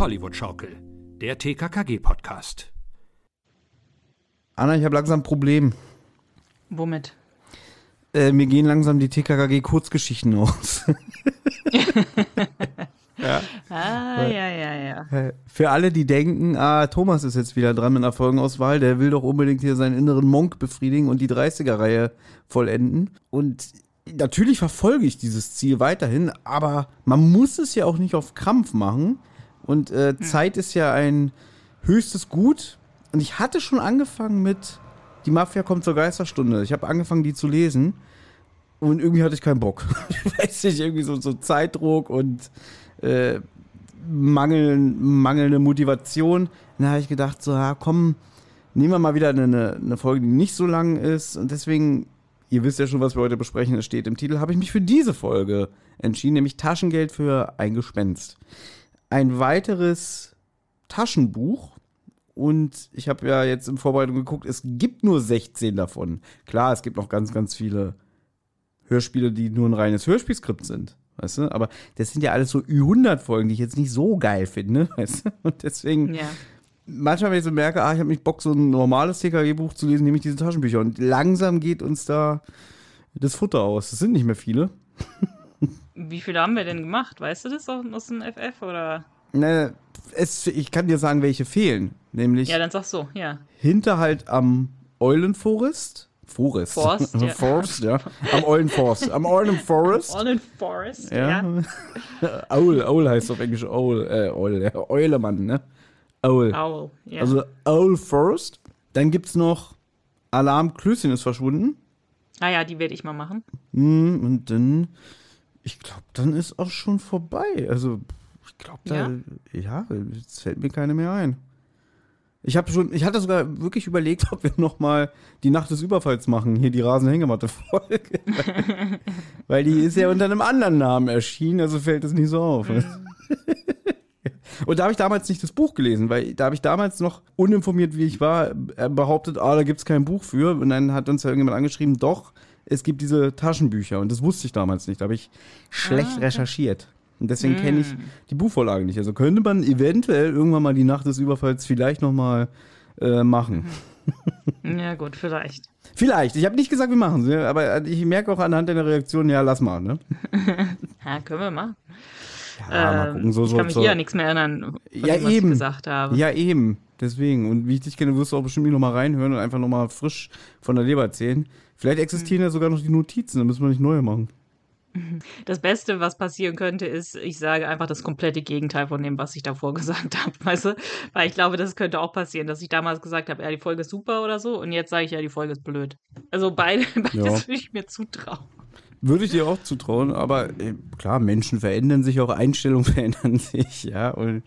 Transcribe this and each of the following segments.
Hollywood-Schaukel, der TKKG-Podcast. Anna, ich habe langsam ein Problem. Womit? Äh, mir gehen langsam die TKKG-Kurzgeschichten aus. ja. Ah, ja, ja, ja. Für alle, die denken, ah, Thomas ist jetzt wieder dran mit einer Folgenauswahl, der will doch unbedingt hier seinen inneren Monk befriedigen und die 30er-Reihe vollenden. Und natürlich verfolge ich dieses Ziel weiterhin, aber man muss es ja auch nicht auf Krampf machen. Und äh, hm. Zeit ist ja ein höchstes Gut. Und ich hatte schon angefangen mit Die Mafia kommt zur Geisterstunde. Ich habe angefangen, die zu lesen. Und irgendwie hatte ich keinen Bock. ich weiß nicht, irgendwie so, so Zeitdruck und äh, Mangel, mangelnde Motivation. Dann habe ich gedacht, so, ja, komm, nehmen wir mal wieder eine, eine Folge, die nicht so lang ist. Und deswegen Ihr wisst ja schon, was wir heute besprechen, es steht im Titel, habe ich mich für diese Folge entschieden, nämlich Taschengeld für ein Gespenst. Ein weiteres Taschenbuch. Und ich habe ja jetzt in Vorbereitung geguckt, es gibt nur 16 davon. Klar, es gibt noch ganz, ganz viele Hörspiele, die nur ein reines Hörspielskript sind. Weißt du? Aber das sind ja alles so Ü100 Folgen, die ich jetzt nicht so geil finde. Weißt du? Und deswegen ja manchmal, wenn ich so merke, ah, ich habe nicht Bock, so ein normales TKG-Buch zu lesen, nehme ich diese Taschenbücher. Und langsam geht uns da das Futter aus. Das sind nicht mehr viele. Wie viele haben wir denn gemacht? Weißt du das aus dem FF oder? Ne, es, ich kann dir sagen, welche fehlen. Nämlich. Ja, dann sagst du, ja. Hinterhalt am Eulenforest. Forest. Forst, ja. Forst, ja. Am Eulenforst. Am Eulenforest. Eulenforest, ja. ja. Owl, Owl heißt auf Englisch Owl, äh, Owl, ja. Eulemann, ne? Owl. Owl, ja. Also Owl Forest. Dann gibt es noch Alarm, Klößchen ist verschwunden. Ah ja, die werde ich mal machen. Mm, und dann, ich glaube, dann ist auch schon vorbei. Also, ich glaube, da, ja? ja, jetzt fällt mir keine mehr ein. Ich habe schon, ich hatte sogar wirklich überlegt, ob wir noch mal die Nacht des Überfalls machen, hier die Rasenhängematte-Folge. Weil die ist ja unter einem anderen Namen erschienen, also fällt es nicht so auf. Mhm. Und da habe ich damals nicht das Buch gelesen, weil da habe ich damals noch uninformiert, wie ich war, äh, behauptet, ah, da gibt es kein Buch für. Und dann hat uns ja irgendjemand angeschrieben, doch, es gibt diese Taschenbücher. Und das wusste ich damals nicht. Da habe ich schlecht ah, okay. recherchiert. Und deswegen mm. kenne ich die Buchvorlage nicht. Also könnte man eventuell irgendwann mal die Nacht des Überfalls vielleicht noch mal äh, machen. Ja, gut, vielleicht. Vielleicht. Ich habe nicht gesagt, wir machen es, aber ich merke auch anhand deiner Reaktion, ja, lass mal, ne? ja, können wir machen. Ja, mal ähm, gucken, so, ich so, kann mich so. hier ja nichts mehr erinnern, ja, dem, was eben. ich gesagt habe. Ja, eben. Deswegen. Und wie ich dich kenne, wirst du auch bestimmt noch mal reinhören und einfach noch mal frisch von der Leber erzählen. Vielleicht existieren mhm. ja sogar noch die Notizen, dann müssen wir nicht neue machen. Das Beste, was passieren könnte, ist, ich sage einfach das komplette Gegenteil von dem, was ich davor gesagt habe, weißt du? Weil ich glaube, das könnte auch passieren, dass ich damals gesagt habe, ja, die Folge ist super oder so, und jetzt sage ich ja, die Folge ist blöd. Also beide, beides ja. würde ich mir zutrauen. Würde ich dir auch zutrauen, aber äh, klar, Menschen verändern sich, auch Einstellungen verändern sich, ja. Und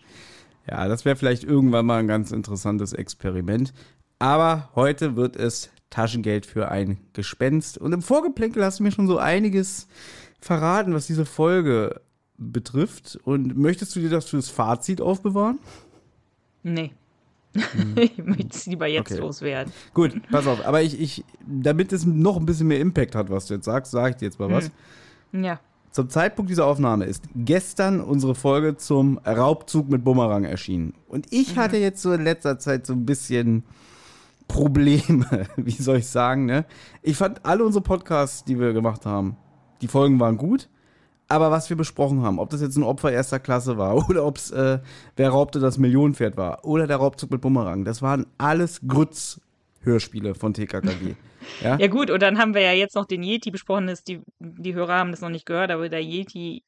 ja, das wäre vielleicht irgendwann mal ein ganz interessantes Experiment. Aber heute wird es Taschengeld für ein Gespenst. Und im Vorgeplänkel hast du mir schon so einiges verraten, was diese Folge betrifft. Und möchtest du dir das fürs Fazit aufbewahren? Nee. Mhm. ich möchte es lieber jetzt okay. loswerden. Gut, pass auf. Aber ich, ich, damit es noch ein bisschen mehr Impact hat, was du jetzt sagst, sage ich dir jetzt mal was. Mhm. Ja. Zum Zeitpunkt dieser Aufnahme ist gestern unsere Folge zum Raubzug mit Bumerang erschienen. Und ich mhm. hatte jetzt so in letzter Zeit so ein bisschen Probleme, wie soll ich sagen, ne? Ich fand alle unsere Podcasts, die wir gemacht haben, die Folgen waren gut. Aber was wir besprochen haben, ob das jetzt ein Opfer erster Klasse war oder ob es äh, Wer raubte das Millionenpferd war oder der Raubzug mit Bumerang, das waren alles Grütz-Hörspiele von TKKG. ja? ja, gut, und dann haben wir ja jetzt noch den Yeti besprochen, das die, die Hörer haben das noch nicht gehört, aber der Yeti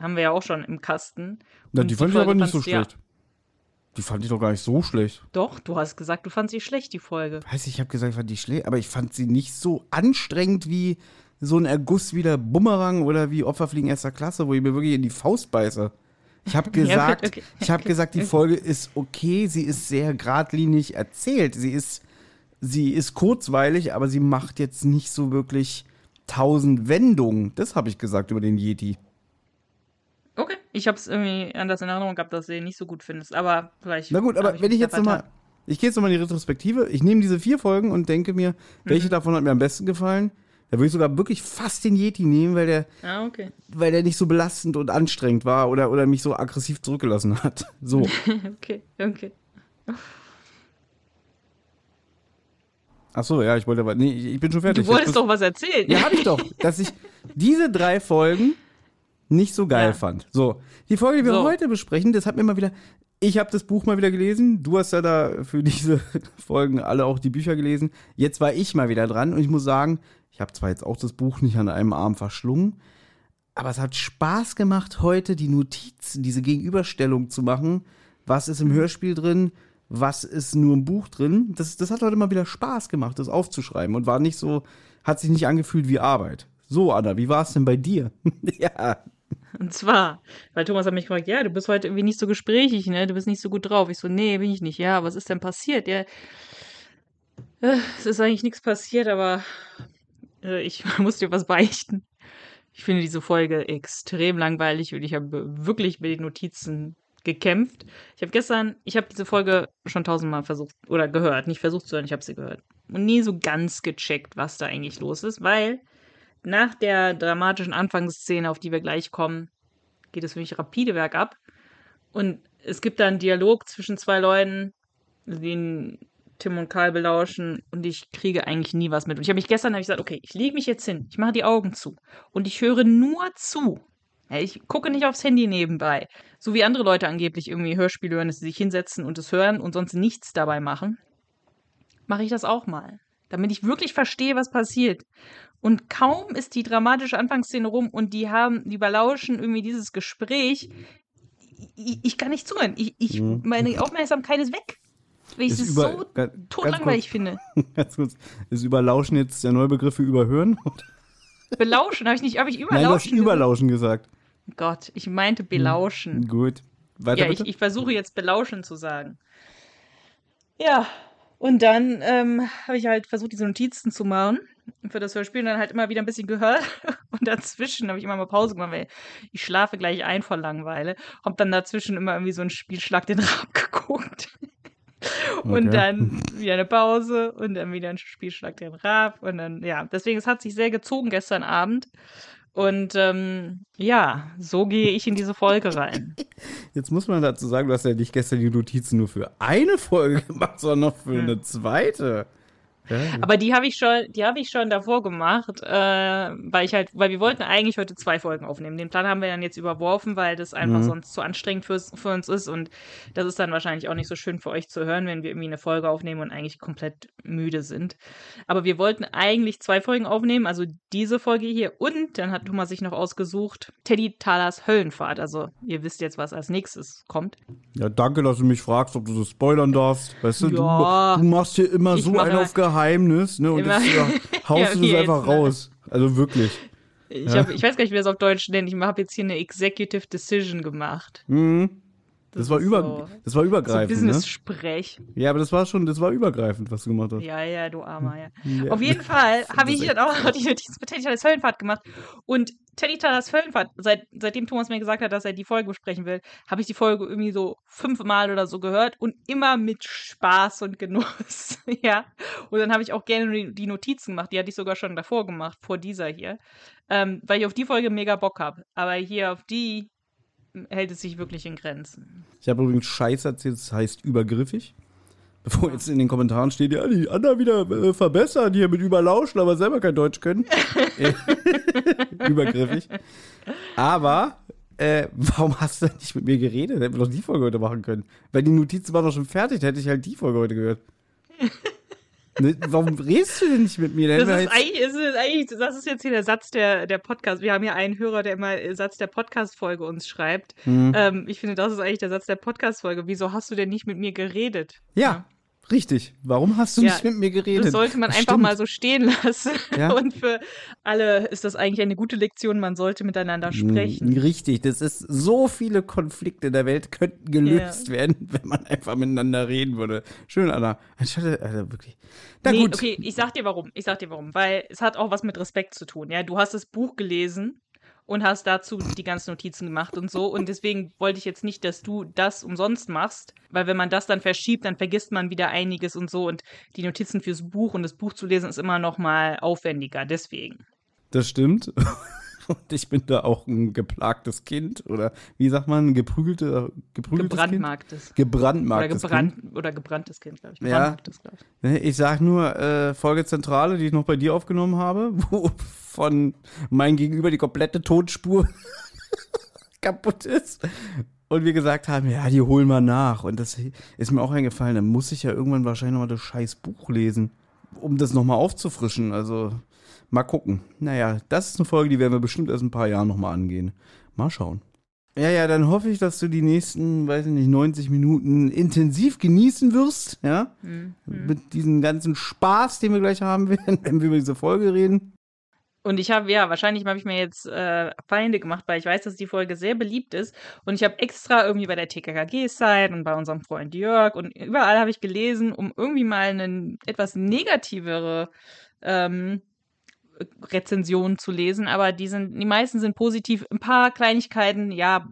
haben wir ja auch schon im Kasten. Na, die, die fand ich aber nicht so schlecht. Ja die fand ich doch gar nicht so schlecht. Doch, du hast gesagt, du fandst sie schlecht, die Folge. Weiß ich, ich habe gesagt, ich fand die schlecht, aber ich fand sie nicht so anstrengend wie so ein Erguss wie der Bumerang oder wie Opferfliegen erster Klasse, wo ich mir wirklich in die Faust beiße. Ich habe gesagt, ja, okay. ich habe gesagt, die Folge ist okay, sie ist sehr geradlinig erzählt, sie ist, sie ist kurzweilig, aber sie macht jetzt nicht so wirklich tausend Wendungen. Das habe ich gesagt über den Yeti. Okay, ich habe es irgendwie anders in Erinnerung gehabt, dass du ihn nicht so gut findest, aber vielleicht. Na gut, aber ich wenn ich jetzt nochmal, ich gehe jetzt nochmal in die Retrospektive, ich nehme diese vier Folgen und denke mir, welche mhm. davon hat mir am besten gefallen? Da würde ich sogar wirklich fast den Yeti nehmen, weil der, Ah, okay. weil der nicht so belastend und anstrengend war oder, oder mich so aggressiv zurückgelassen hat. So. okay, okay. Ach so, ja, ich wollte aber. Nee, ich bin schon fertig. Du wolltest doch was erzählen. Ja, hab ich doch. Dass ich diese drei Folgen nicht so geil Ja. fand. So, die Folge, die wir So. heute besprechen, das hat mir mal wieder. Ich habe das Buch mal wieder gelesen. Du hast ja da für diese Folgen alle auch die Bücher gelesen. Jetzt war ich mal wieder dran und ich muss sagen, ich habe zwar jetzt auch das Buch nicht an einem Arm verschlungen, aber es hat Spaß gemacht, heute die Notizen, diese Gegenüberstellung zu machen. Was ist im Hörspiel drin? Was ist nur im Buch drin? Das, das hat heute mal wieder Spaß gemacht, das aufzuschreiben und war nicht so, hat sich nicht angefühlt wie Arbeit. So, Anna, wie war es denn bei dir? ja. Und zwar, weil Thomas hat mich gefragt, ja, du bist heute irgendwie nicht so gesprächig, ne? Du bist nicht so gut drauf. Ich so, nee, bin ich nicht. Ja, was ist denn passiert? Ja, äh, es ist eigentlich nichts passiert, aber äh, ich muss dir was beichten. Ich finde diese Folge extrem langweilig und ich habe wirklich mit den Notizen gekämpft. Ich habe gestern, ich habe diese Folge schon tausendmal versucht oder gehört, nicht versucht zu hören, ich habe sie gehört und nie so ganz gecheckt, was da eigentlich los ist, weil nach der dramatischen Anfangsszene, auf die wir gleich kommen, geht es für mich rapide bergab. Und es gibt da einen Dialog zwischen zwei Leuten, den Tim und Karl belauschen und ich kriege eigentlich nie was mit. Und ich habe mich gestern hab ich gesagt, okay, ich lege mich jetzt hin, ich mache die Augen zu und ich höre nur zu. Ich gucke nicht aufs Handy nebenbei. So wie andere Leute angeblich irgendwie Hörspiele hören, dass sie sich hinsetzen und es hören und sonst nichts dabei machen. Mache ich das auch mal. Damit ich wirklich verstehe, was passiert. Und kaum ist die dramatische Anfangsszene rum und die haben, die belauschen irgendwie dieses Gespräch. Ich, ich kann nicht zuhören. Ich, ich, Mhm. Meine Aufmerksamkeit ist weg. Weil ich Ist es so ga- ganz totlangweilig finde. Ganz kurz. Ist Überlauschen jetzt der neue Begriff für Überhören? Belauschen, habe ich nicht, habe ich Nein, du hast überlauschen gesagt? Überlauschen. Gott, ich meinte belauschen. Gut. Weiter Ja, ich, ich versuche jetzt belauschen zu sagen. Ja, und dann ähm, habe ich halt versucht, diese Notizen zu machen für das Hörspiel und dann halt immer wieder ein bisschen gehört. Und dazwischen habe ich immer mal Pause gemacht, weil ich schlafe gleich ein vor Langeweile. Hab dann dazwischen immer irgendwie so ein Spielschlag den Rab geguckt. Und Okay. dann wieder eine Pause und dann wieder ein Spielschlag den Rab. Und dann, ja, deswegen, es hat sich sehr gezogen gestern Abend. Und ähm, ja, so gehe ich in diese Folge rein. Jetzt muss man dazu sagen, du hast ja nicht gestern die Notizen nur für eine Folge gemacht, sondern noch für eine zweite. Ja, Aber die habe ich schon, die habe ich schon davor gemacht, äh, weil ich halt, weil wir wollten eigentlich heute zwei Folgen aufnehmen. Den Plan haben wir dann jetzt überworfen, weil das einfach Mhm. sonst zu anstrengend fürs, für uns ist und das ist dann wahrscheinlich auch nicht so schön für euch zu hören, wenn wir irgendwie eine Folge aufnehmen und eigentlich komplett müde sind. Aber wir wollten eigentlich zwei Folgen aufnehmen, also diese Folge hier und dann hat Thomas sich noch ausgesucht Teddy Talers Höllenfahrt. Also ihr wisst jetzt, was als nächstes kommt. ja, danke, dass du mich fragst, ob du so spoilern darfst. Weißt du, Ja. du, du machst hier immer so mache ein auf Geheimnis, ne? Und immer- jetzt ja, haust Ja, du das einfach ne? raus. Also wirklich. Ich, Ja. hab, ich weiß gar nicht, wie das auf Deutsch nennt. Ich habe jetzt hier eine Executive Decision gemacht. Mhm. Das, war ist über, so- das war So übergreifend, ne? Business-Sprech. Ja, aber das war schon, das war übergreifend, was du gemacht hast. Ja, ja, du Armer, ja. Ja. Auf jeden Fall Das habe ich dann auch noch die Notiz mit Teddy Talers Höllenfahrt gemacht. Und Teddy Talers Höllenfahrt, seit, seitdem Thomas mir gesagt hat, dass er die Folge besprechen will, habe ich die Folge irgendwie so fünfmal oder so gehört und immer mit Spaß und Genuss. ja. Und dann habe ich auch gerne die, die Notizen gemacht. Die hatte ich sogar schon davor gemacht, vor dieser hier. Ähm, weil ich auf die Folge mega Bock habe. Aber hier auf die hält es sich wirklich in Grenzen. Ich habe übrigens Scheiß erzählt, das heißt übergriffig. Bevor jetzt in den Kommentaren steht, ja, die Anna wieder äh, verbessern hier mit überlauschen, aber selber kein Deutsch können. Übergriffig. Aber, äh, warum hast du nicht mit mir geredet? Hätten wir doch die Folge heute machen können. Weil die Notizen waren doch schon fertig, da hätte ich halt die Folge heute gehört. Ne, warum redest du denn nicht mit mir? Da Das ist, jetzt- eigentlich, ist es eigentlich, das ist jetzt hier der Satz der, der Podcast. Wir haben ja einen Hörer, der immer den Satz der Podcast-Folge uns schreibt. Hm. Ähm, ich finde, das ist eigentlich der Satz der Podcast-Folge. Wieso hast du denn nicht mit mir geredet? ja, richtig. Warum hast du Ja, nicht mit mir geredet? Das sollte man Das einfach stimmt. mal so stehen lassen. Ja. Und für alle ist das eigentlich eine gute Lektion. Man sollte miteinander sprechen. Richtig, das ist so viele Konflikte in der Welt könnten gelöst werden, wenn man einfach miteinander reden würde. Schön, Anna. Anstatt, also wirklich. Na nee, gut. okay, ich sag dir warum. Ich sag dir warum. Weil es hat auch was mit Respekt zu tun. Ja, du hast das Buch gelesen und hast dazu die ganzen Notizen gemacht und so. Und deswegen wollte ich jetzt nicht, dass du das umsonst machst, weil wenn man das dann verschiebt, dann vergisst man wieder einiges und so. Und die Notizen fürs Buch und das Buch zu lesen ist immer noch mal aufwendiger. Deswegen. Das stimmt. Und ich bin da auch ein geplagtes Kind oder wie sagt man, geprügelte, geprügeltes Gebrandmarktes. Kind? Gebrandmarktes. Oder, gebrannt, kind. oder gebranntes Kind, glaube ich. Ja. Ich. ich sag nur äh, Folge Zentrale, die ich noch bei dir aufgenommen habe, wo von mein Gegenüber die komplette Tonspur kaputt ist. Und wir gesagt haben, ja, die holen wir nach. Und das ist mir auch eingefallen, dann muss ich ja irgendwann wahrscheinlich nochmal das scheiß Buch lesen, um das nochmal aufzufrischen. Also Mal gucken. Naja, das ist eine Folge, die werden wir bestimmt erst ein paar Jahren nochmal angehen. Mal schauen. Ja, ja, dann hoffe ich, dass du die nächsten, weiß ich nicht, 90 Minuten intensiv genießen wirst, ja? Mhm. Mit diesem ganzen Spaß, den wir gleich haben werden, wenn wir über diese Folge reden. Und ich habe, ja, wahrscheinlich habe ich mir jetzt äh, Feinde gemacht, weil ich weiß, dass die Folge sehr beliebt ist. Und ich habe extra irgendwie bei der TKKG-Site und bei unserem Freund Jörg und überall habe ich gelesen, um irgendwie mal eine etwas negativere ähm, Rezensionen zu lesen, aber die sind, die meisten sind positiv. Ein paar Kleinigkeiten, ja,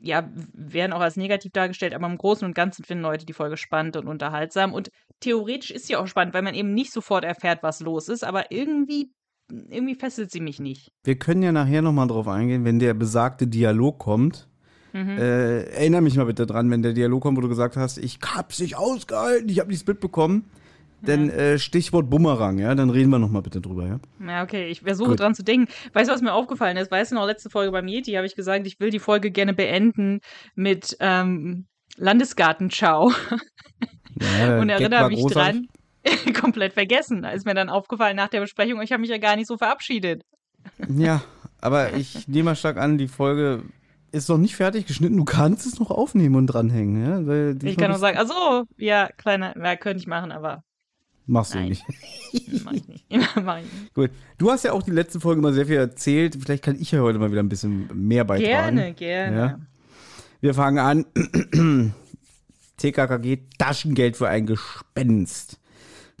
ja, werden auch als negativ dargestellt, aber im Großen und Ganzen finden Leute die Folge spannend und unterhaltsam. Und theoretisch ist sie auch spannend, weil man eben nicht sofort erfährt, was los ist, aber irgendwie, irgendwie fesselt sie mich nicht. Wir können ja nachher nochmal drauf eingehen, wenn der besagte Dialog kommt. Mhm. Äh, erinnere mich mal bitte dran, wenn der Dialog kommt, wo du gesagt hast, ich hab's nicht ausgehalten, ich hab nichts mitbekommen. Denn äh, Stichwort Bumerang, ja, dann reden wir nochmal bitte drüber, ja. Ja, okay, ich versuche dran zu denken. Weißt du, was mir aufgefallen ist? Weißt du noch, letzte Folge beim Yeti habe ich gesagt, ich will die Folge gerne beenden mit ähm, Landesgartenschau. Ja, Und erinnere mich dran, komplett vergessen. Da ist mir dann aufgefallen nach der Besprechung, ich habe mich ja gar nicht so verabschiedet. Ja, aber ich nehme mal stark an, die Folge ist noch nicht fertig geschnitten. Du kannst es noch aufnehmen und dranhängen, ja? ich kann nur sagen, also ja, kleiner, ja, könnte ich machen, aber Machst Nein. du nicht. Mach ich nicht. Mach ich nicht. Gut. Du hast ja auch die letzte Folge mal sehr viel erzählt. Vielleicht kann ich ja heute mal wieder ein bisschen mehr beitragen. Gerne, gerne. Ja? Wir fangen an. TKKG Taschengeld für ein Gespenst.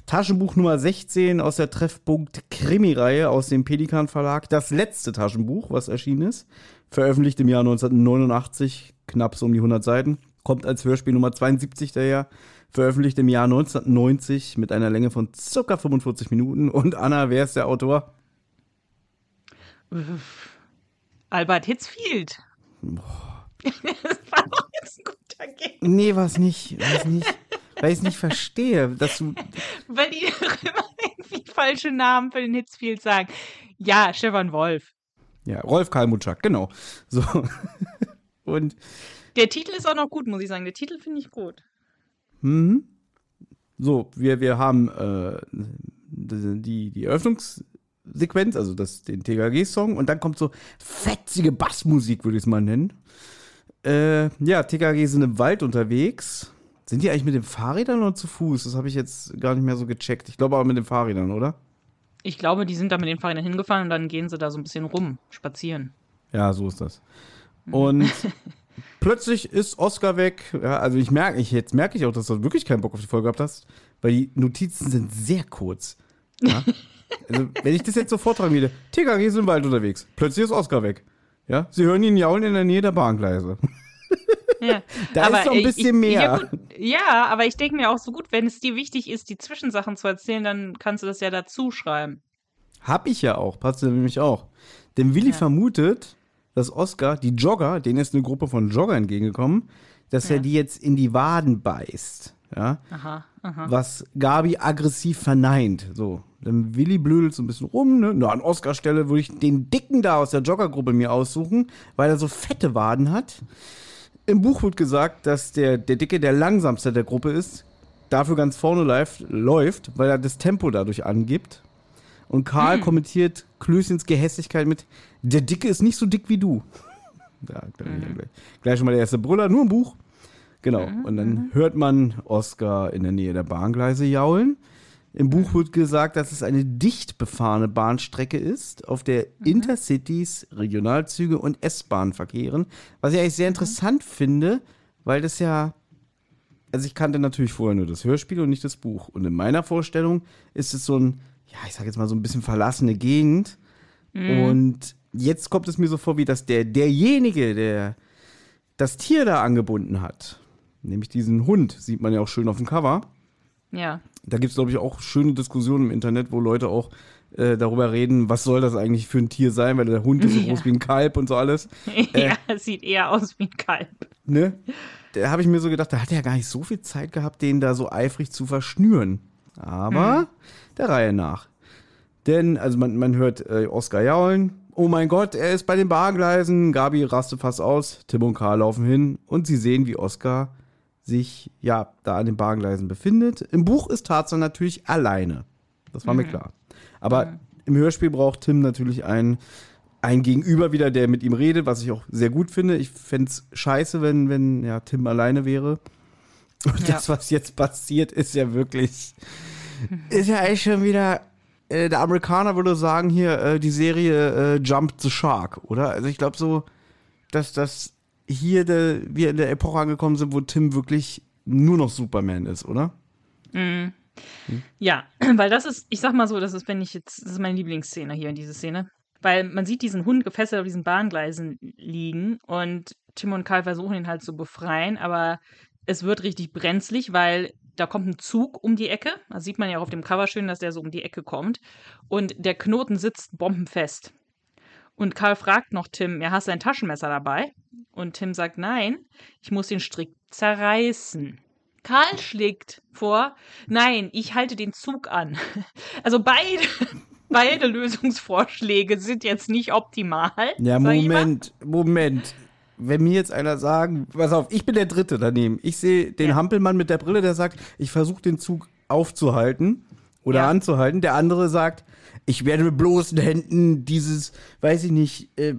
Taschenbuch Nummer 16 aus der Treffpunkt Krimi-Reihe aus dem Pelikan Verlag. Das letzte Taschenbuch, was erschienen ist. Veröffentlicht im Jahr 1989, knapp so um die 100 Seiten. Kommt als Hörspiel Nummer 72 daher veröffentlicht im Jahr 1990 mit einer Länge von ca. 45 Minuten. Und Anna, wer ist der Autor? Albert Hitzfield. Boah. das war doch jetzt ein guter Game. Nee, was nicht. Was nicht. Weil ich es nicht verstehe, dass du. Weil die immer irgendwie falsche Namen für den Hitzfield sagen. Ja, Stefan Wolf. Ja, Rolf Kalmutschak, genau. So. Und. Der Titel ist auch noch gut, muss ich sagen. Der Titel finde ich gut. Mhm. So, wir, wir haben äh, die, die Eröffnungssequenz, also das, den TKG-Song, und dann kommt so fetzige Bassmusik, würde ich es mal nennen. Äh, ja, TKG sind im Wald unterwegs. Sind die eigentlich mit den Fahrrädern oder zu Fuß? Das habe ich jetzt gar nicht mehr so gecheckt. Ich glaube aber mit den Fahrrädern, oder? Ich glaube, die sind da mit den Fahrrädern hingefahren und dann gehen sie da so ein bisschen rum, spazieren. Ja, so ist das. Und plötzlich ist Oscar weg. Ja, also ich merke, ich, jetzt merke ich auch, dass du wirklich keinen Bock auf die Folge gehabt hast, weil die Notizen sind sehr kurz. Ja? also, wenn ich das jetzt so vortragen würde, TKG ist im Wald unterwegs. Plötzlich ist Oscar weg. Ja, sie hören ihn jaulen in der Nähe der Bahngleise. Ja, da aber ist noch ein bisschen ich, mehr. Ja, gut, ja, aber ich denke mir auch so gut, wenn es dir wichtig ist, die Zwischensachen zu erzählen, dann kannst du das ja dazu schreiben. Hab ich ja auch, passt nämlich auch. Denn Willi ja. vermutet, dass Oscar, die Jogger, denen ist eine Gruppe von Jogger entgegengekommen, dass ja. er die jetzt in die Waden beißt. Ja? Aha, aha. Was Gabi aggressiv verneint. So. Dann Willi blödelt so ein bisschen rum. Ne? Nur an Oscars Stelle würde ich den Dicken da aus der Joggergruppe mir aussuchen, weil er so fette Waden hat. Im Buch wird gesagt, dass der, der Dicke der langsamste der Gruppe ist, dafür ganz vorne läuft, läuft weil er das Tempo dadurch angibt. Und Karl hm. kommentiert Klößchens Gehässigkeit mit, der Dicke ist nicht so dick wie du. ja, mhm. gleich, gleich schon mal der erste Brüller, nur ein Buch. Genau. Mhm. Und dann mhm. hört man Oscar in der Nähe der Bahngleise jaulen. Im Buch wird gesagt, dass es eine dicht befahrene Bahnstrecke ist, auf der mhm. Intercities, Regionalzüge und S-Bahnen verkehren. Was ich eigentlich sehr interessant mhm. finde, weil das ja. Also, ich kannte natürlich vorher nur das Hörspiel und nicht das Buch. Und in meiner Vorstellung ist es so ein ja, ich sag jetzt mal so ein bisschen verlassene Gegend. Mhm. Und jetzt kommt es mir so vor, wie dass der, derjenige, der das Tier da angebunden hat, nämlich diesen Hund, sieht man ja auch schön auf dem Cover. Ja. Da gibt es, glaube ich, auch schöne Diskussionen im Internet, wo Leute auch äh, darüber reden, was soll das eigentlich für ein Tier sein, weil der Hund ist so Ja. groß wie ein Kalb und so alles. ja, es sieht eher aus wie ein Kalb. Ne? Da habe ich mir so gedacht, da hat er gar nicht so viel Zeit gehabt, den da so eifrig zu verschnüren. Aber der Reihe nach. Denn, also man, man hört äh, Oskar jaulen. Oh mein Gott, er ist bei den Bahngleisen. Gabi rastet fast aus. Tim und Karl laufen hin und sie sehen, wie Oskar sich ja da an den Bahngleisen befindet. Im Buch ist Tarzan natürlich alleine. Das war mir klar. Aber im Hörspiel braucht Tim natürlich einen, einen Gegenüber wieder, der mit ihm redet, was ich auch sehr gut finde. Ich fände es scheiße, wenn, wenn ja, Tim alleine wäre. Und Ja. das, was jetzt passiert, ist ja wirklich. Ist ja eigentlich schon wieder. Äh, der Amerikaner würde sagen hier äh, die Serie äh, Jump the Shark, oder? Also ich glaube so, dass das hier de, wir in der Epoche angekommen sind, wo Tim wirklich nur noch Superman ist, oder? Ja, weil das ist, ich sag mal so, das ist, wenn ich jetzt, das ist meine Lieblingsszene hier in dieser Szene. Weil man sieht diesen Hund gefesselt auf diesen Bahngleisen liegen und Tim und Karl versuchen ihn halt zu befreien, aber es wird richtig brenzlig, weil da kommt ein Zug um die Ecke. Da sieht man ja auch auf dem Cover schön, dass der so um die Ecke kommt. Und der Knoten sitzt bombenfest. Und Karl fragt noch Tim, ja, hast du ein Taschenmesser dabei? Und Tim sagt, nein, ich muss den Strick zerreißen. Karl schlägt vor, nein, ich halte den Zug an. Also beide, beide Lösungsvorschläge sind jetzt nicht optimal. Ja. Moment, Moment. Wenn mir jetzt einer sagen, pass auf, ich bin der Dritte daneben. Ich sehe den Ja. Hampelmann mit der Brille, der sagt, ich versuche den Zug aufzuhalten oder Ja. anzuhalten. Der andere sagt, ich werde mit bloßen Händen dieses, weiß ich nicht, äh,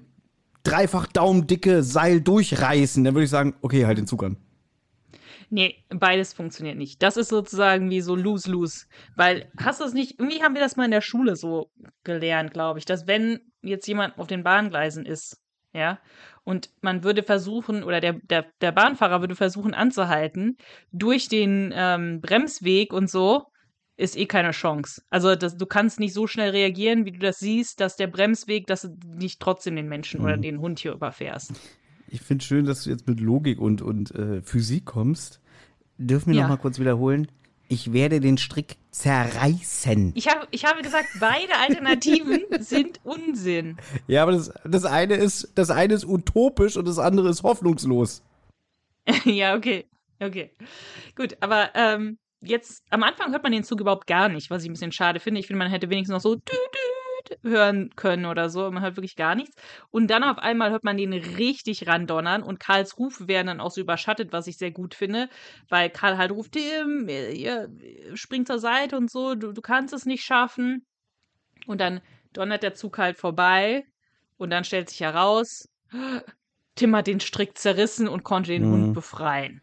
dreifach daumendicke Seil durchreißen. Dann würde ich sagen, okay, halt den Zug an. Nee, beides funktioniert nicht. Das ist sozusagen wie so lose-lose. Weil, hast du es nicht, irgendwie haben wir das mal in der Schule so gelernt, glaube ich, dass wenn jetzt jemand auf den Bahngleisen ist, ja, und man würde versuchen, oder der, der, der Bahnfahrer würde versuchen anzuhalten, durch den ähm, Bremsweg und so, ist eh keine Chance. Also das, du kannst nicht so schnell reagieren, wie du das siehst, dass der Bremsweg, dass du nicht trotzdem den Menschen oder den Hund hier überfährst. Ich finde schön, dass du jetzt mit Logik und, und äh, Physik kommst. Dürfen wir Ja. noch mal kurz wiederholen? Ich werde den Strick zerreißen. Ich, hab, ich habe gesagt, beide Alternativen sind Unsinn. Ja, aber das, das, eine ist, das eine ist utopisch und das andere ist hoffnungslos. ja, okay. Okay. Gut, aber ähm, jetzt am Anfang hört man den Zug überhaupt gar nicht, was ich ein bisschen schade finde. Ich finde, man hätte wenigstens noch so düt, düt hören können oder so. Man hört wirklich gar nichts. Und dann auf einmal hört man den richtig randonnern und Karls Rufe werden dann auch so überschattet, was ich sehr gut finde, weil Karl halt ruft, Tim, ihr, spring zur Seite und so, du, du kannst es nicht schaffen. Und dann donnert der Zug halt vorbei und dann stellt sich heraus, Tim hat den Strick zerrissen und konnte den Mhm. Hund befreien.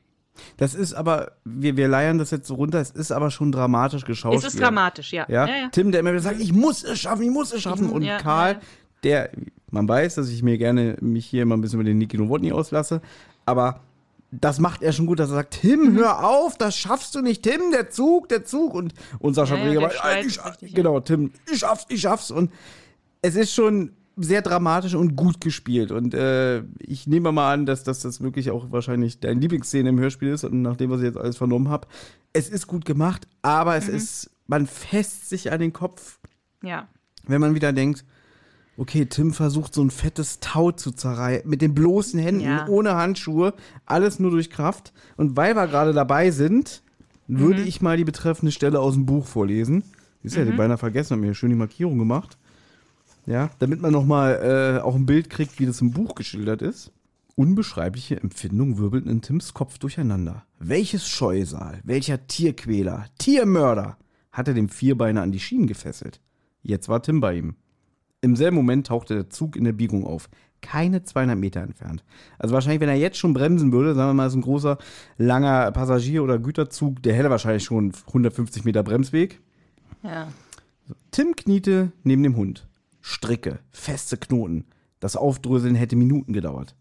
Das ist aber, wir, wir leiern das jetzt so runter, es ist aber schon dramatisch geschaut. Es ist dramatisch, ja. Ja? ja, ja. Tim, der immer wieder sagt, ich muss es schaffen, ich muss es schaffen. Und ja, Karl, ja. der, man weiß, dass ich mir gerne mich hier immer ein bisschen über den Niki Nowotny auslasse, aber das macht er schon gut, dass er sagt, Tim, Mhm. hör auf, das schaffst du nicht, Tim, der Zug, der Zug. Und, und Sascha Ja, ja, Breger schreit ich, richtig, ja. genau, Tim, ich schaff's, ich schaff's. Und es ist schon sehr dramatisch und gut gespielt. Und äh, ich nehme mal an, dass, dass das wirklich auch wahrscheinlich deine Lieblingsszene im Hörspiel ist. Und nachdem, was ich jetzt alles vernommen habe, es ist gut gemacht, aber Mhm. es ist, man fässt sich an den Kopf, ja. wenn man wieder denkt, okay, Tim versucht so ein fettes Tau zu zerreißen, mit den bloßen Händen, Ja. ohne Handschuhe, alles nur durch Kraft. Und weil wir gerade dabei sind, würde Mhm. ich mal die betreffende Stelle aus dem Buch vorlesen. Ist ja die beinahe vergessen, haben mir schön die Markierung gemacht. Ja, damit man nochmal äh, auch ein Bild kriegt, wie das im Buch geschildert ist. Unbeschreibliche Empfindungen wirbelten in Tims Kopf durcheinander. Welches Scheusal, welcher Tierquäler, Tiermörder hatte dem Vierbeiner an die Schienen gefesselt? Jetzt war Tim bei ihm. Im selben Moment tauchte der Zug in der Biegung auf. Keine 200 Meter entfernt. Also wahrscheinlich, wenn er jetzt schon bremsen würde, sagen wir mal, ist ein großer, langer Passagier- oder Güterzug, der hätte wahrscheinlich schon 150 Meter Bremsweg. Ja. Tim kniete neben dem Hund. Stricke, feste Knoten. Das Aufdröseln hätte Minuten gedauert.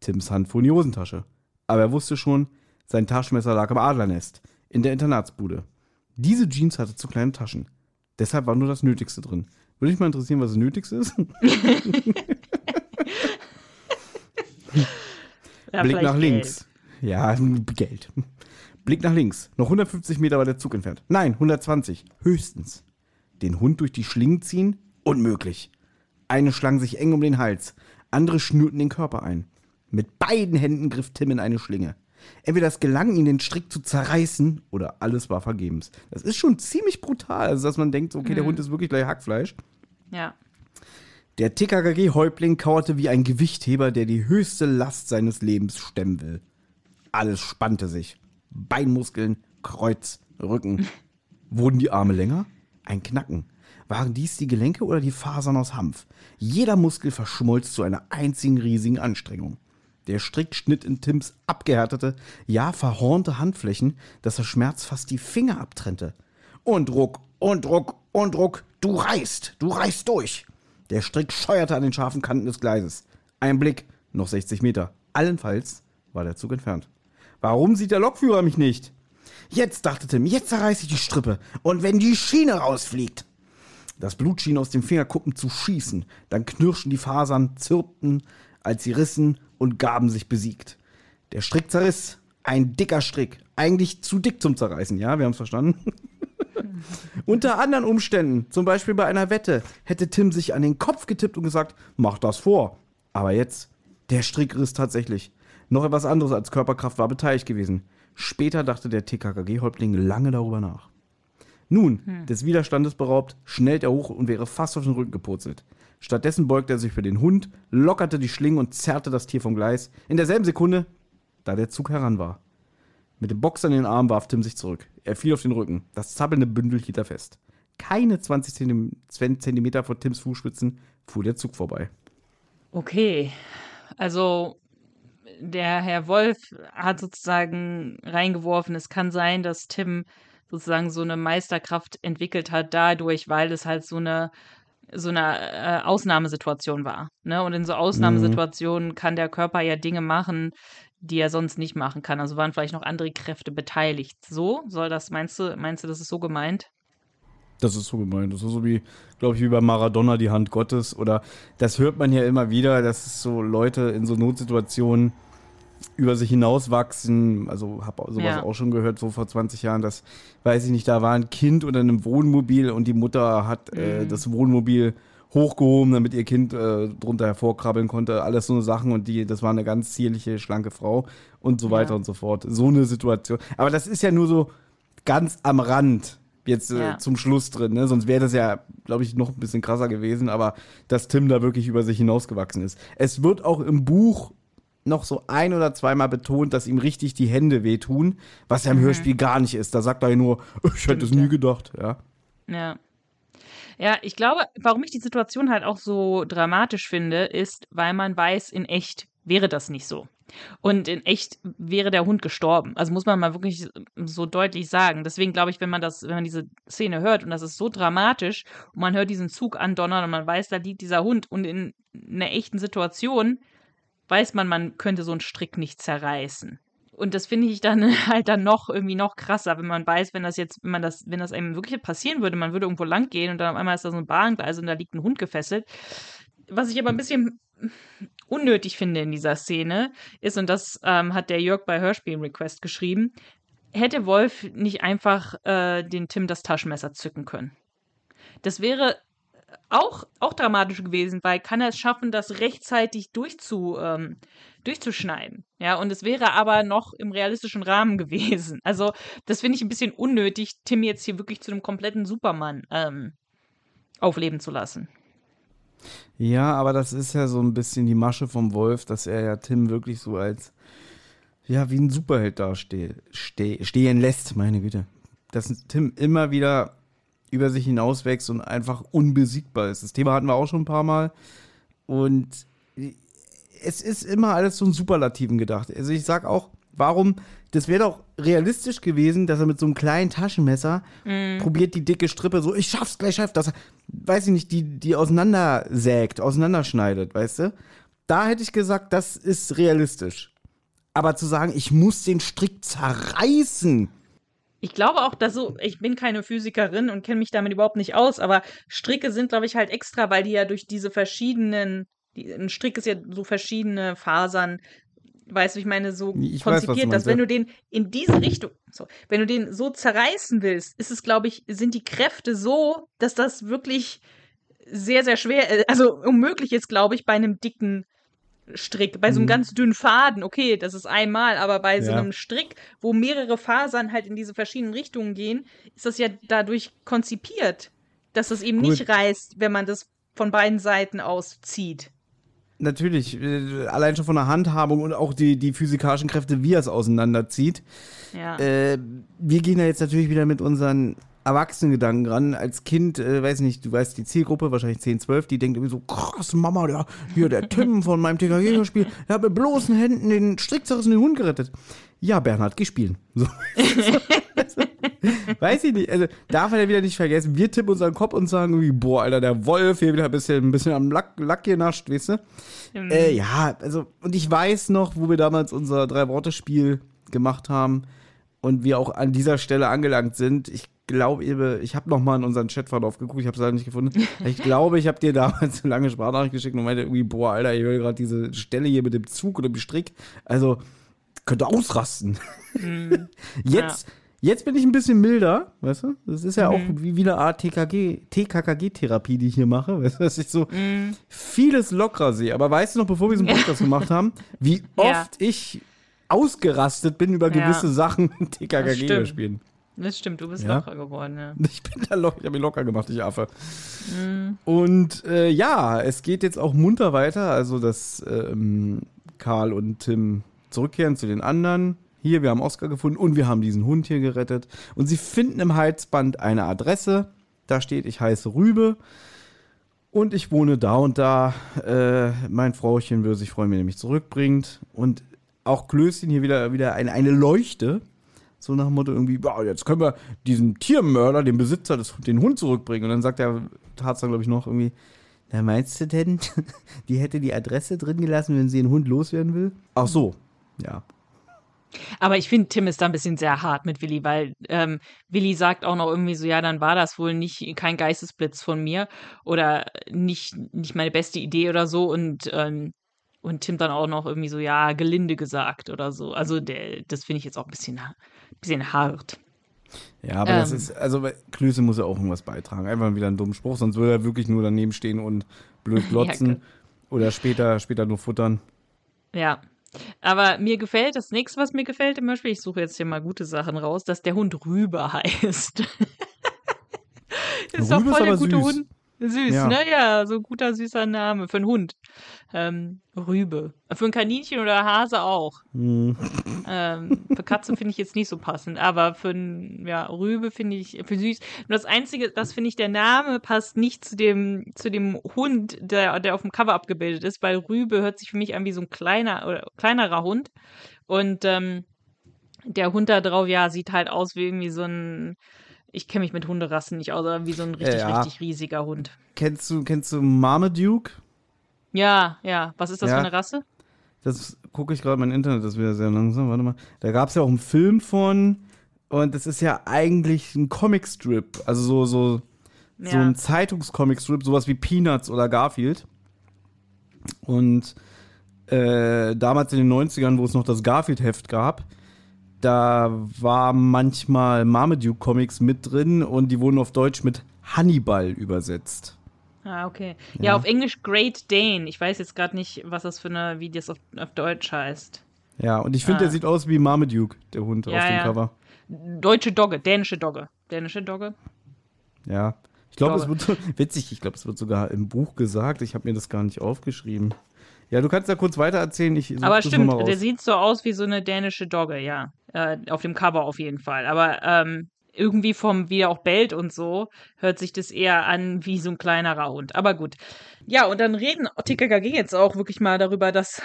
Tims Hand fuhr in die Hosentasche. Aber er wusste schon, sein Taschenmesser lag am Adlernest, in der Internatsbude. Diese Jeans hatte zu kleine Taschen. Deshalb war nur das Nötigste drin. Würde mich mal interessieren, was das Nötigste ist. Ja, Blick nach Geld. links. Ja, Geld. Blick nach links. Noch 150 Meter war der Zug entfernt. Nein, 120. Höchstens. Den Hund durch die Schlingen ziehen? Unmöglich. Eine schlang sich eng um den Hals. Andere schnürten den Körper ein. Mit beiden Händen griff Tim in eine Schlinge. Entweder es gelang ihm, den Strick zu zerreißen, oder alles war vergebens. Das ist schon ziemlich brutal. Also, dass man denkt, okay, der Hund ist wirklich gleich Hackfleisch. Ja. Der TKKG-Häuptling kauerte wie ein Gewichtheber, der die höchste Last seines Lebens stemmen will. Alles spannte sich. Beinmuskeln, Kreuz, Rücken. Wurden die Arme länger? Ein Knacken. Waren dies die Gelenke oder die Fasern aus Hanf? Jeder Muskel verschmolz zu einer einzigen riesigen Anstrengung. Der Strick schnitt in Tims abgehärtete, ja verhornte Handflächen, dass der Schmerz fast die Finger abtrennte. Und Ruck, und Ruck, und Ruck, du reißt, du reißt durch. Der Strick scheuerte an den scharfen Kanten des Gleises. Ein Blick, noch 60 Meter. Allenfalls war der Zug entfernt. Warum sieht der Lokführer mich nicht? Jetzt, dachte Tim, jetzt zerreiße ich die Strippe. Und wenn die Schiene rausfliegt. Das Blut schien aus den Fingerkuppen zu schießen. Dann knirschten die Fasern, zirpten, als sie rissen und gaben sich besiegt. Der Strick zerriss. Ein dicker Strick. Eigentlich zu dick zum Zerreißen, ja? Wir haben es verstanden. Unter anderen Umständen, zum Beispiel bei einer Wette, hätte Tim sich an den Kopf getippt und gesagt, mach das vor. Aber jetzt, der Strick riss tatsächlich. Noch etwas anderes als Körperkraft war beteiligt gewesen. Später dachte der TKKG-Häuptling lange darüber nach. Nun, des Widerstandes beraubt, schnellt er hoch und wäre fast auf den Rücken gepurzelt. Stattdessen beugte er sich für den Hund, lockerte die Schlingen und zerrte das Tier vom Gleis. In derselben Sekunde, da der Zug heran war. Mit dem Boxer in den Arm warf Tim sich zurück. Er fiel auf den Rücken. Das zappelnde Bündel hielt er fest. Keine 20 Zentimeter- Zentimeter vor Tims Fußspitzen fuhr der Zug vorbei. Okay. Also, der Herr Wolf hat sozusagen reingeworfen, es kann sein, dass Tim sozusagen so eine Meisterkraft entwickelt hat dadurch, weil es halt so eine so eine äh, Ausnahmesituation war. Ne? Und in so Ausnahmesituationen kann der Körper ja Dinge machen, die er sonst nicht machen kann. Also waren vielleicht noch andere Kräfte beteiligt. So soll das, meinst du, meinst du, das ist so gemeint? Das ist so gemeint. Das ist so wie, glaube ich, wie bei Maradona die Hand Gottes. Oder das hört man ja immer wieder, dass so Leute in so Notsituationen über sich hinauswachsen. Also habe sowas Ja. auch schon gehört, so vor 20 Jahren. Das weiß ich nicht, da war ein Kind unter einem Wohnmobil und die Mutter hat äh, das Wohnmobil hochgehoben, damit ihr Kind äh, drunter hervorkrabbeln konnte. Alles so eine Sachen und die, das war eine ganz zierliche, schlanke Frau und so weiter Ja. und so fort. So eine Situation. Aber das ist ja nur so ganz am Rand jetzt äh, Ja. zum Schluss drin. Ne? Sonst wäre das ja, glaube ich, noch ein bisschen krasser gewesen. Aber dass Tim da wirklich über sich hinausgewachsen ist. Es wird auch im Buch noch so ein oder zweimal betont, dass ihm richtig die Hände wehtun, was ja im Hörspiel gar nicht ist. Da sagt er ja nur, ich hätte es Stimmt, nie gedacht. Ja. Ja. Ja, ich glaube, warum ich die Situation halt auch so dramatisch finde, ist, weil man weiß, in echt wäre das nicht so. Und in echt wäre der Hund gestorben. Also muss man mal wirklich so deutlich sagen. Deswegen glaube ich, wenn man das, wenn man diese Szene hört und das ist so dramatisch und man hört diesen Zug andonnern und man weiß, da liegt dieser Hund und in einer echten Situation weiß man, man könnte so einen Strick nicht zerreißen. Und das finde ich dann halt dann noch irgendwie noch krasser, wenn man weiß, wenn das jetzt, wenn man das, wenn das einem wirklich passieren würde, man würde irgendwo lang gehen und dann auf einmal ist da so ein Bahngleis und da liegt ein Hund gefesselt. Was ich aber ein bisschen unnötig finde in dieser Szene ist, und das ähm, hat der Jörg bei Hörspielen Request geschrieben, hätte Wolf nicht einfach äh, den Tim das Taschenmesser zücken können. Das wäre auch, auch dramatisch gewesen, weil kann er es schaffen, das rechtzeitig durchzu, ähm, durchzuschneiden. Ja, und es wäre aber noch im realistischen Rahmen gewesen. Also, das finde ich ein bisschen unnötig, Tim jetzt hier wirklich zu einem kompletten Supermann ähm, aufleben zu lassen. Ja, aber das ist ja so ein bisschen die Masche vom Wolf, dass er ja Tim wirklich so als, ja, wie ein Superheld dasteht, ste stehen lässt, meine Güte. Dass Tim immer wieder über sich hinauswächst und einfach unbesiegbar ist. Das Thema hatten wir auch schon ein paar Mal. Und es ist immer alles so in Superlativen gedacht. Also ich sag auch, warum, das wäre doch realistisch gewesen, dass er mit so einem kleinen Taschenmesser probiert die dicke Strippe so, ich schaff's gleich, schaff das, weiß ich nicht, die, die auseinandersägt, auseinanderschneidet, weißt du? Da hätte ich gesagt, das ist realistisch. Aber zu sagen, ich muss den Strick zerreißen, Ich glaube auch, dass so, ich bin keine Physikerin und kenne mich damit überhaupt nicht aus, aber Stricke sind, glaube ich, halt extra, weil die ja durch diese verschiedenen, die, ein Strick ist ja so verschiedene Fasern, weißt du, ich meine, so Ich weiß, konzipiert, meinst, dass wenn du den in diese Richtung, so, wenn du den so zerreißen willst, ist es, glaube ich, sind die Kräfte so, dass das wirklich sehr, sehr schwer, äh, also unmöglich ist, glaube ich, bei einem dicken Strick, bei so einem Mhm. ganz dünnen Faden, okay, das ist einmal, aber bei so Ja. einem Strick, wo mehrere Fasern halt in diese verschiedenen Richtungen gehen, ist das ja dadurch konzipiert, dass das eben Gut. nicht reißt, wenn man das von beiden Seiten aus zieht. Natürlich, äh, allein schon von der Handhabung und auch die, die physikalischen Kräfte, wie er es auseinanderzieht. Ja. Äh, wir gehen da jetzt natürlich wieder mit unseren Erwachsenengedanken ran. Als Kind, äh, weiß nicht, du weißt die Zielgruppe, wahrscheinlich 10, 12, die denkt irgendwie so, krass, Mama, der, hier der Tim von meinem TKG-Spiel, der hat mit bloßen Händen den Strick zerrissen, den Hund gerettet. Ja, Bernhard, geh spielen. So. Weiß ich nicht. Also darf er ja wieder nicht vergessen. Wir tippen unseren Kopf und sagen irgendwie, boah, Alter, der Wolf hier wieder ein bisschen, ein bisschen am Lack, Lack genascht, weißt du? Ähm, Äh, ja, also, und ich weiß noch, wo wir damals unser Drei-Worte-Spiel gemacht haben und wir auch an dieser Stelle angelangt sind. Ich glaube, ich habe noch mal in unseren Chatverlauf geguckt, ich habe es leider nicht gefunden. Ich glaube, ich habe dir damals eine lange Sprachnachricht geschickt und meinte irgendwie, boah, Alter, ich will gerade diese Stelle hier mit dem Zug oder dem Strick. Also, könnte ausrasten. Mhm. Jetzt, jetzt bin ich ein bisschen milder, weißt du? Das ist ja auch Mhm. wie, wie eine Art TKG, TKKG-Therapie, die ich hier mache. Weißt du, dass ich so Mhm. vieles lockerer sehe. Aber weißt du noch, bevor wir diesen Podcast gemacht haben, wie Ja. oft ich ausgerastet bin über Ja. gewisse Sachen in Das TKKG stimmt. Das stimmt, du bist Ja. locker geworden, ja. Ich bin da locker, ich habe mich locker gemacht, ich Affe. Mhm. Und äh, ja, es geht jetzt auch munter weiter. Also, dass ähm, Karl und Tim zurückkehren zu den anderen. Hier, wir haben Oscar gefunden und wir haben diesen Hund hier gerettet. Und sie finden im Halsband eine Adresse. Da steht, ich heiße Rübe. Und ich wohne da und da. Äh, mein Frauchen würde sich freuen, wenn er mich zurückbringt. Und auch Klößchen hier wieder, wieder eine, eine Leuchte. So nach dem Motto irgendwie, "Boah, jetzt können wir diesen Tiermörder, den Besitzer, des, den Hund zurückbringen. Und dann sagt der Tarzan, glaube ich, noch irgendwie, na meinst du denn, die hätte die Adresse drin gelassen, wenn sie den Hund loswerden will? Ach so, ja. Aber ich finde, Tim ist da ein bisschen sehr hart mit Willi, weil ähm, Willi sagt auch noch irgendwie so, ja, dann war das wohl nicht kein Geistesblitz von mir oder nicht, nicht meine beste Idee oder so und ähm, und Tim dann auch noch irgendwie so, ja, gelinde gesagt oder so. Also der, das finde ich jetzt auch ein bisschen, bisschen hart. Ja, aber das Ähm. ist, also Klöße muss ja auch irgendwas beitragen. Einfach wieder einen dummen Spruch, sonst würde er wirklich nur daneben stehen und blöd glotzen. Ja, oder später, später nur futtern. Ja. Aber mir gefällt, das nächste, was mir gefällt im Beispiel, ich suche jetzt hier mal gute Sachen raus, dass der Hund Rübe heißt. ist doch Rübe ist voll der aber gute süß. Hund. Süß, Ja. ne? Ja, so ein guter, süßer Name für einen Hund. Ähm, Rübe. Für ein Kaninchen oder Hase auch. Hm. Ähm, für Katze finde ich jetzt nicht so passend, aber für ein, ja, Rübe finde ich für süß. Nur das Einzige, das finde ich, der Name passt nicht zu dem, zu dem Hund, der, der auf dem Cover abgebildet ist, weil Rübe hört sich für mich an wie so ein kleiner oder kleinerer Hund. Und ähm, der Hund da drauf, ja, sieht halt aus wie irgendwie so ein, ich kenne mich mit Hunderassen nicht aus, aber wie so ein richtig, Ja. richtig riesiger Hund. Kennst du, kennst du Marmaduke? Ja, ja. Was ist das Ja. für eine Rasse? Das gucke ich gerade mein Internet, das ist wieder sehr langsam. Warte mal. Da gab es ja auch einen Film von. Und das ist ja eigentlich ein Comicstrip. Also so, so, so Ja. ein Zeitungscomicstrip, sowas wie Peanuts oder Garfield. Und äh, damals in den 90ern, wo es noch das Garfield-Heft gab, da war manchmal Marmaduke-Comics mit drin und die wurden auf Deutsch mit Hannibal übersetzt. Ah, okay. Ja, Ja. auf Englisch Great Dane. Ich weiß jetzt gerade nicht, was das für eine, wie das auf, auf Deutsch heißt. Ja, und ich finde, Ah. der sieht aus wie Marmaduke, der Hund Ja, auf dem ja. Cover. Deutsche Dogge, dänische Dogge. Dänische Dogge? Ja. Ich glaube, es wird witzig, ich glaube, es wird sogar im Buch gesagt. Ich habe mir das gar nicht aufgeschrieben. Ja, du kannst da kurz weiter erzählen. Ich Aber stimmt, der sieht so aus wie so eine dänische Dogge, ja. Äh, auf dem Cover auf jeden Fall. Aber ähm, irgendwie vom, wie er auch bellt und so, hört sich das eher an wie so ein kleinerer Hund. Aber gut. Ja, und dann reden TKKG jetzt auch wirklich mal darüber, dass,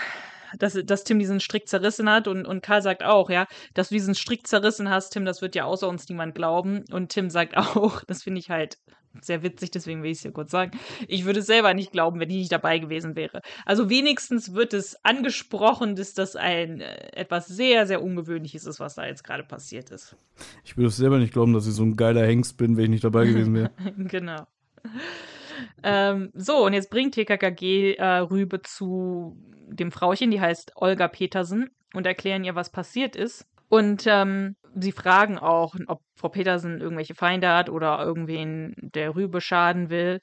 dass, dass Tim diesen Strick zerrissen hat und, und Karl sagt auch, ja, dass du diesen Strick zerrissen hast, Tim, das wird ja außer uns niemand glauben. Und Tim sagt auch, das finde ich halt sehr witzig, deswegen will ich es hier kurz sagen. Ich würde es selber nicht glauben, wenn ich nicht dabei gewesen wäre. Also wenigstens wird es angesprochen, dass das ein äh, etwas sehr, sehr Ungewöhnliches ist, was da jetzt gerade passiert ist. Ich würde es selber nicht glauben, dass ich so ein geiler Hengst bin, wenn ich nicht dabei gewesen wäre. genau. Ähm, so, und jetzt bringt TKKG äh, Rübe zu dem Frauchen, die heißt Olga Petersen, und erklären ihr, was passiert ist. Und ähm, sie fragen auch, ob Frau Petersen irgendwelche Feinde hat oder irgendwen der Rübe schaden will.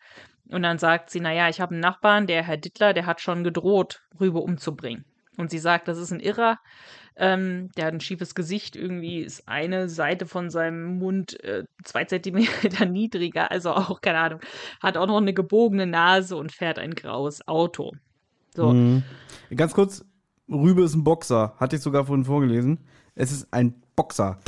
Und dann sagt sie, naja, ich habe einen Nachbarn, der Herr Dittler, der hat schon gedroht, Rübe umzubringen. Und sie sagt, das ist ein Irrer. Ähm, der hat ein schiefes Gesicht, irgendwie ist eine Seite von seinem Mund äh, zwei Zentimeter niedriger, also auch, keine Ahnung, hat auch noch eine gebogene Nase und fährt ein graues Auto. So. Mhm. Ganz kurz, Rübe ist ein Boxer, hatte ich sogar vorhin vorgelesen. Es ist ein Boxer.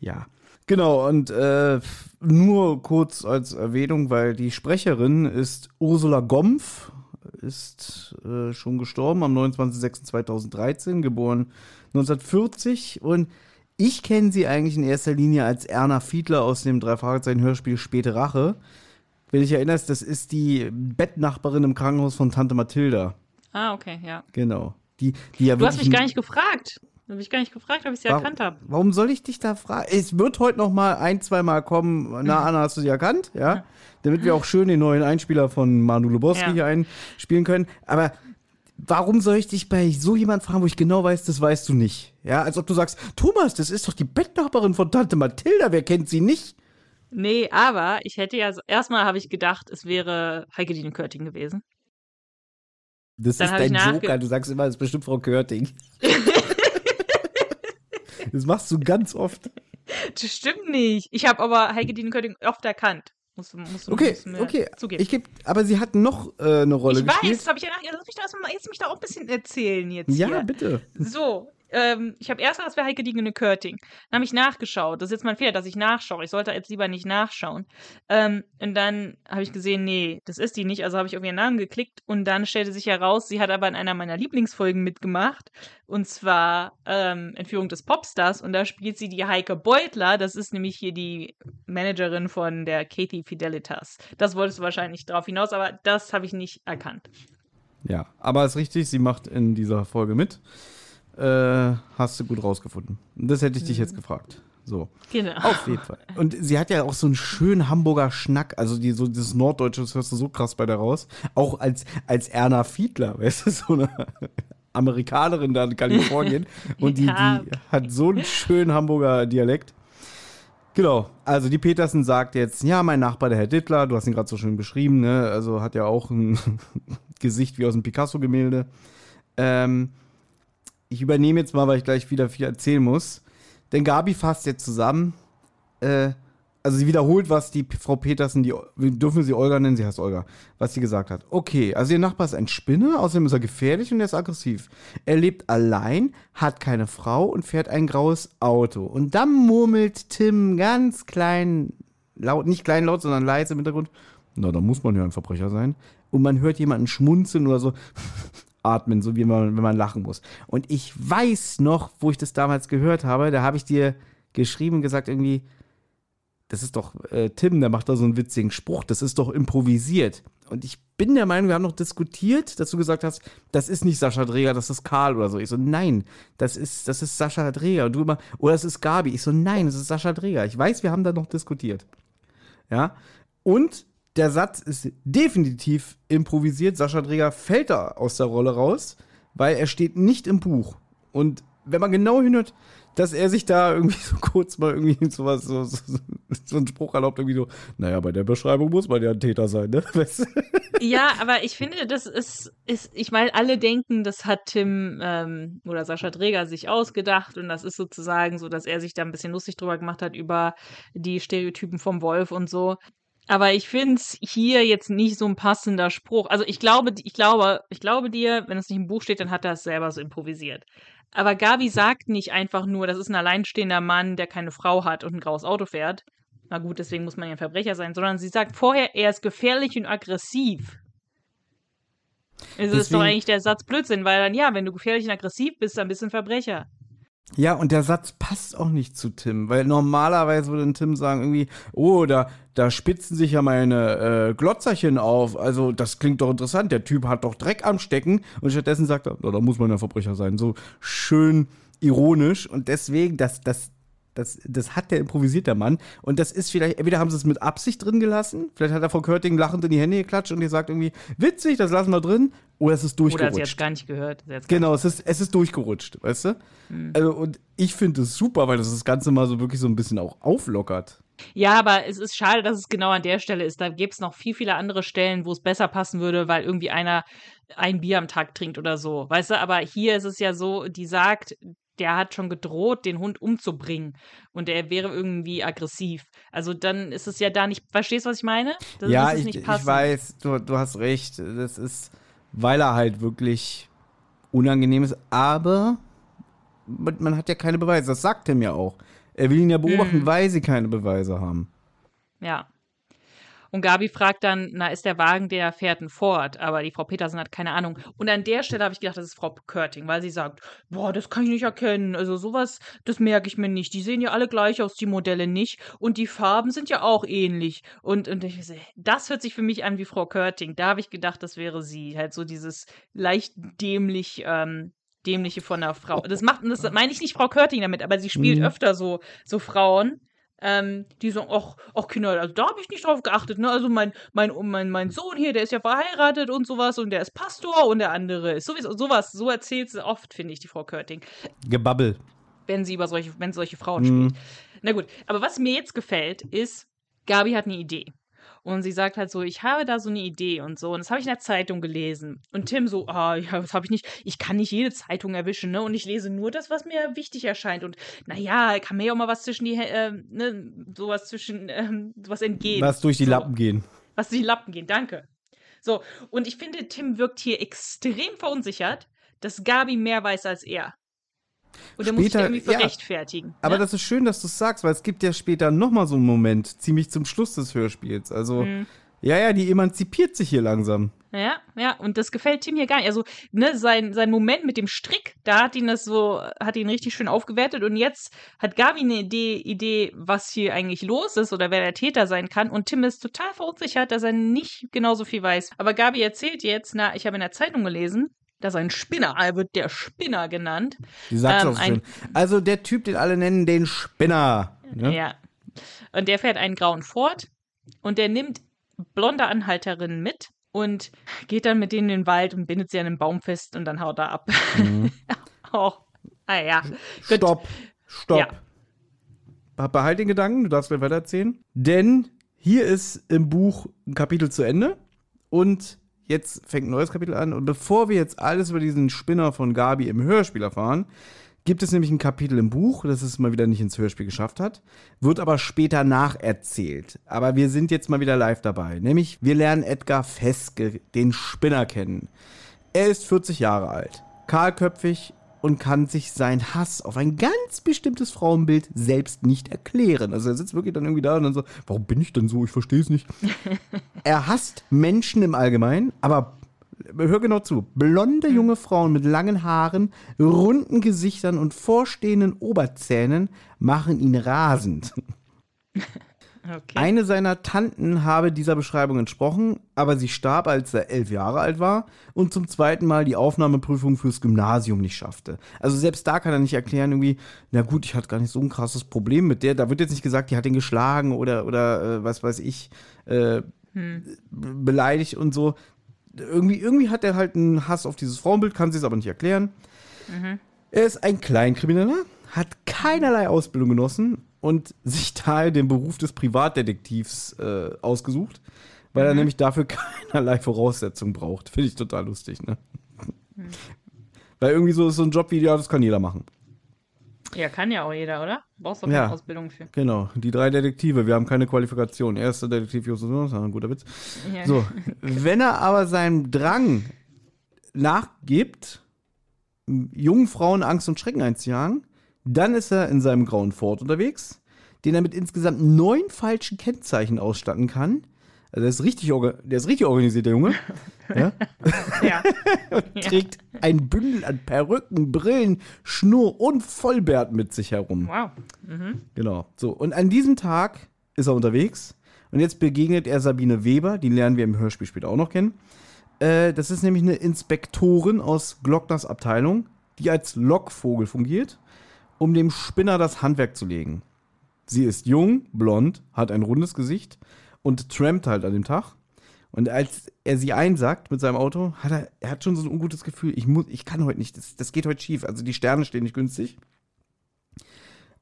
Ja. Genau, und äh, nur kurz als Erwähnung, weil die Sprecherin ist Ursula Gompf, ist äh, schon gestorben am 29.06.2013, geboren 1940 und ich kenne sie eigentlich in erster Linie als Erna Fiedler aus dem Drei-Fragezeichen-Hörspiel Späte Rache. Wenn dich erinnerst, das ist die Bettnachbarin im Krankenhaus von Tante Mathilda. Ah, okay, ja. Genau. Die, die ja du hast mich gar nicht gefragt. Du hast mich gar nicht gefragt, ob ich sie warum, erkannt habe. Warum soll ich dich da fragen? Es wird heute noch mal ein, zwei Mal kommen. Na, Anna, hast du sie erkannt? Ja. ja. Damit wir auch schön den neuen Einspieler von Manu Lubowski ja. hier einspielen können. Aber warum soll ich dich bei so jemand fragen, wo ich genau weiß, das weißt du nicht? Ja, als ob du sagst, Thomas, das ist doch die Bettnachbarin von Tante Mathilda, wer kennt sie nicht? Nee, aber ich hätte ja, erstmal habe ich gedacht, es wäre Heike Dine Körting gewesen. Das Dann ist dein Joker, du sagst immer, es ist bestimmt Frau Körting. das machst du ganz oft. Das stimmt nicht. Ich habe aber Heike Dine Körting oft erkannt. Musst, musst okay, okay. Zugeben. Ich geb, aber sie hat noch äh, eine Rolle ich gespielt. Ich weiß, habe ich ja nach, lass mich da jetzt mich da auch ein bisschen erzählen jetzt. Ja, hier. bitte. So, ähm, ich habe erst gedacht, es wäre Heike Diegene Körting. Dann habe ich nachgeschaut. Das ist jetzt mein Fehler, dass ich nachschaue. Ich sollte jetzt lieber nicht nachschauen. Ähm, und dann habe ich gesehen, nee, das ist die nicht. Also habe ich auf ihren Namen geklickt und dann stellte sich heraus, sie hat aber in einer meiner Lieblingsfolgen mitgemacht. Und zwar ähm, Entführung des Popstars. Und da spielt sie die Heike Beutler. Das ist nämlich hier die Managerin von der Katie Fidelitas. Das wolltest du wahrscheinlich drauf hinaus, aber das habe ich nicht erkannt. Ja, aber es ist richtig, sie macht in dieser Folge mit. Äh, hast du gut rausgefunden. Das hätte ich dich jetzt mhm. gefragt. So. Genau. Auf jeden Fall. Und sie hat ja auch so einen schönen Hamburger Schnack. Also die, so dieses Norddeutsche, das hörst du so krass bei der raus. Auch als, als Erna Fiedler, weißt du, so eine Amerikanerin da in Kalifornien. Und die, die hat so einen schönen Hamburger Dialekt. Genau, also die Petersen sagt jetzt, ja, mein Nachbar, der Herr Dittler, du hast ihn gerade so schön beschrieben, ne? Also hat ja auch ein Gesicht wie aus einem Picasso-Gemälde. Ähm, ich übernehme jetzt mal, weil ich gleich wieder viel erzählen muss. Denn Gabi fasst jetzt zusammen. Äh, also sie wiederholt, was die Frau Petersen, die, wir dürfen sie Olga nennen, sie heißt Olga, was sie gesagt hat. Okay, also ihr Nachbar ist ein Spinner, außerdem ist er gefährlich und er ist aggressiv. Er lebt allein, hat keine Frau und fährt ein graues Auto. Und dann murmelt Tim ganz klein, laut, nicht klein laut, sondern leise im Hintergrund. Na, da muss man ja ein Verbrecher sein. Und man hört jemanden schmunzeln oder so atmen, so wie man, wenn man lachen muss. Und ich weiß noch, wo ich das damals gehört habe, da habe ich dir geschrieben und gesagt, irgendwie, das ist doch äh, Tim, der macht da so einen witzigen Spruch, das ist doch improvisiert. Und ich bin der Meinung, wir haben noch diskutiert, dass du gesagt hast, das ist nicht Sascha Dreger, das ist Karl oder so. Ich so, nein, das ist, das ist Sascha Dreger. Und du immer, oder das ist Gabi. Ich so, nein, das ist Sascha Dreger. Ich weiß, wir haben da noch diskutiert. Ja. Und der Satz ist definitiv improvisiert. Sascha Dreger fällt da aus der Rolle raus, weil er steht nicht im Buch. Und wenn man genau hinhört, dass er sich da irgendwie so kurz mal irgendwie sowas, so, so, so einen Spruch erlaubt, irgendwie so, naja, bei der Beschreibung muss man ja ein Täter sein, ne? Ja, aber ich finde, das ist, ist ich meine, alle denken, das hat Tim ähm, oder Sascha Dreger sich ausgedacht und das ist sozusagen so, dass er sich da ein bisschen lustig drüber gemacht hat über die Stereotypen vom Wolf und so. Aber ich finde es hier jetzt nicht so ein passender Spruch. Also ich glaube, ich glaube, ich glaube dir, wenn es nicht im Buch steht, dann hat er es selber so improvisiert. Aber Gabi sagt nicht einfach nur, das ist ein alleinstehender Mann, der keine Frau hat und ein graues Auto fährt. Na gut, deswegen muss man ja ein Verbrecher sein, sondern sie sagt vorher, er ist gefährlich und aggressiv. Das ist doch eigentlich der Satz Blödsinn, weil dann, ja, wenn du gefährlich und aggressiv bist, dann bist du ein Verbrecher. Ja, und der Satz passt auch nicht zu Tim, weil normalerweise würde ein Tim sagen irgendwie, oh, da, da spitzen sich ja meine äh, Glotzerchen auf. Also das klingt doch interessant. Der Typ hat doch Dreck am Stecken. Und stattdessen sagt er, na, da muss man ja Verbrecher sein. So schön ironisch. Und deswegen, das, das, das, das hat der improvisiert, der Mann. Und das ist vielleicht, entweder haben sie es mit Absicht drin gelassen, vielleicht hat er Frau Körting lachend in die Hände geklatscht und die sagt irgendwie, witzig, das lassen wir drin, oder es ist durchgerutscht. Oder hat sie jetzt gar nicht gehört. Genau, es ist, es ist durchgerutscht, weißt du? Mhm. Also, und ich finde es super, weil das das Ganze mal so wirklich so ein bisschen auch auflockert. Ja, aber es ist schade, dass es genau an der Stelle ist. Da gibt es noch viel, viele andere Stellen, wo es besser passen würde, weil irgendwie einer ein Bier am Tag trinkt oder so. Weißt du, aber hier ist es ja so, die sagt, der hat schon gedroht, den Hund umzubringen und er wäre irgendwie aggressiv. Also dann ist es ja da nicht, verstehst du, was ich meine? Das ja, ich, ich weiß, du, du hast recht. Das ist, weil er halt wirklich unangenehm ist, aber man hat ja keine Beweise. Das sagt er mir auch. Er will ihn ja beobachten, mhm. weil sie keine Beweise haben. Ja. Und Gabi fragt dann, na, ist der Wagen, der fährt ein Ford? Aber die Frau Petersen hat keine Ahnung. Und an der Stelle habe ich gedacht, das ist Frau Körting, weil sie sagt, boah, das kann ich nicht erkennen. Also sowas, das merke ich mir nicht. Die sehen ja alle gleich aus, die Modelle nicht. Und die Farben sind ja auch ähnlich. Und, und ich, das hört sich für mich an wie Frau Körting. Da habe ich gedacht, das wäre sie. Halt so dieses leicht dämlich, ähm, dämliche von einer Frau. Das macht, das meine ich nicht Frau Körting damit, aber sie spielt mhm. öfter so, so Frauen ähm, die so, ach, ach Kinder, also da habe ich nicht drauf geachtet, ne? Also mein, mein, mein, mein Sohn hier, der ist ja verheiratet und sowas und der ist Pastor und der andere ist sowieso sowas, so erzählt sie oft, finde ich, die Frau Körting. Gebabbel. Wenn sie über solche, wenn solche Frauen mhm. spielt. Na gut, aber was mir jetzt gefällt, ist, Gabi hat eine Idee. Und sie sagt halt so, ich habe da so eine Idee und so. Und das habe ich in der Zeitung gelesen. Und Tim so, ah, ja, das habe ich nicht. Ich kann nicht jede Zeitung erwischen, ne? Und ich lese nur das, was mir wichtig erscheint. Und naja, kann mir ja auch mal was zwischen die, äh, ne, sowas zwischen, ähm, was entgehen. Was durch die so. Lappen gehen. Was durch die Lappen gehen, danke. So, und ich finde, Tim wirkt hier extrem verunsichert, dass Gabi mehr weiß als er. Und er muss sich irgendwie ja, rechtfertigen. Aber ne? das ist schön, dass du es sagst, weil es gibt ja später nochmal so einen Moment, ziemlich zum Schluss des Hörspiels. Also, mhm. ja, ja, die emanzipiert sich hier langsam. Ja, ja, und das gefällt Tim hier gar nicht. Also, ne, sein, sein Moment mit dem Strick, da hat ihn das so, hat ihn richtig schön aufgewertet. Und jetzt hat Gabi eine Idee, Idee, was hier eigentlich los ist oder wer der Täter sein kann. Und Tim ist total verunsichert, dass er nicht genauso viel weiß. Aber Gabi erzählt jetzt, na, ich habe in der Zeitung gelesen, das ist ein Spinner, er wird der Spinner genannt. Die sagt ähm, auch schön. Also der Typ, den alle nennen, den Spinner. Ne? Ja. Und der fährt einen grauen Ford und der nimmt blonde Anhalterinnen mit und geht dann mit denen in den Wald und bindet sie an einem Baum fest und dann haut er ab. Mhm. oh. Ah ja. Stopp. Stopp. Ja. Behalt den Gedanken, du darfst mir weiter erzählen. Denn hier ist im Buch ein Kapitel zu Ende und jetzt fängt ein neues Kapitel an. Und bevor wir jetzt alles über diesen Spinner von Gabi im Hörspiel erfahren, gibt es nämlich ein Kapitel im Buch, das es mal wieder nicht ins Hörspiel geschafft hat, wird aber später nacherzählt. Aber wir sind jetzt mal wieder live dabei. Nämlich, wir lernen Edgar Feske, den Spinner, kennen. Er ist 40 Jahre alt, kahlköpfig und kann sich seinen Hass auf ein ganz bestimmtes Frauenbild selbst nicht erklären. Also er sitzt wirklich dann irgendwie da und dann so, warum bin ich denn so? Ich verstehe es nicht. er hasst Menschen im Allgemeinen, aber hör genau zu. Blonde hm. junge Frauen mit langen Haaren, runden Gesichtern und vorstehenden Oberzähnen machen ihn rasend. Okay. Eine seiner Tanten habe dieser Beschreibung entsprochen, aber sie starb, als er elf Jahre alt war und zum zweiten Mal die Aufnahmeprüfung fürs Gymnasium nicht schaffte. Also selbst da kann er nicht erklären, irgendwie, na gut, ich hatte gar nicht so ein krasses Problem mit der. Da wird jetzt nicht gesagt, die hat ihn geschlagen oder, oder äh, was weiß ich, äh, hm. beleidigt und so. Irgendwie, irgendwie hat er halt einen Hass auf dieses Frauenbild, kann sie es aber nicht erklären. Mhm. Er ist ein Kleinkrimineller, hat keinerlei Ausbildung genossen und sich daher den Beruf des Privatdetektivs äh, ausgesucht, weil mhm. er nämlich dafür keinerlei Voraussetzungen braucht. Finde ich total lustig, ne? Mhm. Weil irgendwie so ist so ein Job wie, ja, das kann jeder machen. Ja, kann ja auch jeder, oder? Brauchst du keine ja, Ausbildung für. Genau, die drei Detektive, wir haben keine Qualifikation. Erster Detektiv Justus ein guter Witz. Ja. So, wenn er aber seinem Drang nachgibt, jungen Frauen Angst und Schrecken einzujagen, dann ist er in seinem grauen Ford unterwegs, den er mit insgesamt neun falschen Kennzeichen ausstatten kann. Also der ist richtig, der ist richtig organisiert, der Junge. Ja. ja. und trägt ein Bündel an Perücken, Brillen, Schnur und Vollbart mit sich herum. Wow. Mhm. Genau. So, und an diesem Tag ist er unterwegs und jetzt begegnet er Sabine Weber, die lernen wir im Hörspiel später auch noch kennen. Äh, das ist nämlich eine Inspektorin aus Glockners Abteilung, die als Lockvogel fungiert, um dem Spinner das Handwerk zu legen. Sie ist jung, blond, hat ein rundes Gesicht und trampt halt an dem Tag. Und als er sie einsackt mit seinem Auto, hat er, er hat schon so ein ungutes Gefühl, ich, muss, ich kann heute nicht, das, das geht heute schief. Also die Sterne stehen nicht günstig.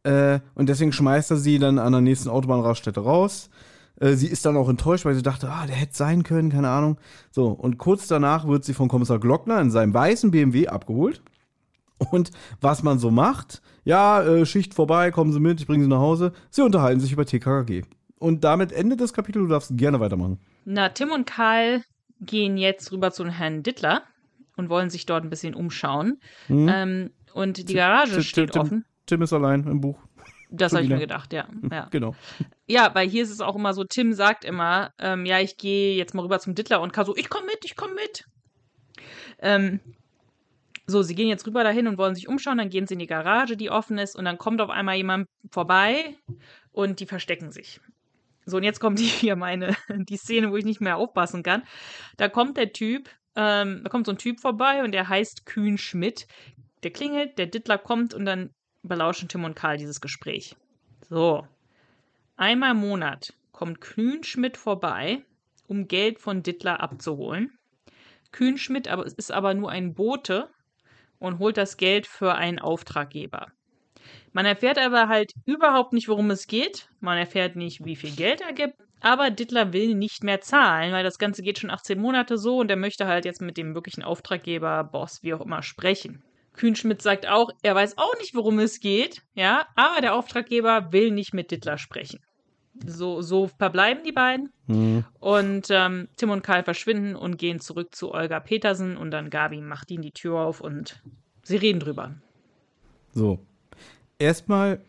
Äh, und deswegen schmeißt er sie dann an der nächsten Autobahnraststätte raus. Äh, sie ist dann auch enttäuscht, weil sie dachte, ah, der hätte sein können, keine Ahnung. So, und kurz danach wird sie von Kommissar Glockner in seinem weißen BMW abgeholt. Und was man so macht, ja, äh, Schicht vorbei, kommen Sie mit, ich bringe Sie nach Hause. Sie unterhalten sich über TKKG. Und damit endet das Kapitel, du darfst gerne weitermachen. Na, Tim und Karl gehen jetzt rüber zu Herrn Dittler und wollen sich dort ein bisschen umschauen. Mhm. Ähm, und die Garage Tim, steht Tim, offen. Tim ist allein im Buch. Das habe ich mir gedacht, ja. ja. Genau. Ja, weil hier ist es auch immer so, Tim sagt immer, ähm, ja, ich gehe jetzt mal rüber zum Dittler und Karl so, ich komme mit, ich komme mit. Ähm, so, sie gehen jetzt rüber dahin und wollen sich umschauen, dann gehen sie in die Garage, die offen ist, und dann kommt auf einmal jemand vorbei und die verstecken sich. So, und jetzt kommt hier meine, die Szene, wo ich nicht mehr aufpassen kann. Da kommt der Typ, ähm, da kommt so ein Typ vorbei und der heißt Kühn Schmidt. Der klingelt, der Dittler kommt und dann belauschen Tim und Karl dieses Gespräch. So. Einmal im Monat kommt Kühn Schmidt vorbei, um Geld von Dittler abzuholen. Kühn Schmidt aber, ist aber nur ein Bote und holt das Geld für einen Auftraggeber. Man erfährt aber halt überhaupt nicht, worum es geht. Man erfährt nicht, wie viel Geld er gibt. Aber Dittler will nicht mehr zahlen, weil das Ganze geht schon 18 Monate so und er möchte halt jetzt mit dem wirklichen Auftraggeber, Boss, wie auch immer, sprechen. Kühnschmidt sagt auch, er weiß auch nicht, worum es geht, ja, aber der Auftraggeber will nicht mit Dittler sprechen. So, so verbleiben die beiden. Mhm. Und ähm, Tim und Karl verschwinden und gehen zurück zu Olga Petersen und dann Gabi macht ihnen die Tür auf und sie reden drüber. So, erstmal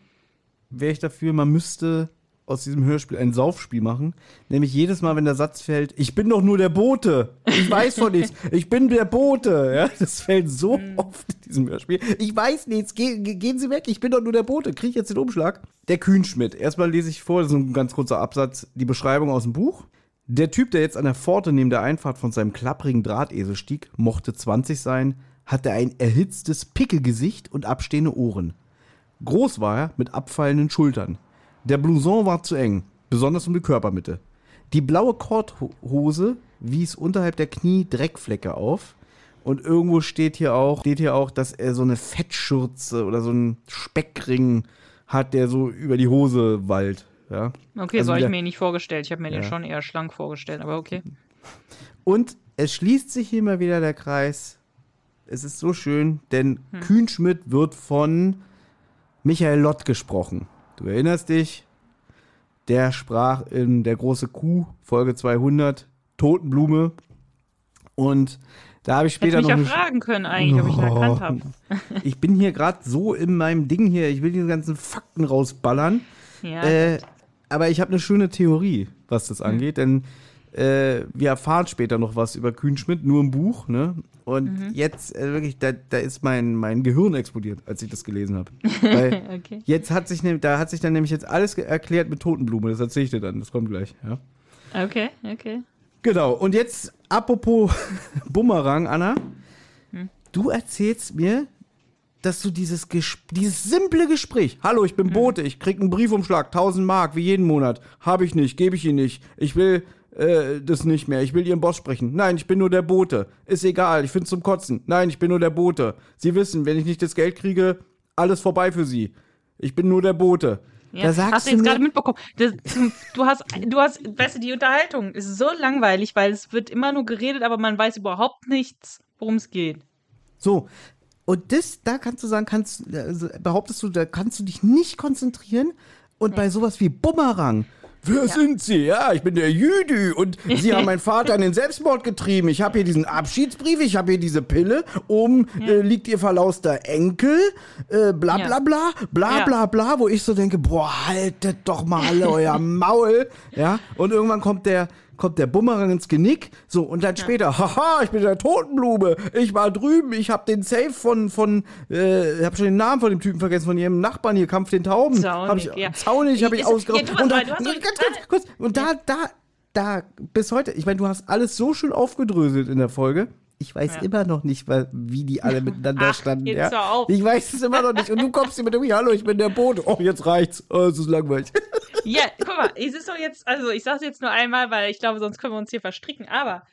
wäre ich dafür, man müsste aus diesem Hörspiel ein Saufspiel machen. Nämlich jedes Mal, wenn der Satz fällt, ich bin doch nur der Bote. Ich weiß von nichts. Ich bin der Bote. Ja, das fällt so mhm. oft in diesem Hörspiel. Ich weiß nichts. Ge gehen Sie weg. Ich bin doch nur der Bote. Kriege ich jetzt den Umschlag? Der Kühnschmidt. Erstmal lese ich vor, das ist ein ganz kurzer Absatz, die Beschreibung aus dem Buch. Der Typ, der jetzt an der Pforte neben der Einfahrt von seinem klapprigen Drahtesel stieg, mochte 20 sein, hatte ein erhitztes Pickelgesicht und abstehende Ohren. Groß war er mit abfallenden Schultern. Der Blouson war zu eng, besonders um die Körpermitte. Die blaue Korthose wies unterhalb der Knie Dreckflecke auf. Und irgendwo steht hier auch, steht hier auch, dass er so eine Fettschürze oder so einen Speckring hat, der so über die Hose wallt. Ja. Okay, also so habe ich mir nicht vorgestellt. Ich habe mir ja. den schon eher schlank vorgestellt, aber okay. Und es schließt sich hier mal wieder der Kreis. Es ist so schön, denn hm. Kühnschmidt wird von Michael Lott gesprochen. Du erinnerst dich? Der sprach in Der große Kuh, Folge 200, Totenblume. Und da habe ich später Hätte noch. Ich ja fragen können, eigentlich, oh, ob ich ihn erkannt habe. ich bin hier gerade so in meinem Ding hier. Ich will diese ganzen Fakten rausballern. Ja. Äh, aber ich habe eine schöne Theorie, was das hm. angeht, denn äh, wir erfahren später noch was über Kühnschmidt, nur im Buch, ne? Und mhm. jetzt äh, wirklich, da, da ist mein, mein Gehirn explodiert, als ich das gelesen habe. Okay. jetzt hat sich, ne, da hat sich dann nämlich jetzt alles erklärt mit Totenblume. Das erzähle ich dir dann, das kommt gleich, ja. Okay, okay. Genau, und jetzt apropos Bumerang, Anna. Hm. Du erzählst mir, dass du dieses, dieses simple Gespräch, hallo, ich bin hm. Bote, ich krieg einen Briefumschlag, 1000 Mark, wie jeden Monat, habe ich nicht, gebe ich ihn nicht, ich will äh, das nicht mehr. Ich will Ihren Boss sprechen. Nein, ich bin nur der Bote. Ist egal, ich find's zum Kotzen. Nein, ich bin nur der Bote. Sie wissen, wenn ich nicht das Geld kriege, alles vorbei für Sie. Ich bin nur der Bote. Ja, da sagst hast du jetzt gerade mitbekommen. Das, du hast, du hast, weißt du, die Unterhaltung ist so langweilig, weil es wird immer nur geredet, aber man weiß überhaupt nichts, worum es geht. So. Und das, da kannst du sagen, kannst, also behauptest du, da kannst du dich nicht konzentrieren. Und nee. bei sowas wie Bumerang Wer ja. sind Sie? Ja, ich bin der Jüdü und Sie haben meinen Vater in den Selbstmord getrieben. Ich habe hier diesen Abschiedsbrief, ich habe hier diese Pille. Oben ja. äh, liegt Ihr verlauster Enkel. Äh, bla bla bla, bla bla bla, wo ich so denke, boah, haltet doch mal alle euer Maul. Ja, und irgendwann kommt der kommt der Bumerang ins Genick, so, und dann später, haha, ich bin der Totenblume, ich war drüben, ich hab den Safe von, von, äh, hab schon den Namen von dem Typen vergessen, von ihrem Nachbarn hier, Kampf den Tauben. Zaunig, hab ich, ja. Zaunig hab ich ausgeraubt. ja, und da, ganz, ganz kurz, und da, da, da, bis heute, ich meine, du hast alles so schön aufgedröselt in der Folge. Ich weiß Ja. immer noch nicht, wie die alle miteinander Ach, standen. ja? Ich weiß es immer noch nicht. Und du kommst hier mit dem, hallo, ich bin der Bote. Oh, jetzt reicht's. Oh, es ist langweilig. Ja, guck mal, es ist doch jetzt, also ich sag's jetzt nur einmal, weil ich glaube, sonst können wir uns hier verstricken, aber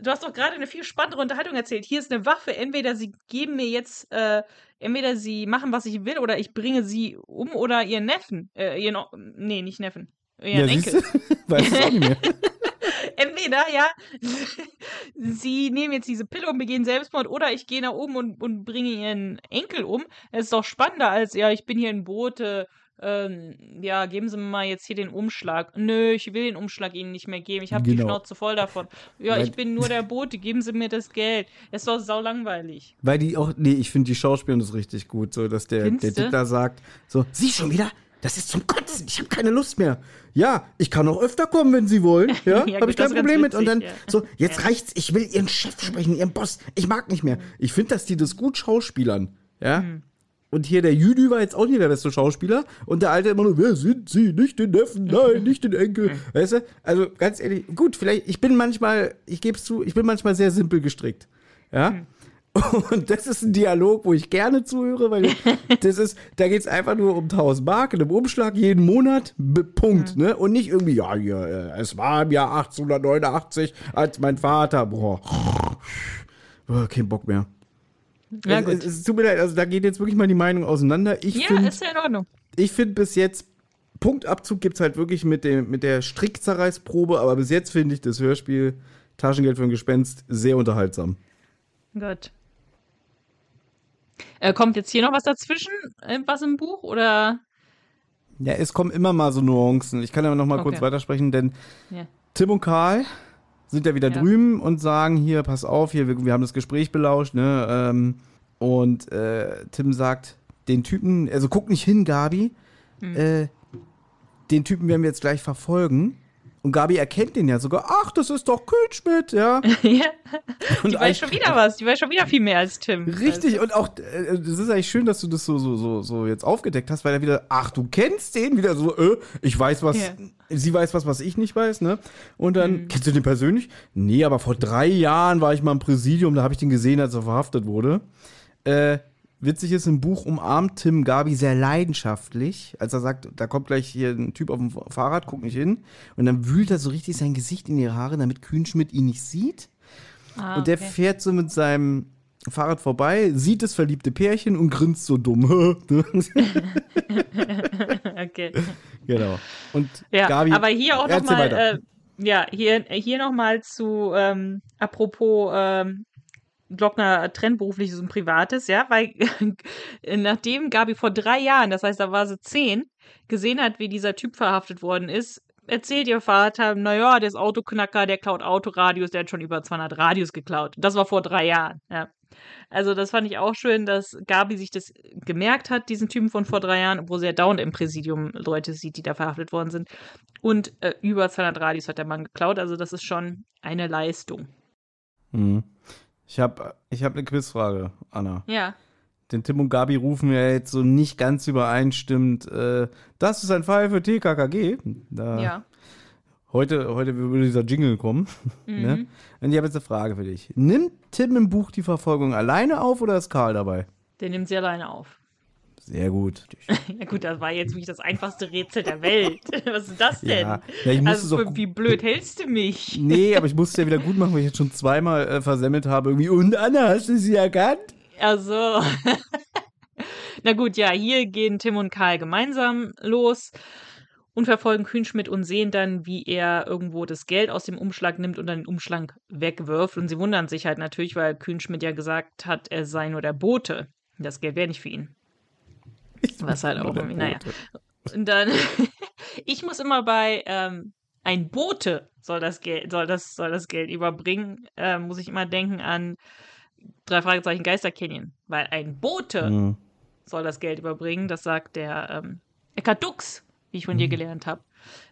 du hast doch gerade eine viel spannendere Unterhaltung erzählt. Hier ist eine Waffe, entweder sie geben mir jetzt, äh, entweder sie machen, was ich will, oder ich bringe sie um oder ihren Neffen, äh, ihren, O- nee, nicht Neffen, ihren Enkel. siehst du? Weiß es auch nicht mehr. Entweder, ja, sie nehmen jetzt diese Pille und begehen Selbstmord oder ich gehe nach oben und, und bringe ihren Enkel um. Das ist doch spannender als, ja, ich bin hier in Boote, ähm, ja, geben Sie mir mal jetzt hier den Umschlag. Nö, ich will den Umschlag Ihnen nicht mehr geben. Ich habe die Genau. Schnauze voll davon. Ja, Weil- ich bin nur der Bote, geben Sie mir das Geld. Das ist doch sau langweilig. Weil die auch, nee, ich finde die Schauspielerin ist richtig gut, so dass der, der Findste? Dittler sagt, so, Sie schon wieder? Das ist zum Kotzen, ich habe keine Lust mehr. Ja, ich kann auch öfter kommen, wenn Sie wollen. Ja, Ja, habe ich das kein Problem mit. Und dann witzig, ja. so, jetzt Ja. reicht's, ich will Ihren Chef sprechen, Ihren Boss. Ich mag nicht mehr. Ich finde, dass die das gut schauspielern. Ja. Hm. Und hier der Jüdü war jetzt auch nicht der beste Schauspieler. Und der Alte immer nur, wer sind Sie? Nicht den Neffen, nein, nicht den Enkel. Weißt du? Also ganz ehrlich, gut, vielleicht, ich bin manchmal, ich gebe es zu, ich bin manchmal sehr simpel gestrickt. Ja. Hm. Und das ist ein Dialog, wo ich gerne zuhöre, weil das ist, da geht es einfach nur um 1000 Mark in einem Umschlag jeden Monat, Punkt, ne? Und nicht irgendwie, ja, hier, äh, es war im Jahr 1889, als mein Vater, boah, boah kein Bock mehr. Ja, es, gut. es, es tut mir leid, also da geht jetzt wirklich mal die Meinung auseinander. Ich ja, finde, ist ja in Ordnung. ich finde bis jetzt, Punktabzug gibt es halt wirklich mit, dem, mit der Strickzerreißprobe, aber bis jetzt finde ich das Hörspiel Taschengeld für ein Gespenst sehr unterhaltsam. Gut. Äh, kommt jetzt hier noch was dazwischen? äh, Was im Buch? Oder? Ja, es kommen immer mal so Nuancen. Ich kann ja noch mal kurz Okay. weitersprechen, denn Ja. Tim und Karl sind ja wieder Ja. drüben und sagen hier, pass auf, hier, wir, wir haben das Gespräch belauscht, ne? Ähm, und äh, Tim sagt, den Typen, also guck nicht hin, Gabi, Hm. äh, den Typen werden wir jetzt gleich verfolgen. Und Gabi erkennt den ja sogar, ach, das ist doch Kühlschmidt, ja. ja. Und Die weiß schon wieder was. Die weiß schon wieder viel mehr als Tim. Richtig, und auch, äh, das ist eigentlich schön, dass du das so, so, so, so jetzt aufgedeckt hast, weil er wieder, ach, du kennst den, wieder so, äh, ich weiß was, Ja. sie weiß was, was ich nicht weiß, ne? Und dann, kennst du den persönlich? Nee, aber vor drei Jahren war ich mal im Präsidium, da habe ich den gesehen, als er verhaftet wurde. Äh, witzig ist, im Buch umarmt Tim Gabi sehr leidenschaftlich, als er sagt, da kommt gleich hier ein Typ auf dem Fahrrad, guck nicht hin. Und dann wühlt er so richtig sein Gesicht in ihre Haare, damit Kühnschmidt ihn nicht sieht. Ah, Und der okay. fährt so mit seinem Fahrrad vorbei, sieht das verliebte Pärchen und grinst so dumm. okay. genau. Und Ja, Gabi, aber hier auch nochmal, äh, ja, hier, hier nochmal zu, ähm, apropos, ähm, Glockner trennt berufliches und privates, ja, weil nachdem Gabi vor drei Jahren, das heißt, da war sie zehn, gesehen hat, wie dieser Typ verhaftet worden ist, erzählt ihr Vater, naja, der ist Autoknacker, der klaut Autoradios, der hat schon über 200 Radios geklaut. Das war vor drei Jahren, ja. Also das fand ich auch schön, dass Gabi sich das gemerkt hat, diesen Typen von vor drei Jahren, obwohl sie ja dauernd im Präsidium Leute sieht, die da verhaftet worden sind. Und äh, über 200 Radios hat der Mann geklaut. Also das ist schon eine Leistung. Mhm. Ich habe ich hab eine Quizfrage, Anna. Ja. Denn Tim und Gabi rufen ja jetzt so nicht ganz übereinstimmend. Äh, das ist ein Fall für TKKG. Da Ja. Heute, heute würde dieser Jingle kommen. Ne? Mhm. Und ich habe jetzt eine Frage für dich. Nimmt Tim im Buch die Verfolgung alleine auf oder ist Karl dabei? Der nimmt sie alleine auf. Sehr gut. Ja gut, das war jetzt wirklich das einfachste Rätsel der Welt. Was ist das denn? Ja, ja also auch wie blöd hältst du mich? Nee, aber ich musste ja wieder gut machen, weil ich jetzt schon zweimal äh, versemmelt habe. Irgendwie, und Anna, hast du sie erkannt? Also. Na gut, ja, hier gehen Tim und Karl gemeinsam los und verfolgen Kühnschmidt und sehen dann, wie er irgendwo das Geld aus dem Umschlag nimmt und dann den Umschlag wegwirft. Und sie wundern sich halt natürlich, weil Kühnschmidt ja gesagt hat, er sei nur der Bote. Das Geld wäre nicht für ihn. Was halt auch irgendwie, naja. Und dann, ich muss immer bei ähm, ein Bote soll das Geld, soll das, soll das Geld überbringen, äh, muss ich immer denken an drei Fragezeichen Geister Canyon. Weil ein Bote Mhm. soll das Geld überbringen, das sagt der ähm, Eckart Dux, wie ich von dir gelernt habe.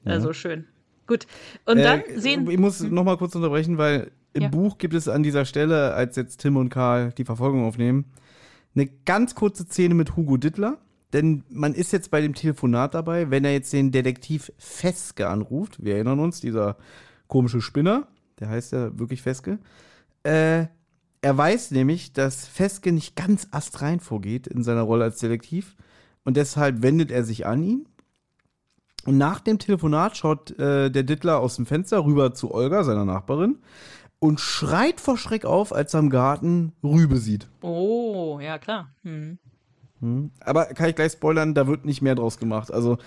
Also schön. gut. Und dann äh, sehen. Ich muss hm? noch mal kurz unterbrechen, weil im ja. Buch gibt es an dieser Stelle, als jetzt Tim und Karl die Verfolgung aufnehmen, eine ganz kurze Szene mit Hugo Dittler. Denn man ist jetzt bei dem Telefonat dabei, wenn er jetzt den Detektiv Feske anruft. Wir erinnern uns, dieser komische Spinner, der heißt ja wirklich Feske. Äh, er weiß nämlich, dass Feske nicht ganz astrein vorgeht in seiner Rolle als Detektiv. Und deshalb wendet er sich an ihn. Und nach dem Telefonat schaut äh, der Dittler aus dem Fenster rüber zu Olga, seiner Nachbarin, und schreit vor Schreck auf, als er im Garten Rübe sieht. Oh, ja, klar. Hm. Hm. Aber kann ich gleich spoilern, da wird nicht mehr draus gemacht. Also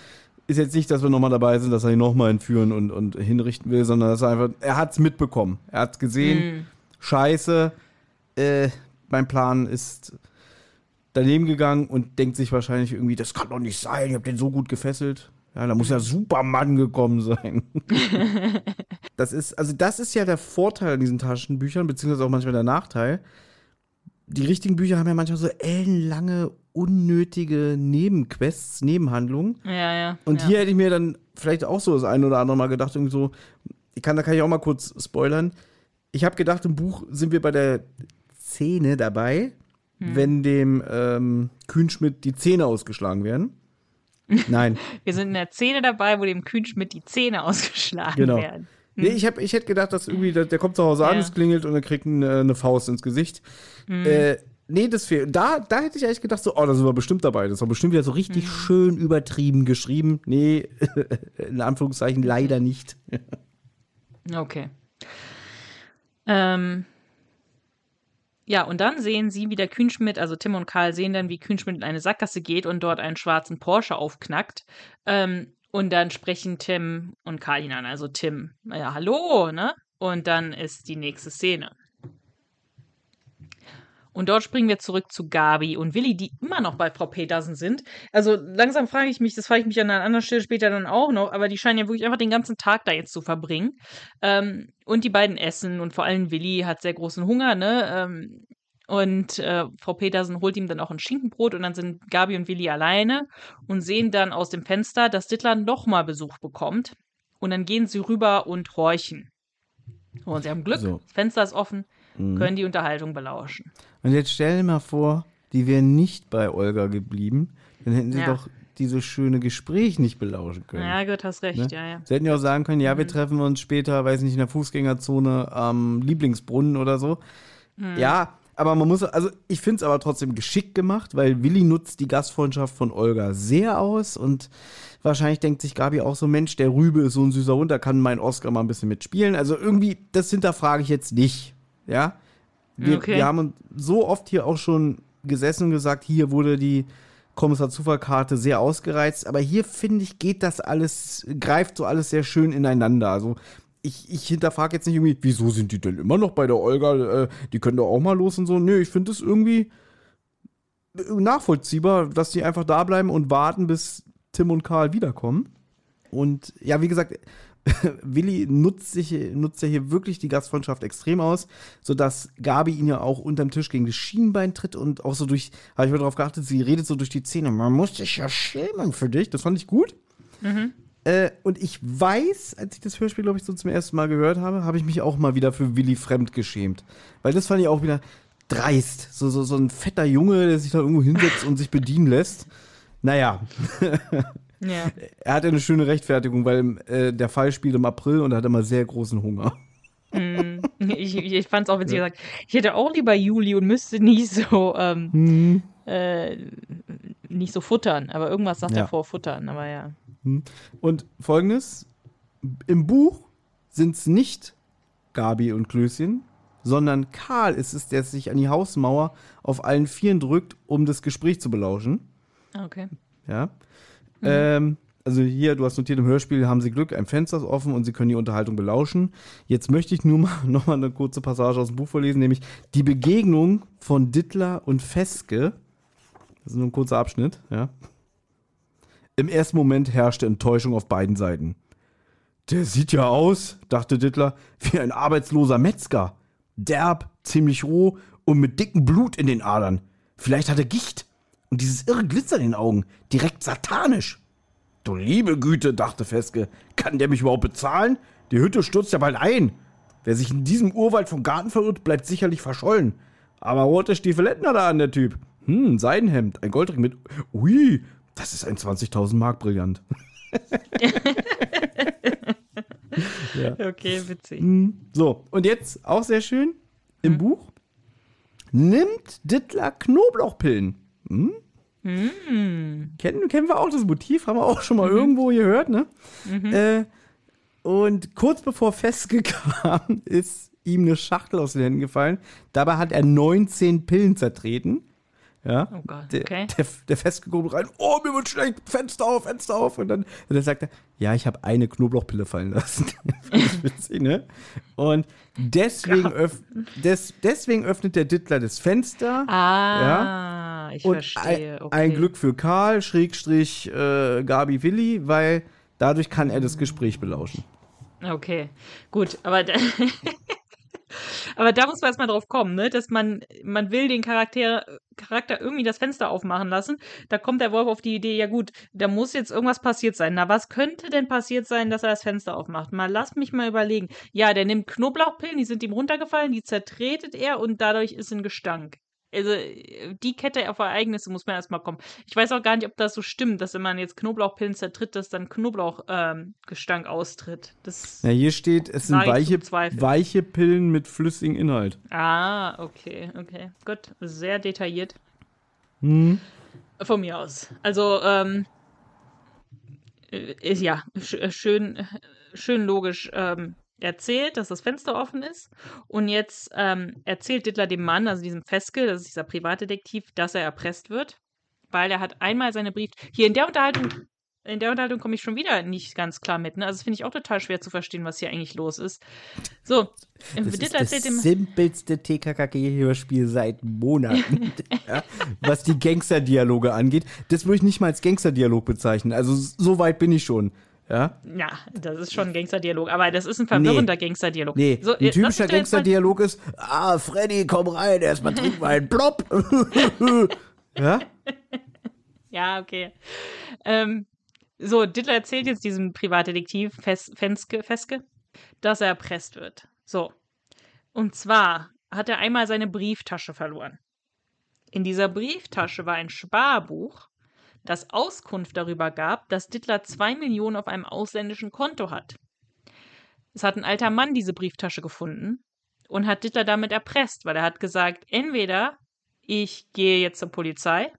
ist jetzt nicht, dass wir nochmal dabei sind, dass er ihn nochmal entführen und, und hinrichten will, sondern dass er einfach, er hat es mitbekommen. Er hat gesehen, hm. scheiße, äh, mein Plan ist daneben gegangen und denkt sich wahrscheinlich irgendwie, das kann doch nicht sein, ich hab den so gut gefesselt. Ja, da muss ja Superman gekommen sein. das ist, also das ist ja der Vorteil an diesen Taschenbüchern, beziehungsweise auch manchmal der Nachteil. Die richtigen Bücher haben ja manchmal so ellenlange, unnötige Nebenquests, Nebenhandlungen. Ja, ja. Und ja. hier hätte ich mir dann vielleicht auch so das eine oder andere Mal gedacht, irgendwie so, ich kann, da kann ich auch mal kurz spoilern. Ich habe gedacht, im Buch sind wir bei der Szene dabei, hm. wenn dem ähm, Kühnschmidt die Zähne ausgeschlagen werden. Nein. Wir sind in der Szene dabei, wo dem Kühnschmidt die Zähne ausgeschlagen genau. werden. Hm. Nee, ich, hab, ich hätte gedacht, dass irgendwie, der, der kommt zu Hause ja. an, es klingelt und er kriegt eine, eine Faust ins Gesicht. Hm. Äh, nee, das fehlt. Da, da hätte ich eigentlich gedacht, so, oh, da sind wir bestimmt dabei. Das war bestimmt wieder so richtig hm. schön übertrieben geschrieben. Nee, in Anführungszeichen leider nicht. okay. Ähm, ja, und dann sehen sie, wie der Kühnschmidt, also Tim und Karl sehen dann, wie Kühnschmidt in eine Sackgasse geht und dort einen schwarzen Porsche aufknackt. Ähm, und dann sprechen Tim und Karl ihn an. Also Tim, ja, hallo, ne? Und dann ist die nächste Szene. Und dort springen wir zurück zu Gabi und Willi, die immer noch bei Frau Petersen sind. Also langsam frage ich mich, das frage ich mich an einer anderen Stelle später dann auch noch, aber die scheinen ja wirklich einfach den ganzen Tag da jetzt zu verbringen. Ähm, und die beiden essen und vor allem Willi hat sehr großen Hunger, ne? Ähm, und äh, Frau Petersen holt ihm dann auch ein Schinkenbrot und dann sind Gabi und Willi alleine und sehen dann aus dem Fenster, dass Dittler nochmal Besuch bekommt. Und dann gehen sie rüber und horchen. Und sie haben Glück, so. das Fenster ist offen, mhm. können die Unterhaltung belauschen. Und jetzt stell dir mal vor, die wären nicht bei Olga geblieben, dann hätten sie ja. doch dieses schöne Gespräch nicht belauschen können. Ja, gut, hast recht, ne? ja, ja. Sie hätten ja auch sagen können, ja, wir mhm. treffen uns später, weiß nicht, in der Fußgängerzone am Lieblingsbrunnen oder so. Mhm. Ja, aber man muss, also ich finde es aber trotzdem geschickt gemacht, weil Willi nutzt die Gastfreundschaft von Olga sehr aus und wahrscheinlich denkt sich Gabi auch so, Mensch, der Rübe ist so ein süßer Hund, da kann mein Oscar mal ein bisschen mitspielen. Also irgendwie, das hinterfrage ich jetzt nicht. Ja. Wir, okay. wir haben so oft hier auch schon gesessen und gesagt, hier wurde die Kommissar-Zufallkarte sehr ausgereizt, aber hier finde ich, geht das alles, greift so alles sehr schön ineinander. Also ich, ich hinterfrage jetzt nicht irgendwie, wieso sind die denn immer noch bei der Olga? Äh, die können doch auch mal los und so. Nö, ich finde es irgendwie nachvollziehbar, dass die einfach da bleiben und warten, bis Tim und Karl wiederkommen. Und ja, wie gesagt, Willi nutzt, sich, nutzt ja hier wirklich die Gastfreundschaft extrem aus, sodass Gabi ihn ja auch unterm Tisch gegen das Schienbein tritt und auch so durch, habe ich mal darauf geachtet, sie redet so durch die Zähne. Man muss sich ja schämen für dich. Das fand ich gut. Mhm. Äh, und ich weiß, als ich das Hörspiel, glaube ich, so zum ersten Mal gehört habe, habe ich mich auch mal wieder für Willi fremd geschämt. Weil das fand ich auch wieder dreist. So, so, so ein fetter Junge, der sich da irgendwo hinsetzt und sich bedienen lässt. Naja. Ja. Er hatte eine schöne Rechtfertigung, weil äh, der Fall spielt im April und er hat immer sehr großen Hunger. Mm, ich, ich fand es auch witzig ja. gesagt. Ich hätte auch lieber Juli und müsste nicht so ähm, hm. äh, nicht so futtern, aber irgendwas sagt ja. er vor futtern, aber ja. Hm. Und folgendes: Im Buch sind es nicht Gabi und Klößchen, sondern Karl ist es, der sich an die Hausmauer auf allen Vieren drückt, um das Gespräch zu belauschen. Okay. Ja. Mhm. Ähm, also hier, du hast notiert, im Hörspiel haben sie Glück, ein Fenster ist offen und sie können die Unterhaltung belauschen. Jetzt möchte ich nur mal noch mal eine kurze Passage aus dem Buch vorlesen, nämlich die Begegnung von Dittler und Feske. Das ist nur ein kurzer Abschnitt, ja. Im ersten Moment herrschte Enttäuschung auf beiden Seiten. Der sieht ja aus, dachte Dittler, wie ein arbeitsloser Metzger. Derb, ziemlich roh und mit dickem Blut in den Adern. Vielleicht hat er Gicht. Und dieses irre Glitzern in den Augen, direkt satanisch. Du liebe Güte, dachte Feske, kann der mich überhaupt bezahlen? Die Hütte stürzt ja bald ein. Wer sich in diesem Urwald vom Garten verirrt, bleibt sicherlich verschollen. Aber rote Stiefeletten hat er an, der Typ. Hm, Seidenhemd, ein Goldring mit. Ui, das ist ein 20.000 Mark Brillant. ja. Okay, witzig. So, und jetzt auch sehr schön im hm. Buch. Nimmt Dittler Knoblauchpillen. Hm? Hm. Kennen, kennen wir auch das Motiv, haben wir auch schon mal mhm. irgendwo gehört, ne? Mhm. Äh, und kurz bevor festgekam, ist ihm eine Schachtel aus den Händen gefallen. Dabei hat er 19 Pillen zertreten. Ja. Oh Gott, okay. Der, der, der festgekommen rein, oh, mir wird schlecht, Fenster auf, Fenster auf. Und dann, und dann sagt er, ja, ich habe eine Knoblauchpille fallen lassen. witzig, ne? Und deswegen, öff, des, deswegen öffnet der Dittler das Fenster. Ah, ja, ich und verstehe. Okay. Ein, Glück für Karl, Schrägstrich, äh, Gabi Willi, weil dadurch kann er das Gespräch belauschen. Okay, gut, aber Aber da muss man erstmal drauf kommen, ne? dass man, man will den Charakter, Charakter irgendwie das Fenster aufmachen lassen. Da kommt der Wolf auf die Idee, ja gut, da muss jetzt irgendwas passiert sein. Na, was könnte denn passiert sein, dass er das Fenster aufmacht? Mal lass mich mal überlegen. Ja, der nimmt Knoblauchpillen, die sind ihm runtergefallen, die zertretet er und dadurch ist ein Gestank also die Kette auf Ereignisse muss man erstmal kommen. Ich weiß auch gar nicht, ob das so stimmt, dass wenn man jetzt Knoblauchpillen zertritt, dass dann Knoblauchgestank ähm, austritt. Das ja, hier steht, es sind weiche, weiche Pillen mit flüssigem Inhalt. Ah, okay, okay. Gut, sehr detailliert. Hm. Von mir aus. Also, ähm, ist, ja, schön, schön logisch. Ähm, erzählt, dass das Fenster offen ist. Und jetzt ähm, erzählt Dittler dem Mann, also diesem Feske, das ist dieser Privatdetektiv, dass er erpresst wird. Weil er hat einmal seine Brief. Hier in der Unterhaltung, in der Unterhaltung komme ich schon wieder nicht ganz klar mit. Ne? Also das finde ich auch total schwer zu verstehen, was hier eigentlich los ist. So, das Dittler ist das dem simpelste TKKG-Hörspiel seit Monaten, ja, was die Gangster-Dialoge angeht. Das würde ich nicht mal als Gangster-Dialog bezeichnen. Also so weit bin ich schon. Ja? Ja, das ist schon ein Gangsterdialog, aber das ist ein verwirrender nee. Gangsterdialog. Nee, so, ein typischer Gangsterdialog ist, ah, Freddy, komm rein, erstmal trink mal einen Plopp. ja? Ja, okay. Ähm, so, Dittler erzählt jetzt diesem Privatdetektiv Fes Fenske, Feske, dass er erpresst wird. So. Und zwar hat er einmal seine Brieftasche verloren. In dieser Brieftasche war ein Sparbuch das Auskunft darüber gab, dass Dittler zwei Millionen auf einem ausländischen Konto hat. Es hat ein alter Mann diese Brieftasche gefunden und hat Dittler damit erpresst, weil er hat gesagt, entweder ich gehe jetzt zur Polizei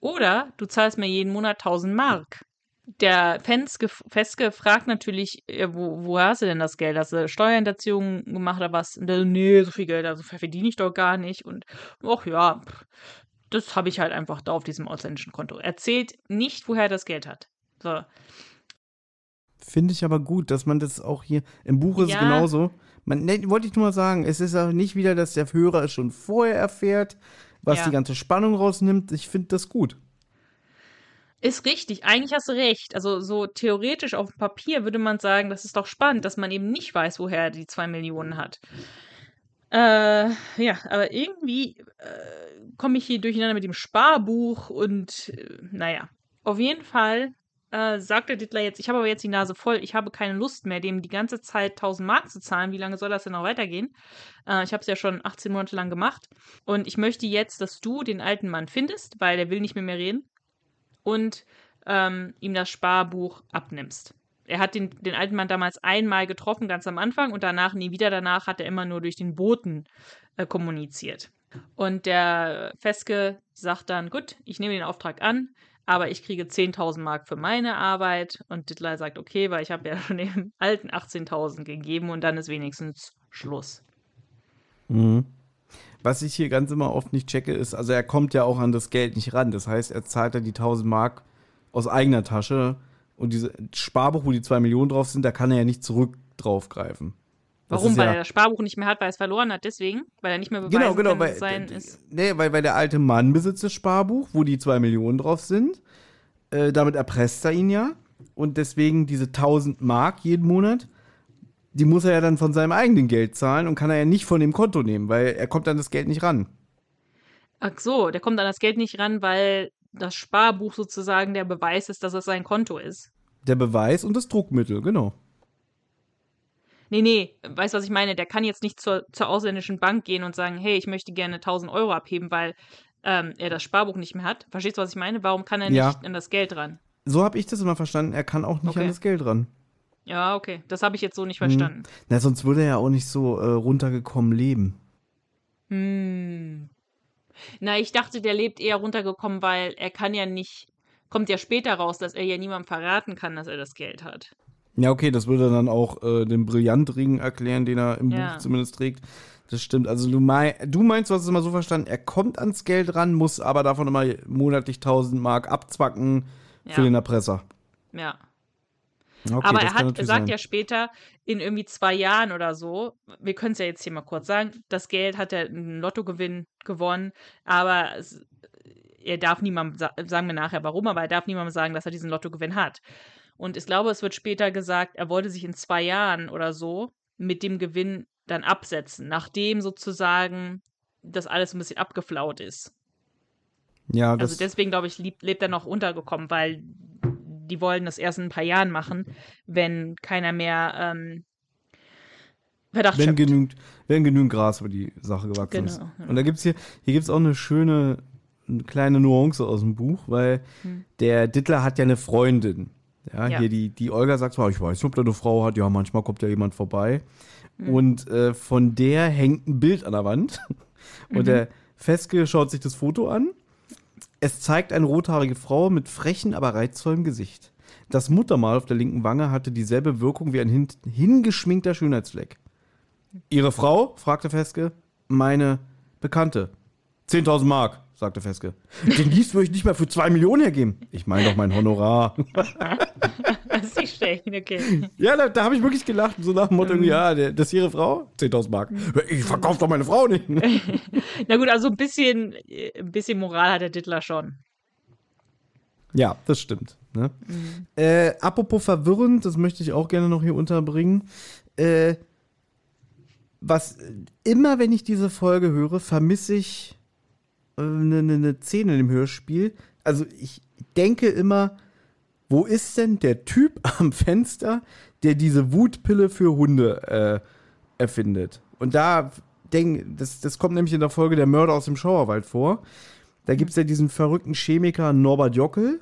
oder du zahlst mir jeden Monat 1000 Mark. Der Fenske, Feske fragt natürlich, wo, wo hast du denn das Geld? Hast du Steuerhinterziehung gemacht oder was? Und der, nee, so viel Geld, also verdiene ich doch gar nicht. Und ach ja, das habe ich halt einfach da auf diesem ausländischen Konto. Erzählt nicht, woher er das Geld hat. So. Finde ich aber gut, dass man das auch hier im Buch ist ja. genauso. Man, ne, wollte ich nur mal sagen, es ist auch nicht wieder, dass der Hörer es schon vorher erfährt, was ja. die ganze Spannung rausnimmt. Ich finde das gut. Ist richtig, eigentlich hast du recht. Also so theoretisch auf dem Papier würde man sagen, das ist doch spannend, dass man eben nicht weiß, woher er die zwei Millionen hat. Äh, ja, aber irgendwie äh, komme ich hier durcheinander mit dem Sparbuch und äh, naja, auf jeden Fall äh, sagt der Dittler jetzt, ich habe aber jetzt die Nase voll, ich habe keine Lust mehr, dem die ganze Zeit 1000 Mark zu zahlen. Wie lange soll das denn noch weitergehen? Äh, ich habe es ja schon 18 Monate lang gemacht und ich möchte jetzt, dass du den alten Mann findest, weil der will nicht mit mir reden und ähm, ihm das Sparbuch abnimmst er hat den, den alten Mann damals einmal getroffen, ganz am Anfang, und danach, nie wieder danach, hat er immer nur durch den Boten äh, kommuniziert. Und der Feske sagt dann, gut, ich nehme den Auftrag an, aber ich kriege 10.000 Mark für meine Arbeit. Und Dittler sagt, okay, weil ich habe ja schon dem alten 18.000 gegeben und dann ist wenigstens Schluss. Mhm. Was ich hier ganz immer oft nicht checke, ist, also er kommt ja auch an das Geld nicht ran. Das heißt, er zahlt ja die 1000 Mark aus eigener Tasche und dieses Sparbuch, wo die zwei Millionen drauf sind, da kann er ja nicht zurück draufgreifen. Warum? Weil ja, er das Sparbuch nicht mehr hat, weil er es verloren hat, deswegen? Weil er nicht mehr beweisen genau, genau, kann, weil, es sein ist? Nee, weil, weil der alte Mann besitzt das Sparbuch, wo die zwei Millionen drauf sind. Äh, damit erpresst er ihn ja. Und deswegen diese 1000 Mark jeden Monat, die muss er ja dann von seinem eigenen Geld zahlen und kann er ja nicht von dem Konto nehmen, weil er kommt an das Geld nicht ran. Ach so, der kommt an das Geld nicht ran, weil das Sparbuch sozusagen der Beweis ist, dass es sein Konto ist. Der Beweis und das Druckmittel, genau. Nee, nee, weißt du, was ich meine? Der kann jetzt nicht zur, zur ausländischen Bank gehen und sagen, hey, ich möchte gerne 1000 Euro abheben, weil ähm, er das Sparbuch nicht mehr hat. Verstehst du, was ich meine? Warum kann er nicht Ja. an das Geld ran? So habe ich das immer verstanden. Er kann auch nicht Okay. an das Geld ran. Ja, okay. Das habe ich jetzt so nicht Mhm. verstanden. Na, sonst würde er ja auch nicht so äh, runtergekommen leben. Hm. Na, ich dachte, der lebt eher runtergekommen, weil er kann ja nicht, kommt ja später raus, dass er ja niemandem verraten kann, dass er das Geld hat. Ja, okay, das würde dann auch äh, den Brillantring erklären, den er im Ja. Buch zumindest trägt. Das stimmt. Also du, mei du meinst, du hast es immer so verstanden, er kommt ans Geld ran, muss aber davon immer monatlich 1000 Mark abzwacken für Ja. den Erpresser. Ja. Okay, Aber er hat, natürlich sagt sein. ja später, in irgendwie zwei Jahren oder so, wir können es ja jetzt hier mal kurz sagen, das Geld hat er einen Lottogewinn gewonnen, aber es, er darf niemandem, sa- sagen wir nachher warum, aber er darf niemandem sagen, dass er diesen Lottogewinn hat. Und ich glaube, es wird später gesagt, er wollte sich in zwei Jahren oder so mit dem Gewinn dann absetzen, nachdem sozusagen das alles ein bisschen abgeflaut ist. Ja, das, Also deswegen, glaube ich, lebt, lebt er noch untergekommen, weil die wollen das erst in ein paar Jahren machen, wenn keiner mehr ähm, Verdacht wenn schöpft. genügend, wenn genügend Gras über die Sache gewachsen ist. Genau, ja. Und da gibt's hier, hier gibt's auch eine schöne, eine kleine Nuance aus dem Buch, weil der Dittler hat ja eine Freundin. Ja, Hm. Ja. hier die, die Olga sagt zwar, ich weiß nicht, ob der eine Frau hat, ja, manchmal kommt ja jemand vorbei. Hm. Und äh, von der hängt ein Bild an der Wand. Und Mhm. der Feske schaut sich das Foto an. Es zeigt eine rothaarige Frau mit frechen, aber reizvollem Gesicht. Das Muttermal auf der linken Wange hatte dieselbe Wirkung wie ein hin hingeschminkter Schönheitsfleck. Ihre Frau? fragte Feske. Meine Bekannte. 10.000 Mark, sagte Feske. Den Lies würde ich nicht mal für zwei Millionen hergeben. Ich meine doch mein Honorar. Das ist nicht schlecht, okay. ja, da, da habe ich wirklich gelacht. So nach dem Motto, ja, der, das ist Ihre Frau? 10.000 Mark. Ich verkaufe doch meine Frau nicht. Na gut, also ein bisschen, ein bisschen Moral hat der Dittler schon. Ja, das stimmt. Ne? Äh, apropos verwirrend, das möchte ich auch gerne noch hier unterbringen. Äh, was immer, wenn ich diese Folge höre, vermisse ich eine äh, ne, ne Szene dem Hörspiel. Also ich denke immer, wo ist denn der Typ am Fenster, der diese Wutpille für Hunde äh, erfindet? Und da denk, das, das kommt nämlich in der Folge Der Mörder aus dem Schauerwald vor. Da gibt es ja diesen verrückten Chemiker Norbert Jockel,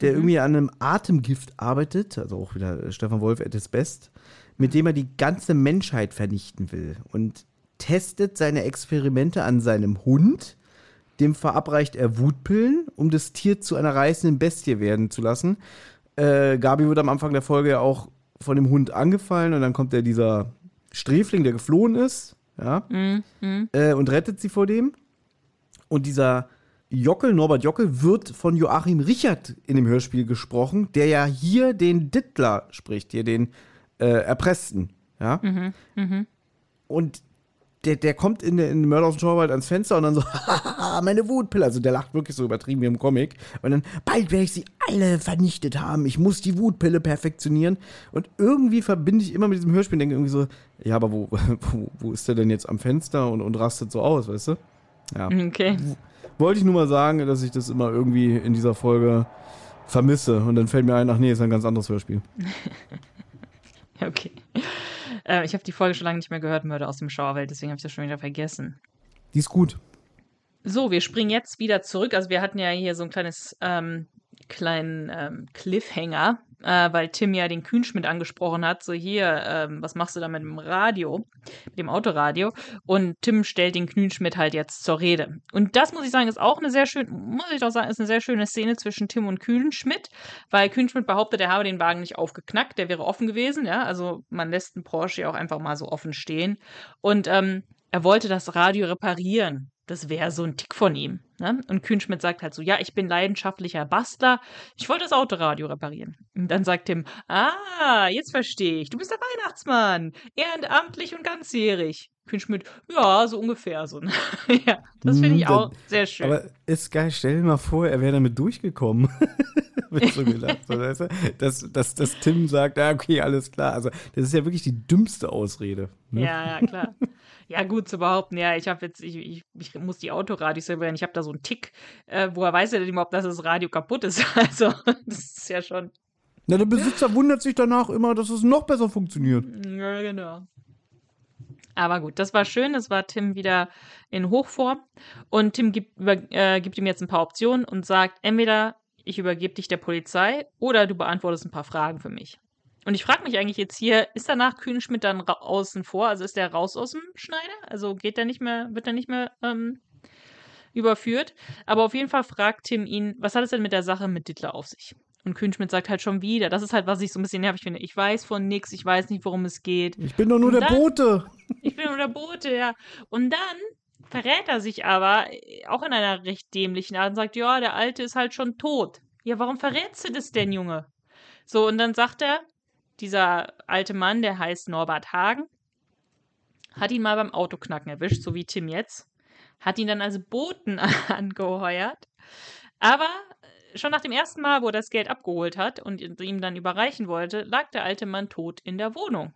der irgendwie an einem Atemgift arbeitet, also auch wieder äh, Stefan Wolf at his best, mit dem er die ganze Menschheit vernichten will und testet seine Experimente an seinem Hund. Dem verabreicht er Wutpillen, um das Tier zu einer reißenden Bestie werden zu lassen. Äh, Gabi wird am Anfang der Folge ja auch von dem Hund angefallen und dann kommt ja dieser Sträfling, der geflohen ist, ja, äh, und rettet sie vor dem. Und dieser Jockel, Norbert Jockel, wird von Joachim Richard in dem Hörspiel gesprochen, der ja hier den Dittler spricht, hier den äh, Erpressten. Ja? Und der, der kommt in, in den Mörder aus dem Schauerwald ans Fenster und dann so, haha, meine Wutpille. Also der lacht wirklich so übertrieben wie im Comic. Und dann, bald werde ich sie alle vernichtet haben. Ich muss die Wutpille perfektionieren. Und irgendwie verbinde ich immer mit diesem Hörspiel, denke irgendwie so, ja, aber wo, wo, wo ist der denn jetzt am Fenster und, und rastet so aus, weißt du? Ja. Okay. Wollte ich nur mal sagen, dass ich das immer irgendwie in dieser Folge vermisse. Und dann fällt mir ein, ach nee, ist ein ganz anderes Hörspiel. Okay. Äh, ich habe die Folge schon lange nicht mehr gehört, Mörder aus dem Schauerwald, deswegen habe ich das schon wieder vergessen. Die ist gut. So, wir springen jetzt wieder zurück. Also wir hatten ja hier so ein kleines ähm, kleinen ähm, Cliffhanger, äh, weil Tim ja den Kühnschmidt angesprochen hat. So hier, ähm, was machst du da mit dem Radio, mit dem Autoradio? Und Tim stellt den Kühnschmidt halt jetzt zur Rede. Und das muss ich sagen, ist auch eine sehr schön, muss ich doch sagen, ist eine sehr schöne Szene zwischen Tim und Kühnschmidt, weil Kühnschmidt behauptet, er habe den Wagen nicht aufgeknackt, der wäre offen gewesen, ja. Also man lässt einen Porsche ja auch einfach mal so offen stehen. Und ähm, er wollte das Radio reparieren. Das wäre so ein Tick von ihm. Ne? Und Kühnschmidt sagt halt so, ja, ich bin leidenschaftlicher Bastler, ich wollte das Autoradio reparieren. Und dann sagt Tim, ah, jetzt verstehe ich, du bist der Weihnachtsmann, ehrenamtlich und ganzjährig. Kühnschmidt, ja, so ungefähr so. ne? ja, das finde ich Hm, auch sehr schön. Aber ist geil, stell dir mal vor, er wäre damit durchgekommen. So gedacht, so, weißt du? dass, dass, dass Tim sagt, ja, okay, alles klar. Also, das ist ja wirklich die dümmste Ausrede. Ne? Ja, ja, klar. Ja, gut zu behaupten, ja, ich habe jetzt, ich, ich, ich, muss die Autoradios reparieren. Ich habe da so einen Tick. Äh, woher weiß er denn überhaupt, dass das Radio kaputt ist? Also, das ist ja schon. Na, der Besitzer wundert sich danach immer, dass es noch besser funktioniert. Ja, genau. Aber gut, das war schön. Das war Tim wieder in Hochform. Und Tim gibt, über, äh, gibt ihm jetzt ein paar Optionen und sagt: entweder ich übergebe dich der Polizei oder du beantwortest ein paar Fragen für mich. Und ich frage mich eigentlich jetzt hier, ist danach Kühnschmidt dann außen vor? Also ist der raus aus dem Schneider? Also geht der nicht mehr, wird er nicht mehr ähm, überführt? Aber auf jeden Fall fragt Tim ihn, was hat es denn mit der Sache mit Dittler auf sich? Und Kühnschmidt sagt halt schon wieder, das ist halt, was ich so ein bisschen nervig finde. Ich weiß von nichts, ich weiß nicht, worum es geht. Ich bin doch nur Und der dann, Bote. Ich bin nur der Bote, ja. Und dann verrät er sich aber, äh, auch in einer recht dämlichen Art, und sagt, ja, der Alte ist halt schon tot. Ja, warum verrätst du das denn, Junge? So, und dann sagt er, dieser alte Mann, der heißt Norbert Hagen, hat ihn mal beim Autoknacken erwischt, so wie Tim jetzt. Hat ihn dann als Boten angeheuert. Aber schon nach dem ersten Mal, wo er das Geld abgeholt hat und ihm dann überreichen wollte, lag der alte Mann tot in der Wohnung.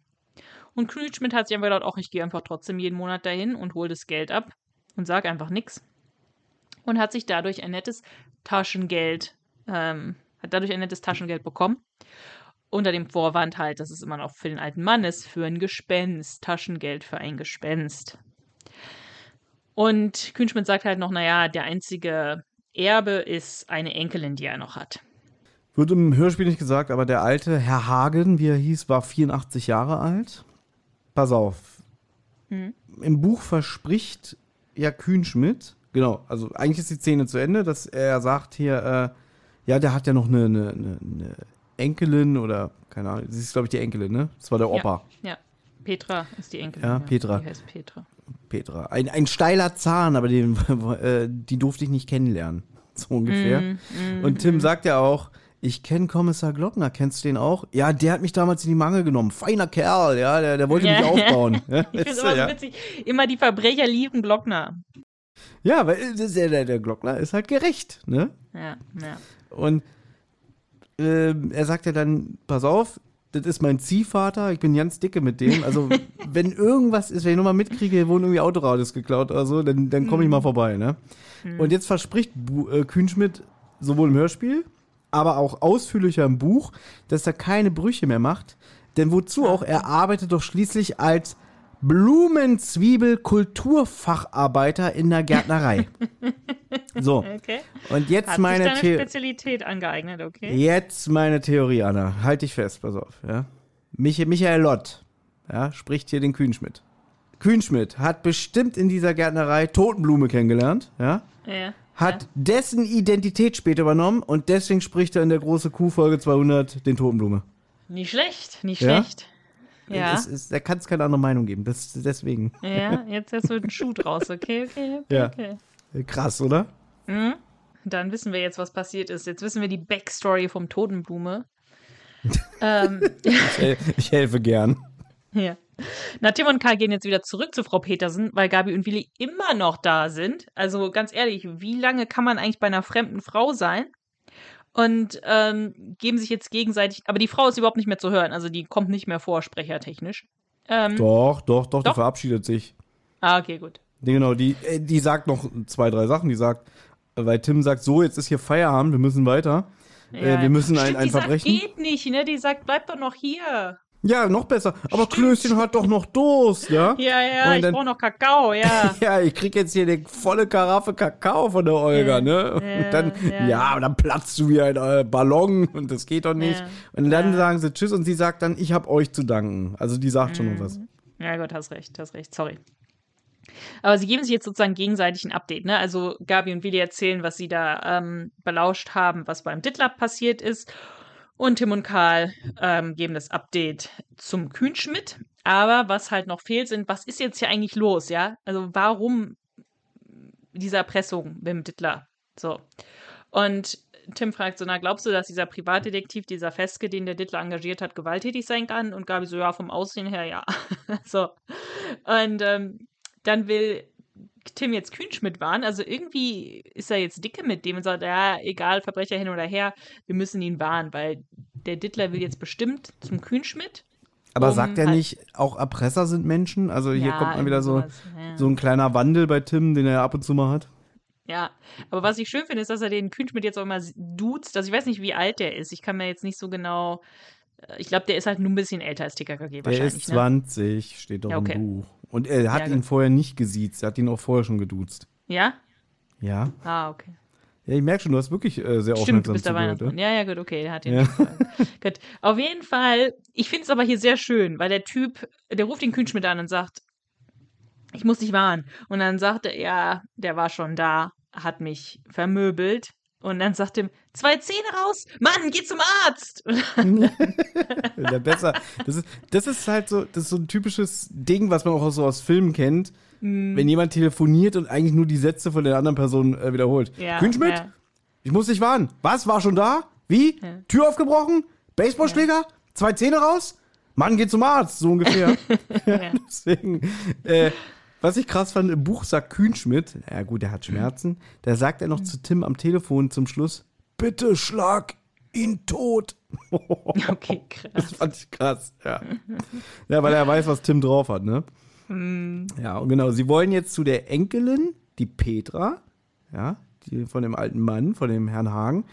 Und Knutschmidt hat sich einfach gedacht, ach, ich gehe einfach trotzdem jeden Monat dahin und hole das Geld ab und sag einfach nichts. Und hat sich dadurch ein nettes Taschengeld, ähm, hat dadurch ein nettes Taschengeld bekommen unter dem Vorwand halt, dass es immer noch für den alten Mann ist, für ein Gespenst, Taschengeld für ein Gespenst. Und Kühnschmidt sagt halt noch, naja, der einzige Erbe ist eine Enkelin, die er noch hat. Wird im Hörspiel nicht gesagt, aber der alte Herr Hagen, wie er hieß, war 84 Jahre alt. Pass auf. Hm. Im Buch verspricht ja Kühnschmidt, genau, also eigentlich ist die Szene zu Ende, dass er sagt hier, äh, ja, der hat ja noch eine, eine, eine Enkelin oder keine Ahnung, sie ist glaube ich die Enkelin, ne? Das war der Opa. Ja, ja. Petra ist die Enkelin. Ja, Petra. Die heißt Petra. Petra. Ein, ein steiler Zahn, aber den, äh, die durfte ich nicht kennenlernen. So ungefähr. Mm, mm, Und Tim mm. sagt ja auch, ich kenne Kommissar Glockner, kennst du den auch? Ja, der hat mich damals in die Mangel genommen. Feiner Kerl, ja, der, der wollte ja. mich aufbauen. ich finde immer so witzig. Immer die Verbrecher lieben Glockner. Ja, weil der, der, der Glockner ist halt gerecht, ne? Ja, ja. Und äh, er sagt ja dann, pass auf, das ist mein Ziehvater, ich bin ganz dicke mit dem. Also, wenn irgendwas ist, wenn ich nochmal mitkriege, hier wurden irgendwie Autoradios geklaut oder so, dann, dann komme ich mal mhm. vorbei, ne? Mhm. Und jetzt verspricht Bu äh, Kühnschmidt sowohl im Hörspiel, aber auch ausführlicher im Buch, dass er keine Brüche mehr macht. Denn wozu auch? Er arbeitet doch schließlich als Blumenzwiebel-Kulturfacharbeiter in der Gärtnerei. so. Okay. Und jetzt Hat meine sich deine Spezialität angeeignet, okay? Jetzt meine Theorie, Anna. Halt dich fest, pass auf, ja. Mich Michael Lott, ja, spricht hier den Kühnschmidt. Kühnschmidt hat bestimmt in dieser Gärtnerei Totenblume kennengelernt, ja. Ja. Hat ja. dessen Identität später übernommen und deswegen spricht er in der große Kuhfolge 200 den Totenblume. Nicht schlecht, nicht schlecht. Ja. Es, es, da kann es keine andere Meinung geben. Das, deswegen. Ja, jetzt, jetzt wird ein Schuh draus. Okay, okay, okay. Ja. okay. Krass, oder? Mhm. Dann wissen wir jetzt, was passiert ist. Jetzt wissen wir die Backstory vom Totenblume. ähm. ich, ich helfe gern. Ja. Na, Tim und Karl gehen jetzt wieder zurück zu Frau Petersen, weil Gabi und Willi immer noch da sind. Also ganz ehrlich, wie lange kann man eigentlich bei einer fremden Frau sein? Und ähm, geben sich jetzt gegenseitig. Aber die Frau ist überhaupt nicht mehr zu hören, also die kommt nicht mehr vor, sprechertechnisch. Ähm, doch, doch, doch, doch, die verabschiedet sich. Ah, okay, gut. Genau, die, äh, die sagt noch zwei, drei Sachen. Die sagt, weil Tim sagt, so, jetzt ist hier Feierabend, wir müssen weiter. Äh, ja. Äh, wir müssen Stimmt, ein, ein die Verbrechen. Sagt, geht nicht, ne? Die sagt, bleib doch noch hier. Ja, noch besser. Aber Stimmt. Klößchen hat doch noch Durst, ja? Ja, ja, dann, ich brauche noch Kakao, ja. ja, ich krieg jetzt hier eine volle Karaffe Kakao von der Olga, ne? Ja, und dann, ja, ja, und dann platzt du wie ein äh, Ballon und das geht doch nicht. Ja, und dann sagen sie Tschüss und sie sagt dann, ich hab euch zu danken. Also die sagt schon noch was. Mhm. Ja, Gott, hast recht, hast recht, sorry. Aber sie geben sich jetzt sozusagen gegenseitig ein Update, ne? Also Gabi und Willi erzählen, was sie da ähm, belauscht haben, was beim Ditlab passiert ist. Und Tim und Karl ähm, geben das Update zum Kühnschmidt. Aber was halt noch fehlt, sind, was ist jetzt hier eigentlich los, ja? Also warum diese Erpressung dem Dittler? So. Und Tim fragt so, na, glaubst du, dass dieser Privatdetektiv, dieser Feske, den der Dittler engagiert hat, gewalttätig sein kann? Und Gabi so, ja, vom Aussehen her, ja. so. Und ähm, dann will Tim jetzt Kühnschmidt waren. Also irgendwie ist er jetzt dicke mit dem und sagt, ja, egal, Verbrecher hin oder her, wir müssen ihn warnen, weil der Dittler will jetzt bestimmt zum Kühnschmidt. Aber um sagt er halt- nicht, auch Erpresser sind Menschen? Also hier Ja, kommt mal wieder so, ja. so ein kleiner Wandel bei Tim, den er ab und zu mal hat. Ja, aber was ich schön finde, ist, dass er den Kühnschmidt jetzt auch immer duzt. Also ich weiß nicht, wie alt der ist. Ich kann mir jetzt nicht so genau. äh, Ich glaube, der ist halt nur ein bisschen älter als TKKG Der wahrscheinlich. ist ne? 20, steht doch Ja, okay. im Buch. Und er hat Ja, ihn vorher nicht gesiezt, er hat ihn auch vorher schon geduzt. Ja? Ja. Ah, okay. Ja, ich merke schon, du hast wirklich äh, sehr Stimmt, du aufmerksam bist der. Weihnachtsmann. Ne? Ja, ja, gut, okay, der hat den Ja. Gut. Auf jeden Fall, ich finde es aber hier sehr schön, weil der Typ, der ruft den Kühnschmidt an und sagt, ich muss dich warnen. Und dann sagt er, ja, der war schon da, hat mich vermöbelt. Und dann sagt er, zwei Zähne raus, Mann, geh zum Arzt. Der besser. Das ist, das ist halt so, das ist so ein typisches Ding, was man auch so aus Filmen kennt. Mhm. Wenn jemand telefoniert und eigentlich nur die Sätze von der anderen Person äh, wiederholt. Ja, Kühnschmidt, ja. ich muss dich warnen. Was? War schon da? Wie? Ja. Tür aufgebrochen? Baseballschläger? Zwei Zähne raus? Mann, geht zum Arzt, so ungefähr. Deswegen, äh, was ich krass fand, im Buch sagt Kühnschmidt, ja gut, der hat Schmerzen, da sagt er noch zu Tim am Telefon zum Schluss, bitte schlag ihn tot. Okay, krass. Das fand ich krass, ja. Ja, weil er weiß, was Tim drauf hat, ne? Ja, und genau, sie wollen jetzt zu der Enkelin, die Petra, ja, die von dem alten Mann, von dem Herrn Hagen.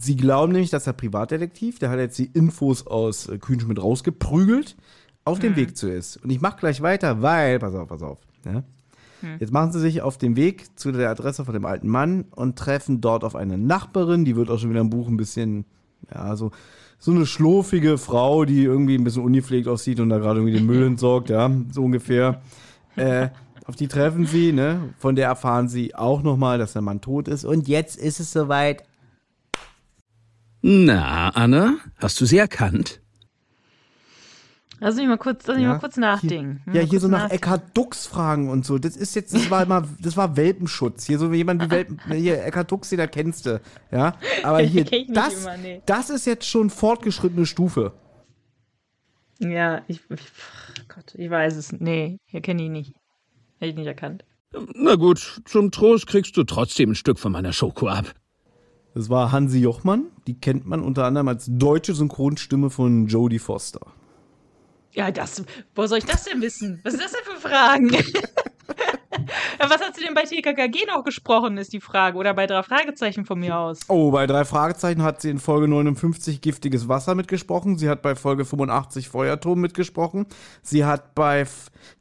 Sie glauben nämlich, dass der Privatdetektiv, der hat jetzt die Infos aus äh, Kühnschmidt rausgeprügelt, auf dem Weg zu ist. Und ich mach gleich weiter, weil, pass auf, pass auf, ne? Jetzt machen sie sich auf den Weg zu der Adresse von dem alten Mann und treffen dort auf eine Nachbarin, die wird auch schon wieder im Buch ein bisschen, ja, so, so eine schlurfige Frau, die irgendwie ein bisschen ungepflegt aussieht und da gerade irgendwie den Müll entsorgt, ja, so ungefähr. Äh, auf die treffen sie, ne? Von der erfahren sie auch nochmal, dass der Mann tot ist. Und jetzt ist es soweit. Na, Anna, hast du sie erkannt? Lass mich mal kurz, lass mich mal kurz nachdenken. Hier, ja, Mal hier so nach. Eckhard Dux fragen und so. Das ist jetzt, das war immer, das war Welpenschutz. Hier so wie jemand wie Welpen, hier Eckhard Dux, den da kennst du, ja. Aber hier, das, immer, nee. das ist jetzt schon fortgeschrittene Stufe. Ja, ich, ich, Gott, ich weiß es. Nee, hier kenne ich nicht. Hätte ich nicht erkannt. Na gut, zum Trost kriegst du trotzdem ein Stück von meiner Schoko ab. Das war Hansi Jochmann. Die kennt man unter anderem als deutsche Synchronstimme von Jodie Foster. Ja, das, wo soll ich das denn wissen? Was ist das denn für Fragen? Was hat sie denn bei TKKG noch gesprochen, ist die Frage. Oder bei drei Fragezeichen von mir aus. Oh, bei drei Fragezeichen hat sie in Folge 59 giftiges Wasser mitgesprochen. Sie hat bei Folge 85 Feuerturm mitgesprochen. Sie hat bei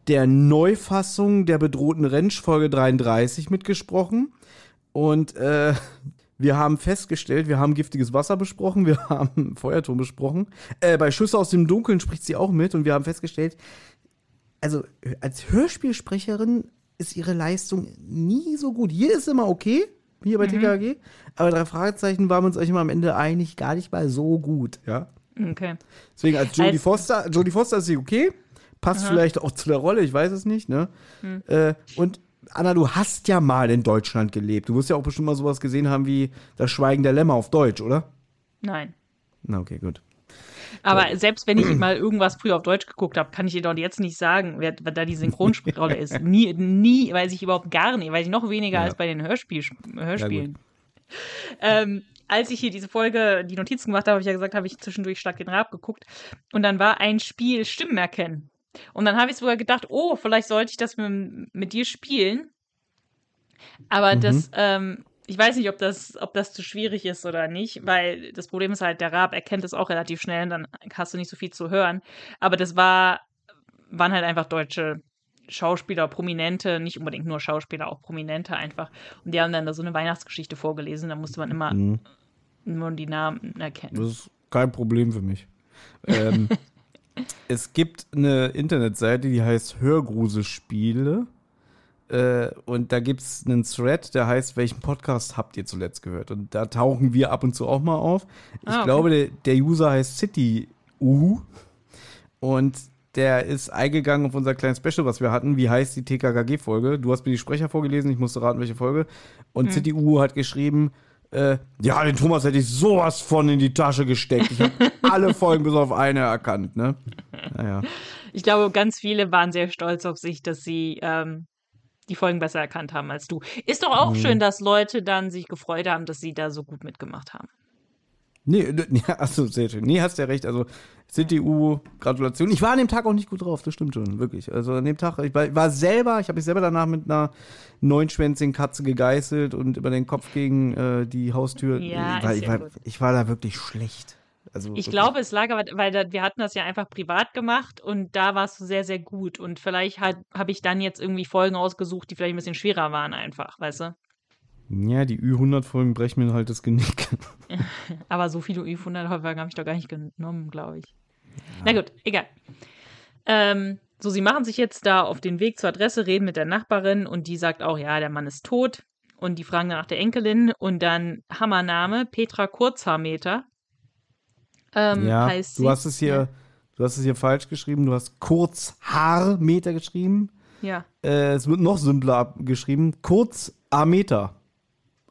der Neufassung der bedrohten Rentsch Folge 33 mitgesprochen. Und äh, wir haben festgestellt, wir haben giftiges Wasser besprochen, wir haben Feuerturm besprochen. Äh, bei Schüsse aus dem Dunkeln spricht sie auch mit und wir haben festgestellt, also als Hörspielsprecherin ist ihre Leistung nie so gut. Hier ist immer okay, hier bei TKG, aber drei Fragezeichen waren wir uns eigentlich immer am Ende einig, gar nicht mal so gut, ja. Okay. Deswegen als Jodie Als- Foster, Jodie Foster ist sie okay, passt vielleicht auch zu der Rolle, ich weiß es nicht, ne? Äh, und Anna, du hast ja mal in Deutschland gelebt. Du wirst ja auch bestimmt mal sowas gesehen haben wie das Schweigen der Lämmer auf Deutsch, oder? Nein. Na, okay, gut. Aber selbst wenn ich mal irgendwas früher auf Deutsch geguckt habe, kann ich dir doch jetzt nicht sagen, wer, wer da die Synchronrolle ist. Nie, nie, weiß ich überhaupt gar nicht, weiß ich noch weniger Ja. als bei den Hörspiel, Hörspielen. ähm, als ich hier diese Folge, die Notizen gemacht habe, habe ich ja gesagt, habe ich zwischendurch Schlag den Rab geguckt. Und dann war ein Spiel Stimmen erkennen. Und dann habe ich sogar gedacht, oh, vielleicht sollte ich das mit, mit dir spielen. Aber das, ähm, ich weiß nicht, ob das, ob das zu schwierig ist oder nicht, weil das Problem ist halt, der Rab erkennt es auch relativ schnell und dann hast du nicht so viel zu hören. Aber das war, waren halt einfach deutsche Schauspieler, Prominente, nicht unbedingt nur Schauspieler, auch Prominente einfach. Und die haben dann da so eine Weihnachtsgeschichte vorgelesen, da musste man immer Mhm. nur die Namen erkennen. Das ist kein Problem für mich. ähm, es gibt eine Internetseite, die heißt Hörgruselspiele. Äh, und da gibt es einen Thread, der heißt, welchen Podcast habt ihr zuletzt gehört? Und da tauchen wir ab und zu auch mal auf. Ich Ah, okay. glaube, der, der User heißt City U. Und der ist eingegangen auf unser kleines Special, was wir hatten. Wie heißt die TKKG-Folge? Du hast mir die Sprecher vorgelesen, ich musste raten, welche Folge. Und City U hat geschrieben, äh, ja, den Thomas hätte ich sowas von in die Tasche gesteckt. Ich habe alle Folgen bis auf eine erkannt, ne? Naja. Ich glaube, ganz viele waren sehr stolz auf sich, dass sie ähm, die Folgen besser erkannt haben als du. Ist doch auch Mhm. schön, dass Leute dann sich gefreut haben, dass sie da so gut mitgemacht haben. Nee, nee, achso, sehr schön. Nee, hast ja recht. Also, CDU, Gratulation. Ich war an dem Tag auch nicht gut drauf, das stimmt schon, wirklich. Also an dem Tag, ich war, ich war selber, ich habe mich selber danach mit einer neunschwänzigen Katze gegeißelt und über den Kopf gegen äh, die Haustür. Ja, ich, war, ich, ja war, ich war da wirklich schlecht. Also Ich glaube, es lag aber, weil da, wir hatten das ja einfach privat gemacht und da warst du sehr, sehr gut. Und vielleicht habe ich dann jetzt irgendwie Folgen ausgesucht, die vielleicht ein bisschen schwerer waren, einfach, weißt du? Ja, die Ü100-Folgen brechen mir halt das Genick. Aber so viele Ü100-Folgen habe ich doch gar nicht genommen, glaube ich. Na gut, egal. Ähm, so, sie machen sich jetzt da auf den Weg zur Adresse, reden mit der Nachbarin und die sagt auch, ja, der Mann ist tot. Und die fragen nach der Enkelin und dann Hammername, Petra Kurzhaarmeter. Ähm, ja, heißt du sie. hast es hier, du hast es hier falsch geschrieben. Du hast Kurzhaarmeter geschrieben. Ja. Äh, es wird noch simpler geschrieben. Kurzarmeter.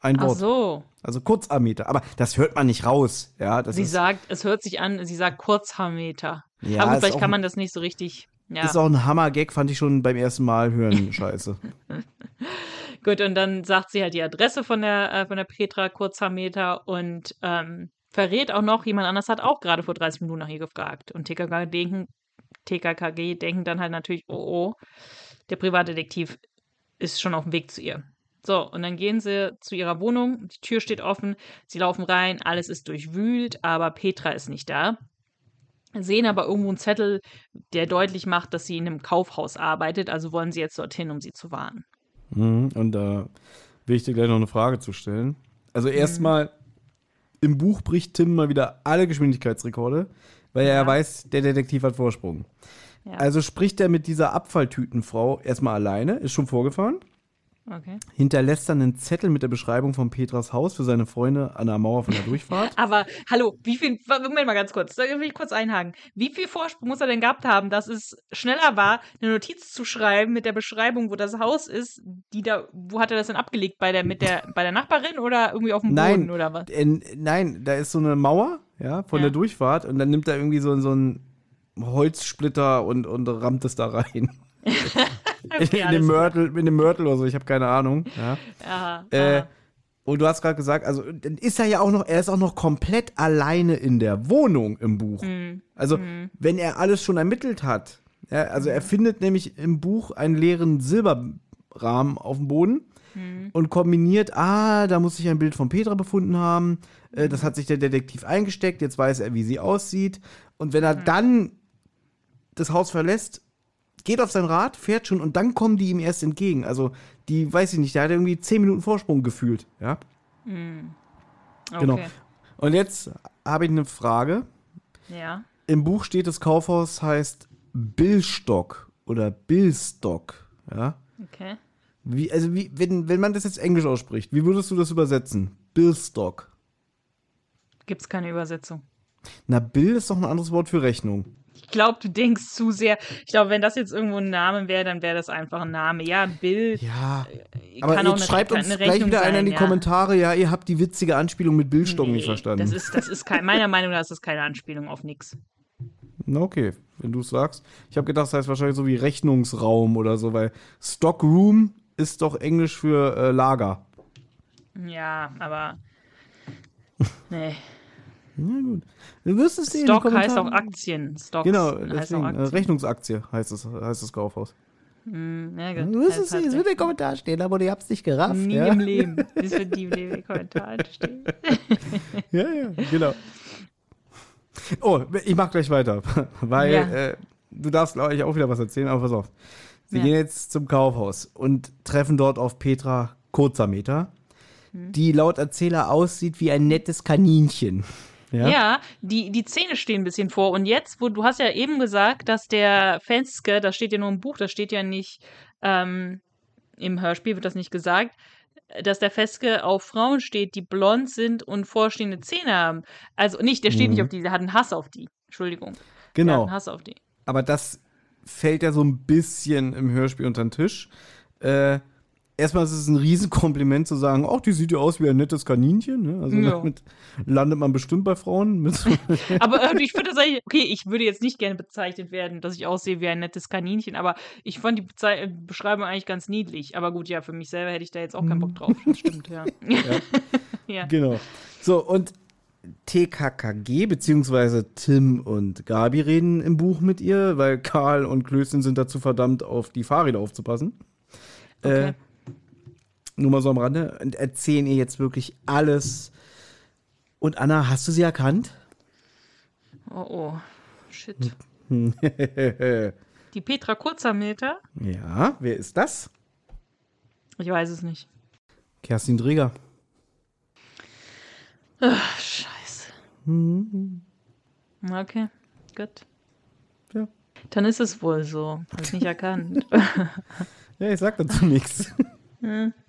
Ein Ach Wort. so. Also Kurzarmeter. Aber das hört man nicht raus. Ja, das Sie ist, sagt, es hört sich an, sie sagt Kurzhaarmeter. Ja, Aber gut, vielleicht kann man das nicht so richtig. Ja. ist auch ein Hammer-Gag, fand ich schon beim ersten Mal hören. Scheiße. Gut, und dann sagt sie halt die Adresse von der, äh, von der Petra Kurzhaarmeter und ähm, verrät auch noch, jemand anders hat auch gerade vor 30 Minuten nach ihr gefragt. Und TKKG denken, TKKG denken dann halt natürlich, oh, oh, der Privatdetektiv ist schon auf dem Weg zu ihr. So, und dann gehen sie zu ihrer Wohnung, die Tür steht offen, sie laufen rein, alles ist durchwühlt, aber Petra ist nicht da. Sehen aber irgendwo einen Zettel, der deutlich macht, dass sie in einem Kaufhaus arbeitet, also wollen sie jetzt dorthin, um sie zu warnen. Mhm, Und da will ich dir gleich noch eine Frage zu stellen. Also Mhm. erstmal, im Buch bricht Tim mal wieder alle Geschwindigkeitsrekorde, weil er Ja. ja weiß, der Detektiv hat Vorsprung. Ja. Also spricht er mit dieser Abfalltütenfrau erstmal alleine, ist schon vorgefahren, Okay. hinterlässt dann einen Zettel mit der Beschreibung von Petras Haus für seine Freunde an der Mauer von der Durchfahrt. Aber hallo, wie viel, Moment mal ganz kurz, da will ich kurz einhaken. Wie viel Vorsprung muss er denn gehabt haben, dass es schneller war, eine Notiz zu schreiben mit der Beschreibung, wo das Haus ist, die da, wo hat er das denn abgelegt? Bei der, mit der, bei der Nachbarin oder irgendwie auf dem Nein. Boden oder was? Äh, nein, da ist so eine Mauer, ja, von Ja. der Durchfahrt und dann nimmt er irgendwie so, so einen Holzsplitter und, und rammt es da rein. Okay, in, dem. Mörtel, in dem Mörtel oder so, ich habe keine Ahnung. Ja. Aha, Äh, aha. und du hast gerade gesagt, also dann ist er ja auch noch, er ist auch noch komplett alleine in der Wohnung im Buch. Mhm. Also, wenn er alles schon ermittelt hat, ja, also er findet nämlich im Buch einen leeren Silberrahmen auf dem Boden Mhm. und kombiniert, ah, da muss ich ein Bild von Petra befunden haben, äh, das hat sich der Detektiv eingesteckt, jetzt weiß er, wie sie aussieht. Und wenn er Mhm. dann das Haus verlässt, geht auf sein Rad, fährt schon und dann kommen die ihm erst entgegen. Also, die, weiß ich nicht, der hat irgendwie 10 Minuten Vorsprung gefühlt, ja. Genau. Okay. Und jetzt habe ich eine Frage. Ja. Im Buch steht, das Kaufhaus heißt Billstock oder Billstock, ja. Okay. Wie, also wie, wenn, wenn man das jetzt Englisch ausspricht, wie würdest du das übersetzen? Billstock. Gibt's keine Übersetzung. Na, Bill ist doch ein anderes Wort für Rechnung. Ich glaube, du denkst zu sehr. Ich glaube, wenn das jetzt irgendwo ein Name wäre, dann wäre das einfach ein Name. Ja, Bill Ja, kann aber jetzt schreibt uns gleich Rechnung wieder einer in die ja. Kommentare, ja, ihr habt die witzige Anspielung mit Billstock nicht Nee, verstanden. Das ist, das ist kein, meiner Meinung nach ist das keine Anspielung auf nix. Na okay, wenn du es sagst. Ich habe gedacht, das heißt wahrscheinlich so wie Rechnungsraum oder so, weil Stockroom ist doch Englisch für äh, Lager. Ja, aber. Nee. Na gut. Du wirst es sehen. Stock heißt auch. Aktien. Stocks Genau, heißt deswegen, auch äh, Aktien. Rechnungsaktie heißt es, heißt das Kaufhaus. Hm, ja, gut. Du wirst Heißt es halt sehen, es wird in den Kommentaren stehen, aber habt es nicht gerafft. Nie ja? im Leben. Das wird die im Leben Kommentaren stehen. Ja, ja, genau. Oh, ich mach gleich weiter, weil Ja. äh, du darfst, glaube ich, auch wieder was erzählen, aber pass auf. Sie Ja. gehen jetzt zum Kaufhaus und treffen dort auf Petra Kurzameter, Hm. die laut Erzähler aussieht wie ein nettes Kaninchen. Ja? Ja, die, die Zähne stehen ein bisschen vor. Und jetzt, wo du hast ja eben gesagt, dass der Fenske, das steht ja nur im Buch, das steht ja nicht ähm, im Hörspiel, wird das nicht gesagt, dass der Feske auf Frauen steht, die blond sind und vorstehende Zähne haben. Also nicht, der steht nicht Mhm. auf die, der hat einen Hass auf die. Entschuldigung. Der hat Genau. einen Hass auf die. aber das fällt ja so ein bisschen im Hörspiel unter den Tisch. Äh, erstmal ist es ein Riesenkompliment zu sagen, ach, die sieht ja aus wie ein nettes Kaninchen. Ne? Also Ja. damit landet man bestimmt bei Frauen. Aber äh, ich finde eigentlich, okay, ich würde jetzt nicht gerne bezeichnet werden, dass ich aussehe wie ein nettes Kaninchen, aber ich fand die Bezei Beschreibung eigentlich ganz niedlich. Aber gut, ja, für mich selber hätte ich da jetzt auch keinen Bock drauf. Das stimmt, ja. ja. genau. So, und TKKG, beziehungsweise Tim und Gabi reden im Buch mit ihr, weil Karl und Klößchen sind dazu verdammt, auf die Fahrräder aufzupassen. Okay. Äh, nur mal so am Rande. Und erzählen ihr jetzt wirklich alles. Und Anna, hast du sie erkannt? Oh, oh. Shit. Hm. Die Petra Kurzermeter? ja, wer ist das? Ich weiß es nicht. Kerstin Dreger. Ach, scheiße. Okay, gut. Ja. Dann ist es wohl so. Hab ich nicht erkannt. Ja, ich sag dazu nichts.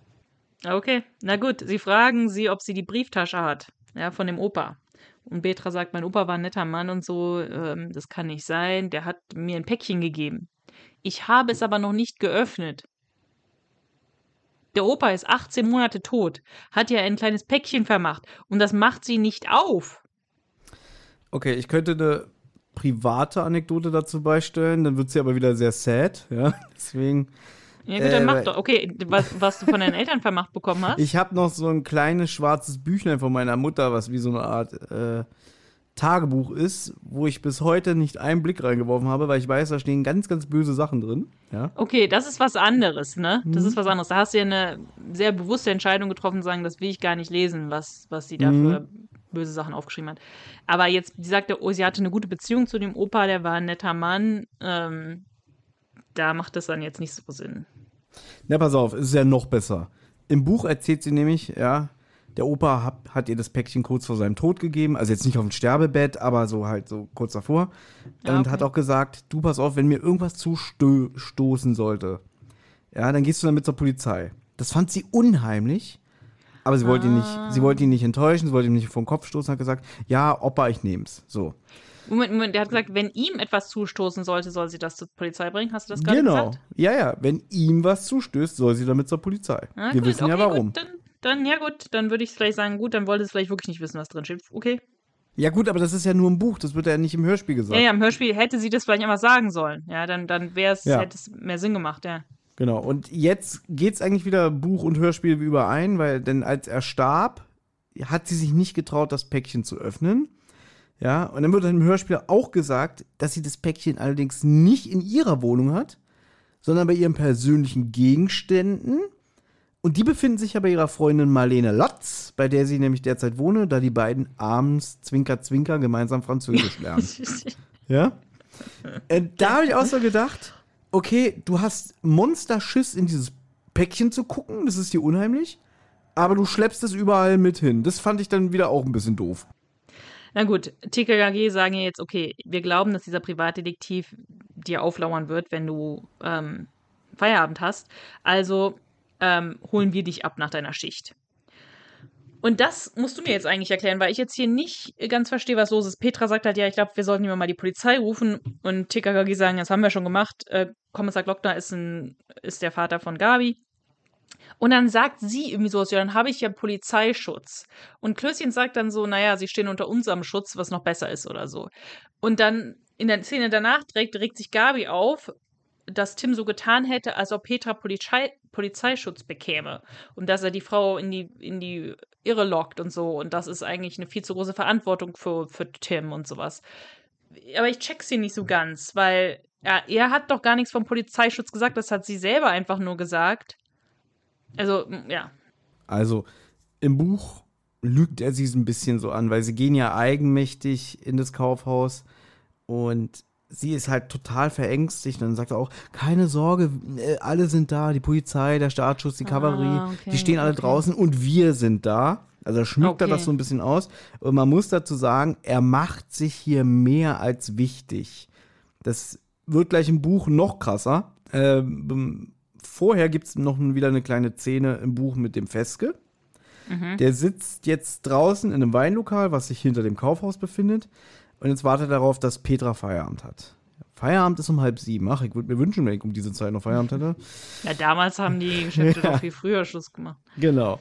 Okay, na gut. Sie fragen sie, ob sie die Brieftasche hat. Ja, von dem Opa. Und Petra sagt, mein Opa war ein netter Mann und so. Ähm, das kann nicht sein. Der hat mir ein Päckchen gegeben. Ich habe es aber noch nicht geöffnet. Der Opa ist 18 Monate tot, hat ja ein kleines Päckchen vermacht und das macht sie nicht auf. Okay, ich könnte eine private Anekdote dazu beistellen, dann wird sie aber wieder sehr sad, ja. Deswegen. Ja gut, dann Äh, mach doch. Okay, was, was du von deinen Eltern vermacht bekommen hast? Ich habe noch so ein kleines schwarzes Büchlein von meiner Mutter, was wie so eine Art äh, Tagebuch ist, wo ich bis heute nicht einen Blick reingeworfen habe, weil ich weiß, da stehen ganz, ganz böse Sachen drin. Ja. Okay, das ist was anderes, ne? Das Mhm. ist was anderes. Da hast du ja eine sehr bewusste Entscheidung getroffen, zu sagen, das will ich gar nicht lesen, was, was sie da Mhm. für böse Sachen aufgeschrieben hat. Aber jetzt, sie sagte, oh, sie hatte eine gute Beziehung zu dem Opa, der war ein netter Mann. Ähm, da macht das dann jetzt nicht so Sinn. Na, pass auf, es ist ja noch besser. Im Buch erzählt sie nämlich, ja, der Opa hat, hat ihr das Päckchen kurz vor seinem Tod gegeben, also jetzt nicht auf dem Sterbebett, aber so halt so kurz davor. Ja, und okay. hat auch gesagt, du pass auf, wenn mir irgendwas zustoßen sollte, ja, dann gehst du damit zur Polizei. Das fand sie unheimlich, aber sie wollte ihn nicht, sie wollte ihn nicht enttäuschen, sie wollte ihm nicht vom Kopf stoßen, hat gesagt, ja, Opa, ich nehm's. So. Moment, Moment, der hat gesagt, wenn ihm etwas zustoßen sollte, soll sie das zur Polizei bringen. Hast du das gerade Genau. gesagt? Ja, ja, wenn ihm was zustößt, soll sie damit zur Polizei. Ah, Wir gut, wissen ja okay, warum. Gut, dann, dann, ja gut, dann würde ich vielleicht sagen, gut, dann wollte es vielleicht wirklich nicht wissen, was drin steht. Okay. Ja gut, aber das ist ja nur ein Buch, das wird ja nicht im Hörspiel gesagt. Ja, ja, im Hörspiel hätte sie das vielleicht einfach sagen sollen. Ja, dann, dann wäre es, Ja. hätte es mehr Sinn gemacht, ja. Genau, und jetzt geht's eigentlich wieder Buch und Hörspiel überein, weil denn als er starb, hat sie sich nicht getraut, das Päckchen zu öffnen. Ja, und dann wird im Hörspiel auch gesagt, dass sie das Päckchen allerdings nicht in ihrer Wohnung hat, sondern bei ihren persönlichen Gegenständen. Und die befinden sich ja bei ihrer Freundin Marlene Lotz, bei der sie nämlich derzeit wohne, da die beiden abends Zwinker Zwinker gemeinsam Französisch lernen. Ja? Äh, da habe ich auch so gedacht, okay, du hast Monsterschiss in dieses Päckchen zu gucken, das ist dir unheimlich, aber du schleppst es überall mit hin. Das fand ich dann wieder auch ein bisschen doof. Na gut, TKKG sagen ja jetzt, okay, wir glauben, dass dieser Privatdetektiv dir auflauern wird, wenn du ähm, Feierabend hast. Also ähm, holen wir dich ab nach deiner Schicht. Und das musst du mir jetzt eigentlich erklären, weil ich jetzt hier nicht ganz verstehe, was los ist. Petra sagt halt, ja, ich glaube, wir sollten lieber mal die Polizei rufen und TKKG sagen, das haben wir schon gemacht. Äh, Kommissar Glockner ist, ein, ist der Vater von Gabi. Und dann sagt sie irgendwie sowas, ja, dann habe ich ja Polizeischutz. Und Klößchen sagt dann so, naja, sie stehen unter unserem Schutz, was noch besser ist oder so. Und dann in der Szene danach direkt regt sich Gabi auf, dass Tim so getan hätte, als ob Petra Polizei, Polizeischutz bekäme. Und dass er die Frau in die, in die Irre lockt und so. Und das ist eigentlich eine viel zu große Verantwortung für, für Tim und sowas. Aber ich check sie nicht so ganz, weil er, er hat doch gar nichts vom Polizeischutz gesagt, das hat sie selber einfach nur gesagt. Also, ja. Also im Buch lügt er sie ein bisschen so an, weil sie gehen ja eigenmächtig in das Kaufhaus und sie ist halt total verängstigt und dann sagt er auch, keine Sorge, äh, alle sind da, die Polizei, der Staatsschutz, die Kavallerie, Ah, okay, die stehen alle okay. draußen und wir sind da. Also schmückt er Okay. das so ein bisschen aus. Und man muss dazu sagen, er macht sich hier mehr als wichtig. Das wird gleich im Buch noch krasser. Ähm, vorher gibt es noch wieder eine kleine Szene im Buch mit dem Feske. Der sitzt jetzt draußen in einem Weinlokal, was sich hinter dem Kaufhaus befindet. Und jetzt wartet er darauf, dass Petra Feierabend hat. Feierabend ist um halb sieben. Ach, ich würde mir wünschen, wenn ich um diese Zeit noch Feierabend hätte. ja damals haben die Geschäfte doch viel früher Schluss gemacht. Genau.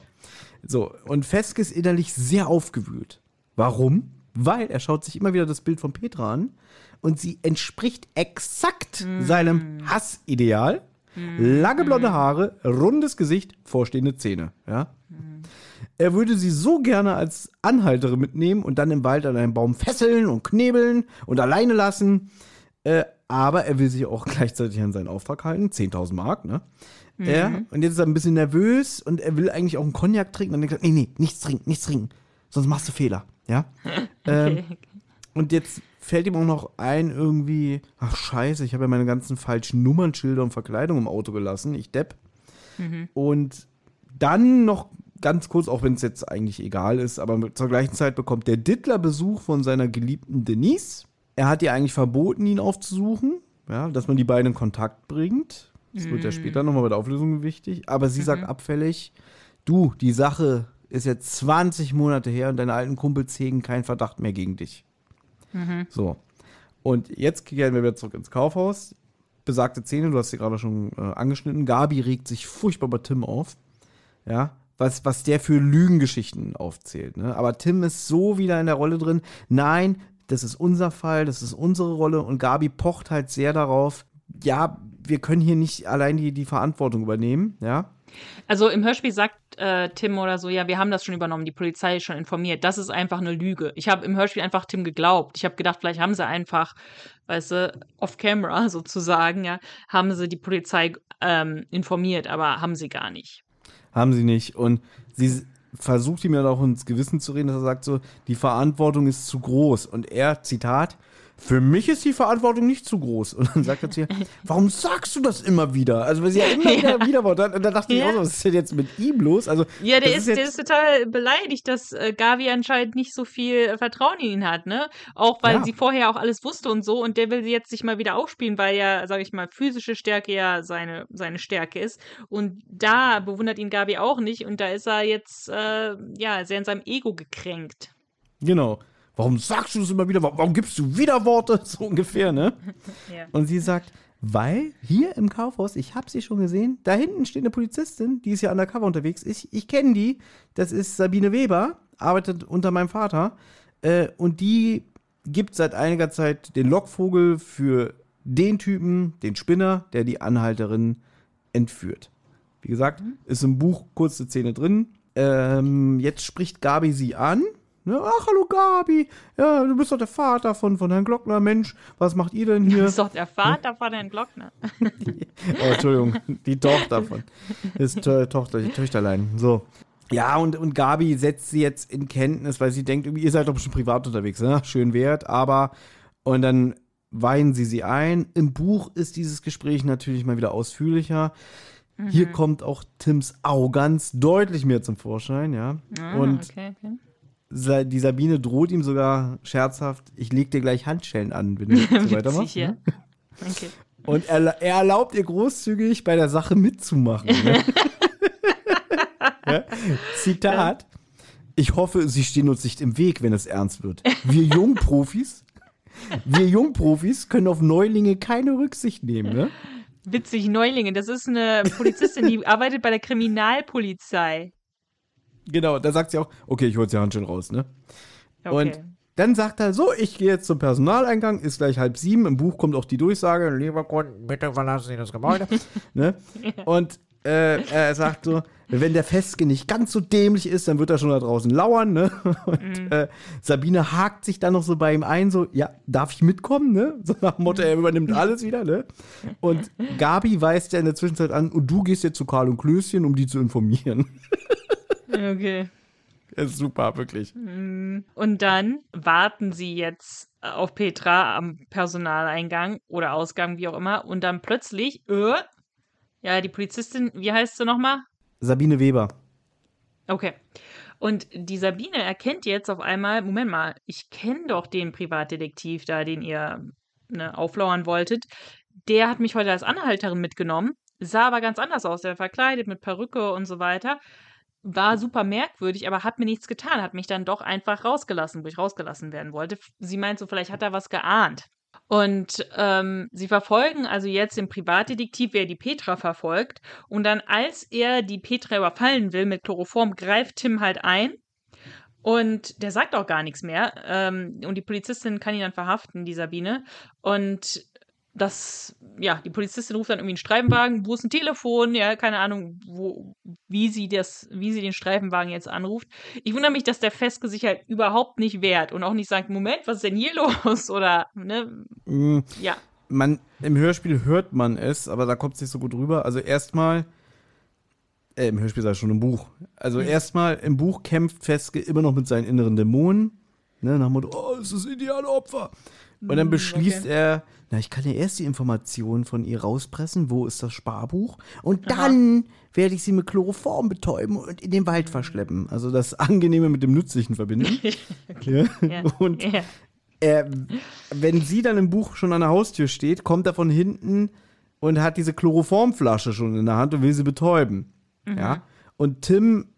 So, und Feske ist innerlich sehr aufgewühlt. Warum? Weil er schaut sich immer wieder das Bild von Petra an und sie entspricht exakt seinem Hassideal. Lange blonde Haare, rundes Gesicht, vorstehende Zähne. Ja? Er würde sie so gerne als Anhalterin mitnehmen und dann im Wald an einem Baum fesseln und knebeln und alleine lassen. Äh, aber er will sich auch gleichzeitig an seinen Auftrag halten. 10.000 Mark, ne? Ja, und jetzt ist er ein bisschen nervös und er will eigentlich auch einen Cognac trinken. Und dann denkt er, nee, nee, nichts trinken, nichts trinken. Sonst machst du Fehler. Ja. ähm, und jetzt fällt ihm auch noch ein, irgendwie, ach scheiße, ich habe ja meine ganzen falschen Nummernschilder und Verkleidung im Auto gelassen, ich depp. Und dann noch ganz kurz, auch wenn es jetzt eigentlich egal ist, aber zur gleichen Zeit bekommt der Dittler Besuch von seiner geliebten Denise. Er hat ihr eigentlich verboten, ihn aufzusuchen, ja, dass man die beiden in Kontakt bringt. Das wird ja später nochmal bei der Auflösung wichtig. Aber sie sagt abfällig, du, die Sache ist jetzt 20 Monate her und deine alten Kumpels hegen keinen Verdacht mehr gegen dich. So. Und jetzt kehren wir wieder zurück ins Kaufhaus. Besagte Szene, du hast sie gerade schon äh, angeschnitten. Gabi regt sich furchtbar bei Tim auf. Ja. Was, was der für Lügengeschichten aufzählt. Ne? Aber Tim ist so wieder in der Rolle drin. Nein, das ist unser Fall, das ist unsere Rolle. Und Gabi pocht halt sehr darauf, ja, wir können hier nicht allein die, die Verantwortung übernehmen. Ja. Also im Hörspiel sagt äh, Tim oder so, ja, wir haben das schon übernommen, die Polizei ist schon informiert. Das ist einfach eine Lüge. Ich habe im Hörspiel einfach Tim geglaubt. Ich habe gedacht, vielleicht haben sie einfach, weißt du, off-camera sozusagen, ja, haben sie die Polizei ähm, informiert, aber haben sie gar nicht. Haben sie nicht. Und sie versucht ihm ja auch ins Gewissen zu reden, dass er sagt so, die Verantwortung ist zu groß. Und er, Zitat, für mich ist die Verantwortung nicht zu groß. Und dann sagt er zu ihr, warum sagst du das immer wieder? Also, weil sie ja immer wieder wieder Wort hat. Und da dachte ich Ja. auch so, was ist denn jetzt mit ihm los? Also, Ja, der das ist, der ist total beleidigt, dass äh, Gavi anscheinend nicht so viel äh, Vertrauen in ihn hat, ne? Auch weil Ja. sie vorher auch alles wusste und so und der will sie jetzt sich mal wieder aufspielen, weil ja, sag ich mal, physische Stärke ja seine, seine Stärke ist. Und da bewundert ihn Gabi auch nicht und da ist er jetzt, äh, ja, sehr in seinem Ego gekränkt. Genau. Warum sagst du das immer wieder? Warum, gibst du Widerworte? So ungefähr, ne? Ja. Und sie sagt, weil hier im Kaufhaus, ich habe sie schon gesehen, da hinten steht eine Polizistin, die ist ja undercover unterwegs. Ich, ich kenne die, das ist Sabine Weber, arbeitet unter meinem Vater. Äh, und die gibt seit einiger Zeit den Lockvogel für den Typen, den Spinner, der die Anhalterin entführt. Wie gesagt, ist im Buch kurze Szene drin. Ähm, jetzt spricht Gabi sie an. Ne? Ach, hallo Gabi. Ja, du bist doch der Vater von, von Herrn Glockner. Mensch, was macht ihr denn hier? Das ist doch der Vater von Herrn Glockner. Oh, Entschuldigung, die Tochter von. Das to Tochter, die Töchterlein. So. Ja, und, und Gabi setzt sie jetzt in Kenntnis, weil sie denkt, ihr seid doch bestimmt privat unterwegs, ne? Schön wert, aber. Und dann weihen sie sie ein. Im Buch ist dieses Gespräch natürlich mal wieder ausführlicher. Hier kommt auch Tims Arroganz deutlich mehr zum Vorschein, ja. Ah, und okay, okay. Die Sabine droht ihm sogar scherzhaft, ich leg dir gleich Handschellen an, wenn du so weitermachst. Ne? Okay. Und er, er erlaubt ihr großzügig bei der Sache mitzumachen. Ne? ja? Zitat. Ich hoffe, Sie stehen uns nicht im Weg, wenn es ernst wird. Wir Jungprofis, wir Jungprofis können auf Neulinge keine Rücksicht nehmen. Ne? Witzig, Neulinge. Das ist eine Polizistin, die arbeitet bei der Kriminalpolizei. Genau, da sagt sie auch, okay, ich hol jetzt die Handschellen raus. Ne? Okay. Und dann sagt er so, ich gehe jetzt zum Personaleingang, ist gleich halb sieben, im Buch kommt auch die Durchsage, lieber Kunden, bitte verlassen Sie das Gebäude. ne? Und äh, er sagt so, wenn der Festge nicht ganz so dämlich ist, dann wird er schon da draußen lauern, ne? Und äh, Sabine hakt sich dann noch so bei ihm ein, so, ja, darf ich mitkommen, ne? So nach dem Motto, er übernimmt alles wieder, ne? Und Gabi weist ja in der Zwischenzeit an, und du gehst jetzt zu Karl und Klößchen, um die zu informieren. Okay. Das ist super, wirklich. Und dann warten sie jetzt auf Petra am Personaleingang oder Ausgang, wie auch immer. Und dann plötzlich, äh, ja, die Polizistin, wie heißt sie nochmal? Sabine Weber. Okay. Und die Sabine erkennt jetzt auf einmal, Moment mal, ich kenne doch den Privatdetektiv da, den ihr ne, auflauern wolltet. Der hat mich heute als Anhalterin mitgenommen, sah aber ganz anders aus. Der war verkleidet mit Perücke und so weiter. War super merkwürdig, aber hat mir nichts getan, hat mich dann doch einfach rausgelassen, wo ich rausgelassen werden wollte. Sie meint so, vielleicht hat er was geahnt. Und ähm, sie verfolgen also jetzt den Privatdetektiv, wer die Petra verfolgt. Und dann, als er die Petra überfallen will mit Chloroform, greift Tim halt ein. Und der sagt auch gar nichts mehr. Ähm, und die Polizistin kann ihn dann verhaften, die Sabine. Und das, ja, die Polizistin ruft dann irgendwie einen Streifenwagen, wo ist ein Telefon, ja, keine Ahnung, wo, wie sie das, wie sie den Streifenwagen jetzt anruft. Ich wundere mich, dass der Feske sich halt überhaupt nicht wehrt und auch nicht sagt, Moment, was ist denn hier los? Oder, ne, Mm, ja. man, Im Hörspiel hört man es, aber da kommt es nicht so gut rüber. Also erstmal, äh, im Hörspiel sei es schon im Buch. Also Mhm. erstmal im Buch kämpft Feske immer noch mit seinen inneren Dämonen. Ne, nach dem Motto, oh, es ist das ideale Opfer. Und dann Mm, beschließt okay. er, na, ich kann ja erst die Informationen von ihr rauspressen, wo ist das Sparbuch? Und dann werde ich sie mit Chloroform betäuben und in den Wald verschleppen. Also das Angenehme mit dem Nützlichen verbinden. ja. Ja. Und ja. er, wenn sie dann im Buch schon an der Haustür steht, kommt er von hinten und hat diese Chloroformflasche schon in der Hand und will sie betäuben. Ja. Und Tim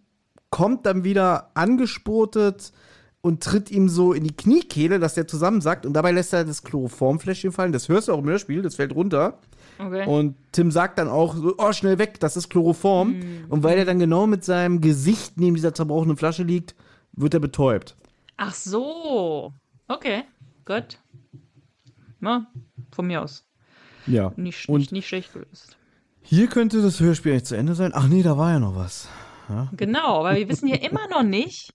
kommt dann wieder angespurtet und tritt ihm so in die Kniekehle, dass der zusammensackt und dabei lässt er das Chloroformfläschchen fallen. Das hörst du auch im Hörspiel, das fällt runter. Okay. Und Tim sagt dann auch so, oh, schnell weg, das ist Chloroform. Und weil er dann genau mit seinem Gesicht neben dieser zerbrochenen Flasche liegt, wird er betäubt. Ach so. Okay, gut. Na, von mir aus. Ja. Nicht, Und nicht, nicht schlecht gelöst. Hier könnte das Hörspiel eigentlich zu Ende sein. Ach nee, da war ja noch was. Genau, weil wir wissen ja immer noch nicht,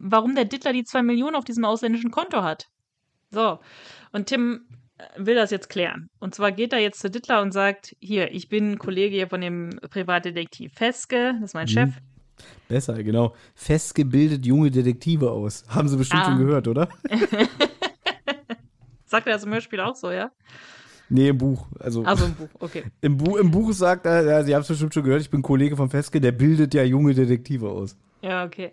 warum der Dittler die zwei Millionen auf diesem ausländischen Konto hat. So. Und Tim äh, will das jetzt klären. Und zwar geht er jetzt zu Dittler und sagt: Hier, ich bin Kollege hier von dem Privatdetektiv Feske, das ist mein Chef. Besser, genau. Festgebildet junge Detektive aus. Haben Sie bestimmt Ah. schon gehört, oder? Sagt er das im Hörspiel auch so, ja? Nee, im Buch. Also Also im Buch, okay. im, Bu im Buch sagt er, ja, Sie haben es bestimmt schon gehört, ich bin Kollege von Feske, der bildet ja junge Detektive aus. Ja, okay.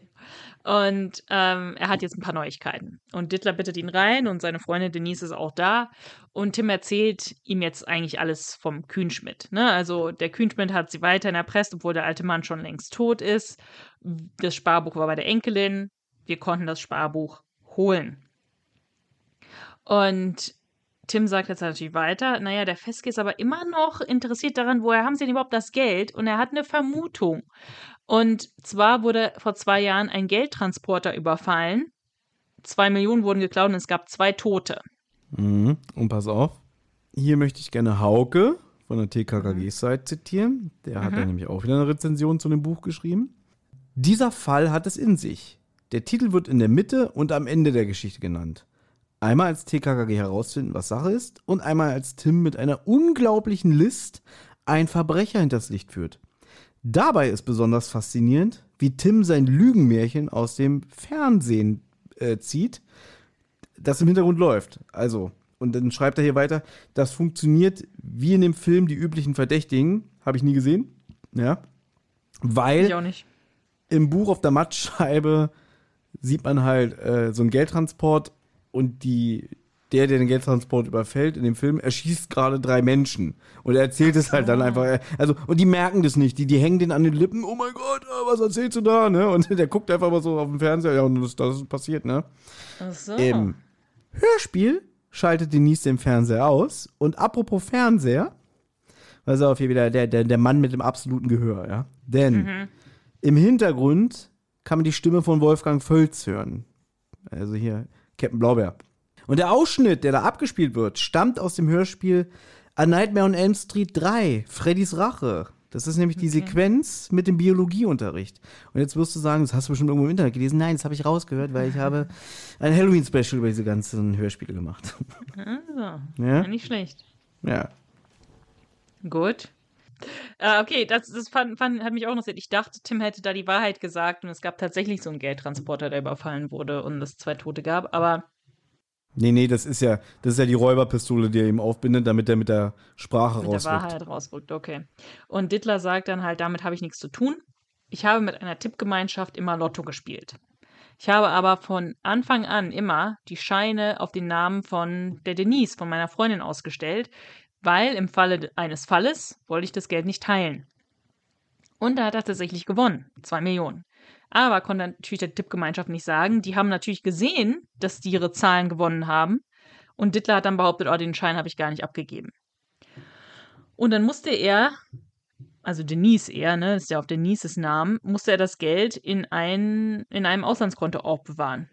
Und ähm, er hat jetzt ein paar Neuigkeiten. Und Dittler bittet ihn rein und seine Freundin Denise ist auch da. Und Tim erzählt ihm jetzt eigentlich alles vom Kühnschmidt. Ne? Also der Kühnschmidt hat sie weiterhin erpresst, obwohl der alte Mann schon längst tot ist. Das Sparbuch war bei der Enkelin. Wir konnten das Sparbuch holen. Und Tim sagt jetzt natürlich weiter, naja, der Feske ist aber immer noch interessiert daran, woher haben sie denn überhaupt das Geld? Und er hat eine Vermutung. Und zwar wurde vor zwei Jahren ein Geldtransporter überfallen. Zwei Millionen wurden geklaut und es gab zwei Tote. Mhm. Und pass auf, hier möchte ich gerne Hauke von der TKKG-Site zitieren. Der hat da nämlich auch wieder eine Rezension zu dem Buch geschrieben. Dieser Fall hat es in sich. Der Titel wird in der Mitte und am Ende der Geschichte genannt. Einmal als TKKG herausfinden, was Sache ist, und einmal als Tim mit einer unglaublichen List ein Verbrecher hinters Licht führt. Dabei ist besonders faszinierend, wie Tim sein Lügenmärchen aus dem Fernsehen äh, zieht, das im Hintergrund läuft. Also, und dann schreibt er hier weiter, das funktioniert wie in dem Film Die üblichen Verdächtigen, habe ich nie gesehen, ja, weil Ich auch nicht. im Buch auf der Mattscheibe sieht man halt äh, so einen Geldtransport und die, der, der den Geldtransport überfällt, in dem Film erschießt gerade drei Menschen. Und er erzählt es halt dann einfach. äh, Also, und die merken das nicht. Die, die hängen den an den Lippen, oh mein Gott, äh, was erzählst du da? Ne? Und der guckt einfach mal so auf den Fernseher, ja, und das, das ist passiert, ne? Ach so. Im Hörspiel schaltet Denise den Fernseher aus. Und apropos Fernseher, pass auf, hier wieder der, der, der Mann mit dem absoluten Gehör, ja. Denn im Hintergrund kann man die Stimme von Wolfgang Völz hören. Also hier, Captain Blaubeer. Und der Ausschnitt, der da abgespielt wird, stammt aus dem Hörspiel A Nightmare on Elm Street 3, Freddys Rache. Das ist nämlich die Sequenz mit dem Biologieunterricht. Und jetzt wirst du sagen, das hast du bestimmt irgendwo im Internet gelesen. Nein, das habe ich rausgehört, weil ich habe ein Halloween-Special über diese ganzen Hörspiele gemacht. Also, Ja? Nicht schlecht. Ja. Gut. Äh, okay, das, das fand, fand, hat mich auch noch sehr. Ich dachte, Tim hätte da die Wahrheit gesagt und es gab tatsächlich so einen Geldtransporter, der überfallen wurde und es zwei Tote gab. Aber Nee, nee, das ist ja, das ist ja die Räuberpistole, die er ihm aufbindet, damit er mit der Sprache mit der rausrückt. Wahrheit rausrückt, okay. Und Dittler sagt dann halt, damit habe ich nichts zu tun. Ich habe mit einer Tippgemeinschaft immer Lotto gespielt. Ich habe aber von Anfang an immer die Scheine auf den Namen von der Denise, von meiner Freundin, ausgestellt, weil im Falle eines Falles wollte ich das Geld nicht teilen. Und da hat er tatsächlich gewonnen. Zwei Millionen. Aber konnte natürlich der Tippgemeinschaft nicht sagen. Die haben natürlich gesehen, dass die ihre Zahlen gewonnen haben. Und Dittler hat dann behauptet, oh, den Schein habe ich gar nicht abgegeben. Und dann musste er, also Denise eher, ne, ist ja auf Denises Namen, musste er das Geld in, ein, in einem Auslandskonto aufbewahren.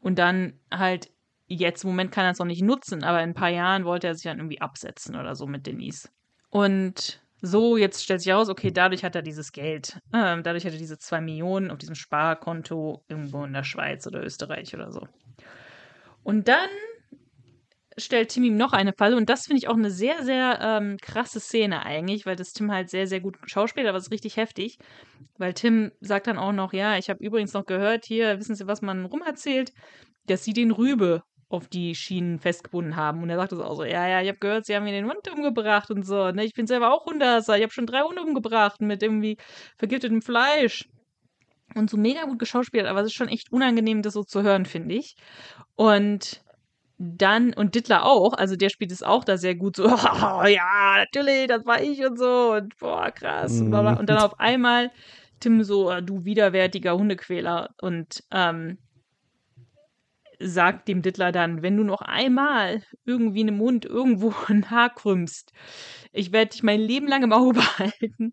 Und dann halt jetzt im Moment kann er es noch nicht nutzen, aber in ein paar Jahren wollte er sich dann irgendwie absetzen oder so mit Denise. Und so, jetzt stellt sich heraus, okay, dadurch hat er dieses Geld, ähm, dadurch hat er diese zwei Millionen auf diesem Sparkonto irgendwo in der Schweiz oder Österreich oder so. Und dann stellt Tim ihm noch eine Falle und das finde ich auch eine sehr, sehr ähm, krasse Szene eigentlich, weil das Tim halt sehr, sehr gut schauspielt, aber es ist richtig heftig, weil Tim sagt dann auch noch, ja, ich habe übrigens noch gehört, hier, wissen Sie, was man rumerzählt, dass Sie den Rübe auf die Schienen festgebunden haben. Und er sagt das auch so, ja, ja, ich habe gehört, sie haben mir den Hund umgebracht und so. Ne? Ich bin selber auch Hundesser. Ich habe schon drei Hunde umgebracht mit irgendwie vergiftetem Fleisch. Und so mega gut geschauspielt, aber es ist schon echt unangenehm, das so zu hören, finde ich. Und dann, und Dittler auch, also der spielt es auch da sehr gut, so, oh, ja, natürlich, das war ich und so, und boah, krass. Mhm. Und dann auf einmal Tim so, du widerwärtiger Hundequäler. Und ähm, sagt dem Dittler dann, wenn du noch einmal irgendwie einem Hund irgendwo ein Haar krümmst, ich werde dich mein Leben lang im Auge behalten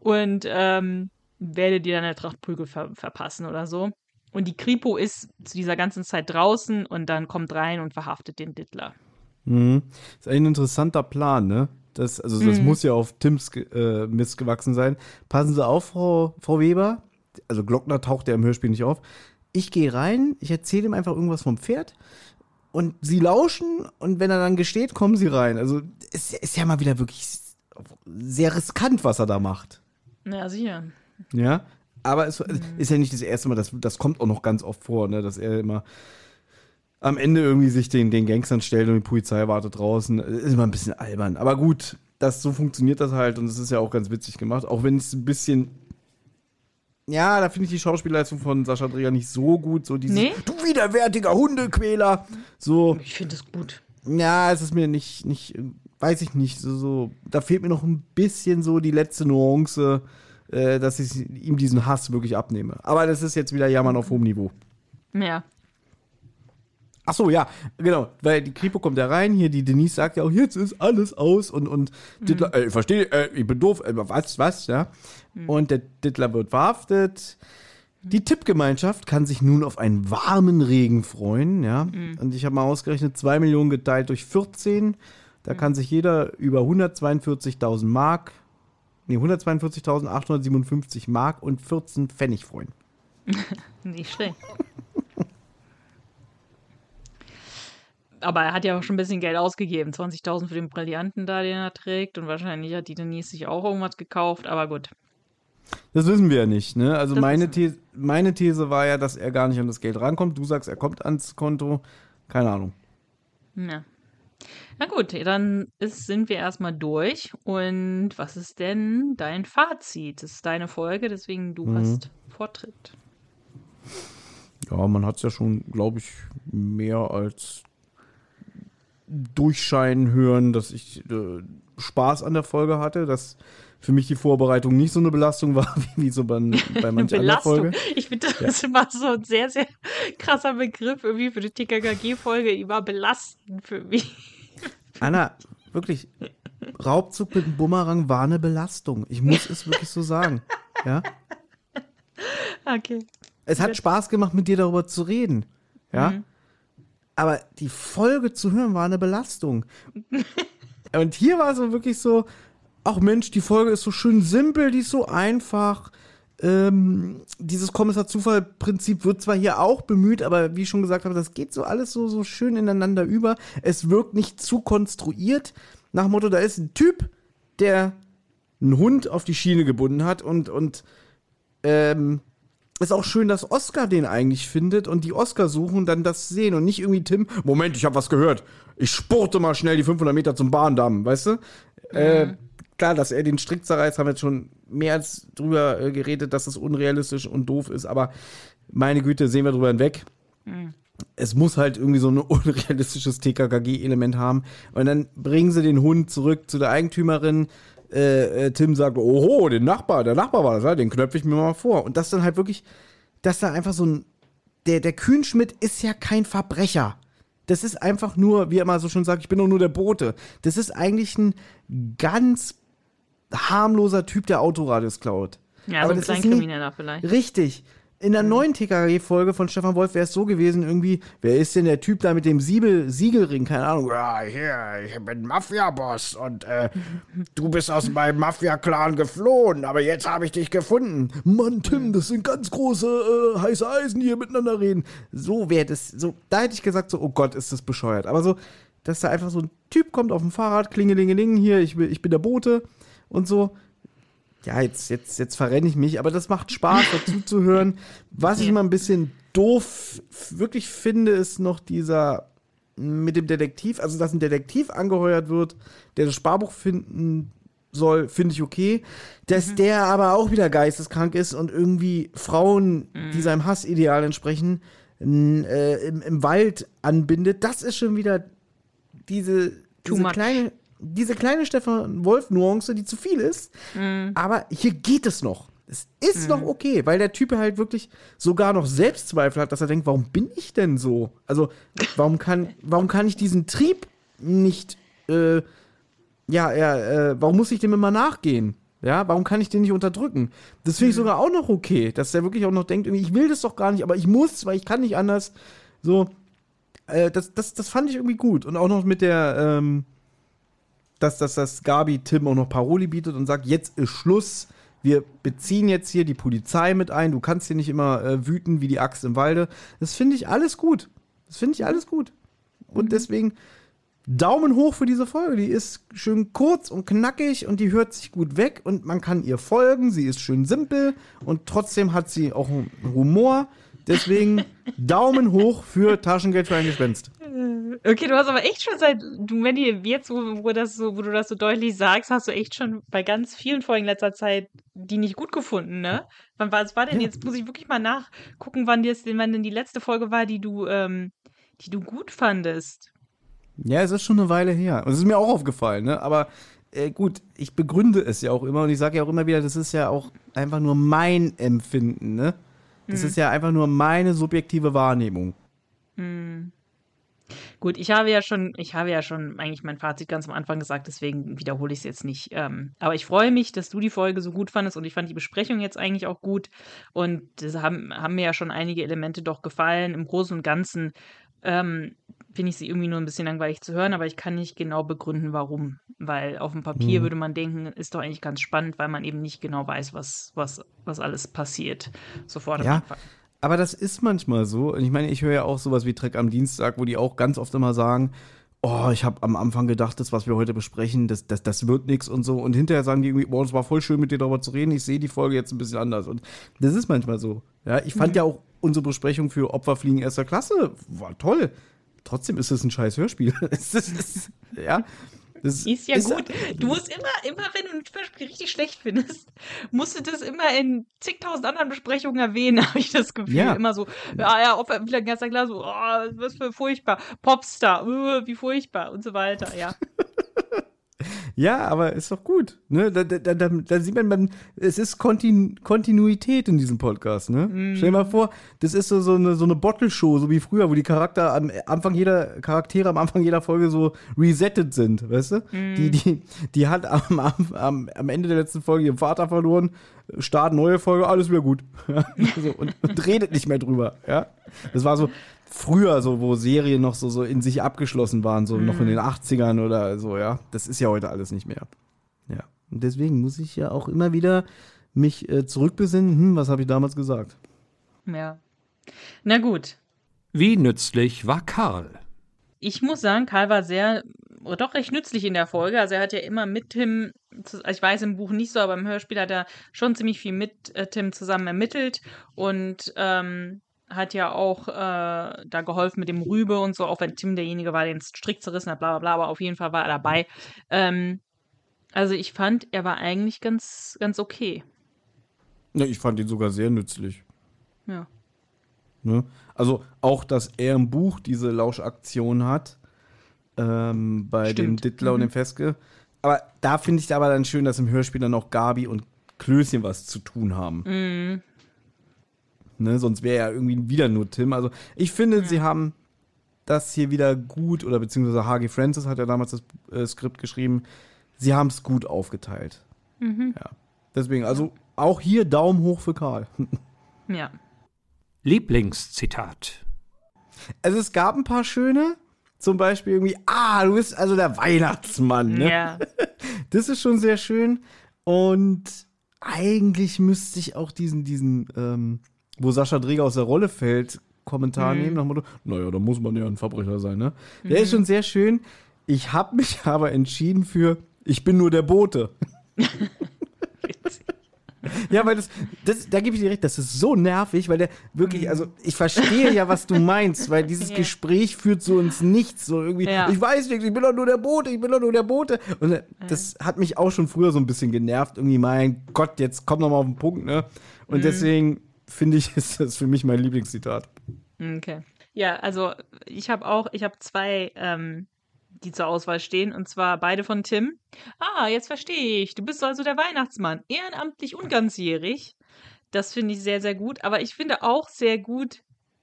und ähm, werde dir dann eine Tracht Prügel ver verpassen oder so. Und die Kripo ist zu dieser ganzen Zeit draußen und dann kommt rein und verhaftet den Dittler. Mhm. Das ist ein interessanter Plan, ne? Das, also das mhm. muss ja auf Tims äh, Mist gewachsen sein. Passen Sie auf, Frau, Frau Weber. Also Glockner taucht ja im Hörspiel nicht auf ich gehe rein, ich erzähle ihm einfach irgendwas vom Pferd und sie lauschen und wenn er dann gesteht, kommen sie rein. Also es ist ja mal wieder wirklich sehr riskant, was er da macht. Ja, sicher. Ja, aber es mhm. ist ja nicht das erste Mal, das, das kommt auch noch ganz oft vor, ne, dass er immer am Ende irgendwie sich den, den Gangstern stellt und die Polizei wartet draußen. Ist immer ein bisschen albern. Aber gut, das, so funktioniert das halt und es ist ja auch ganz witzig gemacht. Auch wenn es ein bisschen ja, da finde ich die Schauspielleistung von Sascha Dreher nicht so gut. So dieses, nee? du widerwärtiger Hundequäler. So. Ich finde es gut. Ja, es ist mir nicht, nicht, weiß ich nicht, so, so, da fehlt mir noch ein bisschen so die letzte Nuance, äh, dass ich ihm diesen Hass wirklich abnehme. Aber das ist jetzt wieder Jammern auf hohem Niveau. Ja. Ach so, ja, genau, weil die Kripo kommt da rein, hier die Denise sagt ja auch, jetzt ist alles aus und, und mhm. Dittler, äh, ich verstehe, äh, ich bin doof, äh, was, was, ja. Mhm. Und der Dittler wird verhaftet. Die Tippgemeinschaft kann sich nun auf einen warmen Regen freuen, ja. Mhm. Und ich habe mal ausgerechnet, 2 Millionen geteilt durch 14. Da mhm. kann sich jeder über 142.000 Mark, nee, 142.857 Mark und 14 Pfennig freuen. Nicht schlecht. Aber er hat ja auch schon ein bisschen Geld ausgegeben. 20.000 für den Brillanten da, den er trägt. Und wahrscheinlich hat die Denise sich auch irgendwas gekauft, aber gut. Das wissen wir ja nicht, ne? Also meine These, meine These war ja, dass er gar nicht an das Geld rankommt. Du sagst, er kommt ans Konto. Keine Ahnung. Ja. Na gut, dann ist, sind wir erstmal durch. Und was ist denn dein Fazit? Das ist deine Folge, deswegen du mhm. hast Vortritt. Ja, man hat es ja schon, glaube ich, mehr als Durchscheinen hören, dass ich äh, Spaß an der Folge hatte, dass für mich die Vorbereitung nicht so eine Belastung war, wie so bei, bei mancher anderen Folge. Ich finde, das ist immer so ein sehr, sehr krasser Begriff irgendwie für die TKKG-Folge. Die war belastend für mich. Anna, wirklich, Raubzug mit dem Bumerang war eine Belastung. Ich muss es wirklich so sagen. Ja? Okay. Es hat Spaß gemacht, mit dir darüber zu reden. Ja? Mhm aber die Folge zu hören war eine Belastung. Und hier war es so wirklich so, ach Mensch, die Folge ist so schön simpel, die ist so einfach. Ähm, dieses Kommissar-Zufall-Prinzip wird zwar hier auch bemüht, aber wie ich schon gesagt habe, das geht so alles so, so schön ineinander über. Es wirkt nicht zu konstruiert. Nach dem Motto, da ist ein Typ, der einen Hund auf die Schiene gebunden hat und, und ähm, ist auch schön, dass Oscar den eigentlich findet und die Oscar suchen dann das sehen und nicht irgendwie Tim, Moment, ich habe was gehört. Ich spurte mal schnell die 500 Meter zum Bahndamm, weißt du? Mhm. Äh, klar, dass er den Strick zerreißt, haben wir jetzt schon mehr als drüber äh, geredet, dass es unrealistisch und doof ist, aber meine Güte, sehen wir drüber hinweg. Mhm. Es muss halt irgendwie so ein unrealistisches TKKG-Element haben. Und dann bringen sie den Hund zurück zu der Eigentümerin, äh, äh, Tim sagt, oho, den Nachbar, der Nachbar war das, ja, den knöpfe ich mir mal vor. Und das dann halt wirklich, dass da einfach so ein, der, der Kühnschmidt ist ja kein Verbrecher. Das ist einfach nur, wie er mal so schon sagt, ich bin doch nur der Bote. Das ist eigentlich ein ganz harmloser Typ, der Autoradios klaut. Ja, Aber so ein Kleinkrimineller vielleicht. Richtig. In der neuen TKG-Folge von Stefan Wolf wäre es so gewesen, irgendwie, wer ist denn der Typ da mit dem Siebel, Siegelring? Keine Ahnung. Ja, hier, ich bin Mafia-Boss und äh, du bist aus meinem Mafia-Clan geflohen, aber jetzt habe ich dich gefunden. Mann, Tim, das sind ganz große äh, heiße Eisen, die hier miteinander reden. So wäre das, so, da hätte ich gesagt, so, oh Gott, ist das bescheuert. Aber so, dass da einfach so ein Typ kommt auf dem Fahrrad, klingelingeling, hier, ich, ich bin der Bote und so ja, jetzt, jetzt, jetzt verrenne ich mich, aber das macht Spaß, dazu zu hören. Was ich immer ein bisschen doof wirklich finde, ist noch dieser mit dem Detektiv, also dass ein Detektiv angeheuert wird, der das Sparbuch finden soll, finde ich okay. Dass der aber auch wieder geisteskrank ist und irgendwie Frauen, die seinem Hassideal entsprechen, äh, im, im Wald anbindet, das ist schon wieder diese, diese kleine, diese kleine Stefan Wolf-Nuance, die zu viel ist. Aber hier geht es noch. Es ist noch okay, weil der Typ halt wirklich sogar noch Selbstzweifel hat, dass er denkt, warum bin ich denn so? Also, warum kann, warum kann ich diesen Trieb nicht, äh, ja, ja, äh, warum muss ich dem immer nachgehen? Ja, warum kann ich den nicht unterdrücken? Das finde ich sogar auch noch okay, dass der wirklich auch noch denkt, irgendwie, ich will das doch gar nicht, aber ich muss, weil ich kann nicht anders. So, äh, das, das, das fand ich irgendwie gut. Und auch noch mit der, ähm, dass, dass das Gabi Tim auch noch Paroli bietet und sagt, jetzt ist Schluss. Wir beziehen jetzt hier die Polizei mit ein. Du kannst hier nicht immer äh, wüten wie die Axt im Walde. Das finde ich alles gut. Das finde ich alles gut. Und deswegen Daumen hoch für diese Folge. Die ist schön kurz und knackig und die hört sich gut weg und man kann ihr folgen. Sie ist schön simpel und trotzdem hat sie auch Humor. Deswegen Daumen hoch für Taschengeld für ein Gespenst. Okay, du hast aber echt schon seit, du, wenn die jetzt, wo, wo, das so, wo du das so deutlich sagst, hast du echt schon bei ganz vielen Folgen in letzter Zeit die nicht gut gefunden, ne? Wann war, was war denn Ja. jetzt, muss ich wirklich mal nachgucken, wann, das, wann denn die letzte Folge war, die du, ähm, die du gut fandest. Ja, es ist schon eine Weile her. Und es ist mir auch aufgefallen, ne? Aber äh, gut, ich begründe es ja auch immer und ich sage ja auch immer wieder, das ist ja auch einfach nur mein Empfinden, ne? Das ist ja einfach nur meine subjektive Wahrnehmung. Gut, ich habe ja schon, ich habe ja schon eigentlich mein Fazit ganz am Anfang gesagt, deswegen wiederhole ich es jetzt nicht. Ähm, aber ich freue mich, dass du die Folge so gut fandest und ich fand die Besprechung jetzt eigentlich auch gut. Und das haben, haben mir ja schon einige Elemente doch gefallen. Im Großen und Ganzen ähm, finde ich sie irgendwie nur ein bisschen langweilig zu hören, aber ich kann nicht genau begründen, warum. Weil auf dem Papier Mhm. würde man denken, ist doch eigentlich ganz spannend, weil man eben nicht genau weiß, was, was, was alles passiert. Sofort am Ja, Anfang. Aber das ist manchmal so. Und ich meine, ich höre ja auch sowas wie Trek am Dienstag, wo die auch ganz oft immer sagen, oh, ich habe am Anfang gedacht, das, was wir heute besprechen, das, das, das wird nichts und so. Und hinterher sagen die irgendwie, boah, es war voll schön, mit dir darüber zu reden. Ich sehe die Folge jetzt ein bisschen anders. Und das ist manchmal so. Ja, ich fand ja auch unsere Besprechung für Opferfliegen erster Klasse war toll. Trotzdem ist es ein scheiß Hörspiel. es ist, es, ja. Das Ist ja gut. Du musst immer, immer, wenn du ein Hörspiel richtig schlecht findest, musst du das immer in zigtausend anderen Besprechungen erwähnen, habe ich das Gefühl. Ja. Immer so, ja, ja, ob er wieder ganz klar so, oh, was für furchtbar. Popstar, uh, wie furchtbar und so weiter, ja. Ja, aber ist doch gut. Ne? Da, da, da, da- sieht man, man, es ist Kontin Kontinuität in diesem Podcast. Ne? Stell dir mal vor, das ist so, so eine, so eine Bottle-Show, so wie früher, wo die Charakter am Anfang jeder, Charaktere am Anfang jeder Folge so resettet sind, weißt du? Die, die, die hat am, am, am, Ende der letzten Folge ihren Vater verloren, Start neue Folge, alles wieder gut. Und, und redet nicht mehr drüber. Ja? Das war so früher so, wo Serien noch so, so in sich abgeschlossen waren, so noch in den 80ern oder so, ja. Das ist ja heute alles nicht mehr. Ja. Und deswegen muss ich ja auch immer wieder mich äh, zurückbesinnen, hm, was habe ich damals gesagt? Ja. Na gut. Wie nützlich war Karl? Ich muss sagen, Karl war sehr, oder doch recht nützlich in der Folge. Also er hat ja immer mit Tim, also ich weiß im Buch nicht so, aber im Hörspiel hat er schon ziemlich viel mit äh, Tim zusammen ermittelt und ähm, hat ja auch äh, da geholfen mit dem Rübe und so, auch wenn Tim derjenige war, der den Strick zerrissen hat, bla bla bla, aber auf jeden Fall war er dabei. Ähm, also ich fand, er war eigentlich ganz, ganz okay. Ja, ich fand ihn sogar sehr nützlich. Ja. Ne? Also auch, dass er im Buch diese Lauschaktion hat, ähm, bei dem Stimmt. Dittler und dem Feske. Aber da finde ich aber dann schön, dass im Hörspiel dann auch Gabi und Klößchen was zu tun haben. Mhm. Ne? Sonst wäre ja irgendwie wieder nur Tim. Also ich finde, sie haben das hier wieder gut, oder beziehungsweise H.G. Francis hat ja damals das äh, Skript geschrieben, sie haben es gut aufgeteilt. Mhm. Ja. Deswegen, also auch hier Daumen hoch für Karl. Ja. Lieblingszitat. Also es gab ein paar schöne. Zum Beispiel irgendwie, ah, du bist also der Weihnachtsmann. Ne? Ja. Das ist schon sehr schön. Und eigentlich müsste ich auch diesen, diesen, ähm, wo Sascha Dreger aus der Rolle fällt, Kommentar nehmen nach dem Motto, naja, da muss man ja ein Verbrecher sein, ne? Der ist schon sehr schön. Ich habe mich aber entschieden für, ich bin nur der Bote. Ja, weil das, das da gebe ich dir recht, das ist so nervig, weil der wirklich, also ich verstehe ja, was du meinst, weil dieses Ja. Gespräch führt so ins Nichts, so irgendwie, Ja. ich weiß nicht, ich bin doch nur der Bote, ich bin doch nur der Bote. Und äh, das hat mich auch schon früher so ein bisschen genervt, irgendwie, mein Gott, jetzt komm noch mal auf den Punkt, ne? Und Mhm. deswegen finde ich, ist das für mich mein Lieblingszitat. Okay. Ja, also ich habe auch, ich habe zwei, ähm, die zur Auswahl stehen, und zwar beide von Tim. Ah, jetzt verstehe ich. Du bist also der Weihnachtsmann. Ehrenamtlich und ganzjährig. Das finde ich sehr, sehr gut. Aber ich finde auch sehr gut,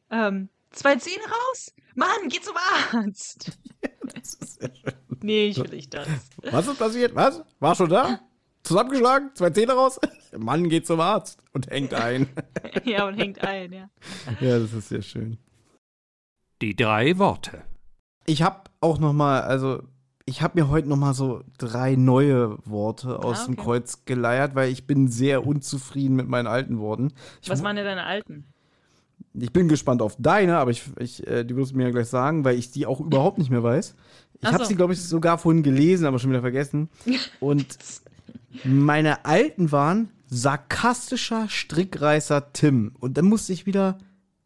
ähm, zwei Zähne raus. Mann, geh zum Arzt. nee, ich will nicht das. Was ist passiert? Was? War schon da? Zusammengeschlagen? Zwei Zähne raus? Mann geht zum Arzt und hängt ein. ja, und hängt ein, ja. ja, das ist sehr schön. Die drei Worte. Ich habe auch noch mal, also ich habe mir heute noch mal so drei neue Worte aus Ah, dem okay. Kreuz geleiert, weil ich bin sehr unzufrieden mit meinen alten Worten. Ich, Was waren denn deine alten? ich bin gespannt auf deine, aber ich, ich äh, die wirst du mir ja gleich sagen, weil ich die auch überhaupt nicht mehr weiß. Ich habe so. sie, glaube ich, sogar vorhin gelesen, aber schon wieder vergessen. Und meine alten waren sarkastischer Strickreißer Tim. Und dann musste ich wieder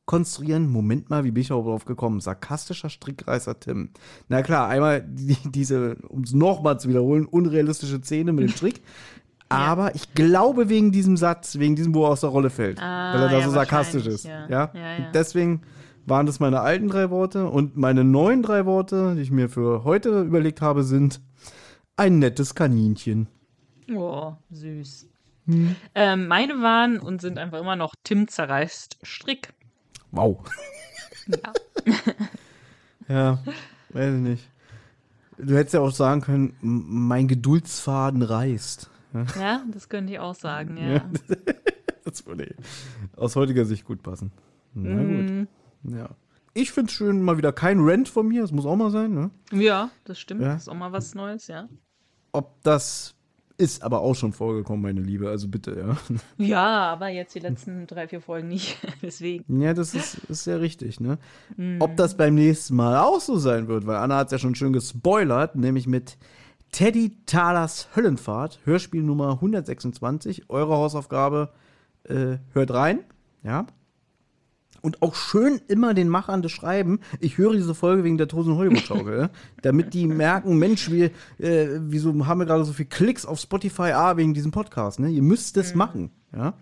konstruieren, Moment mal, wie bin ich darauf gekommen? Sarkastischer Strickreißer Tim. Na klar, einmal die, diese, um es nochmal zu wiederholen, unrealistische Szene mit dem Strick. Aber ich glaube wegen diesem Satz, wegen diesem, wo er aus der Rolle fällt. Ah, weil er da ja, so sarkastisch ist. ja. Ja? Ja, ja. Deswegen waren das meine alten drei Worte. Und meine neuen drei Worte, die ich mir für heute überlegt habe, sind ein nettes Kaninchen. Oh, süß. Ähm, meine waren und sind einfach immer noch Tim zerreißt Strick. Wow. Ja. Ja, weiß ich nicht. Du hättest ja auch sagen können, mein Geduldsfaden reißt. ja, das könnte ich auch sagen, ja. Das würde aus heutiger Sicht gut passen. Na Mhm. gut. Ja. Ich finde es schön, mal wieder kein Rent von mir, das muss auch mal sein, ne? Ja, das stimmt. Ja. Das ist auch mal was Neues, ja. Ob das ist aber auch schon vorgekommen, meine Liebe, also bitte, ja. Ja, aber jetzt die letzten drei, vier Folgen nicht. Deswegen. Ja, das ist, ist sehr richtig, ne? Mhm. Ob das beim nächsten Mal auch so sein wird, weil Anna hat es ja schon schön gespoilert, nämlich mit Teddy Thalers Höllenfahrt, Hörspiel Nummer 126. Eure Hausaufgabe, äh, hört rein, ja? Und auch schön immer den Machern das schreiben. Ich höre diese Folge wegen der Tosen Hollywood-Schaukel, ja? damit die merken, Mensch, wir, äh, wieso haben wir gerade so viele Klicks auf Spotify? Ah, wegen diesem Podcast, ne? Ihr müsst es machen, ja?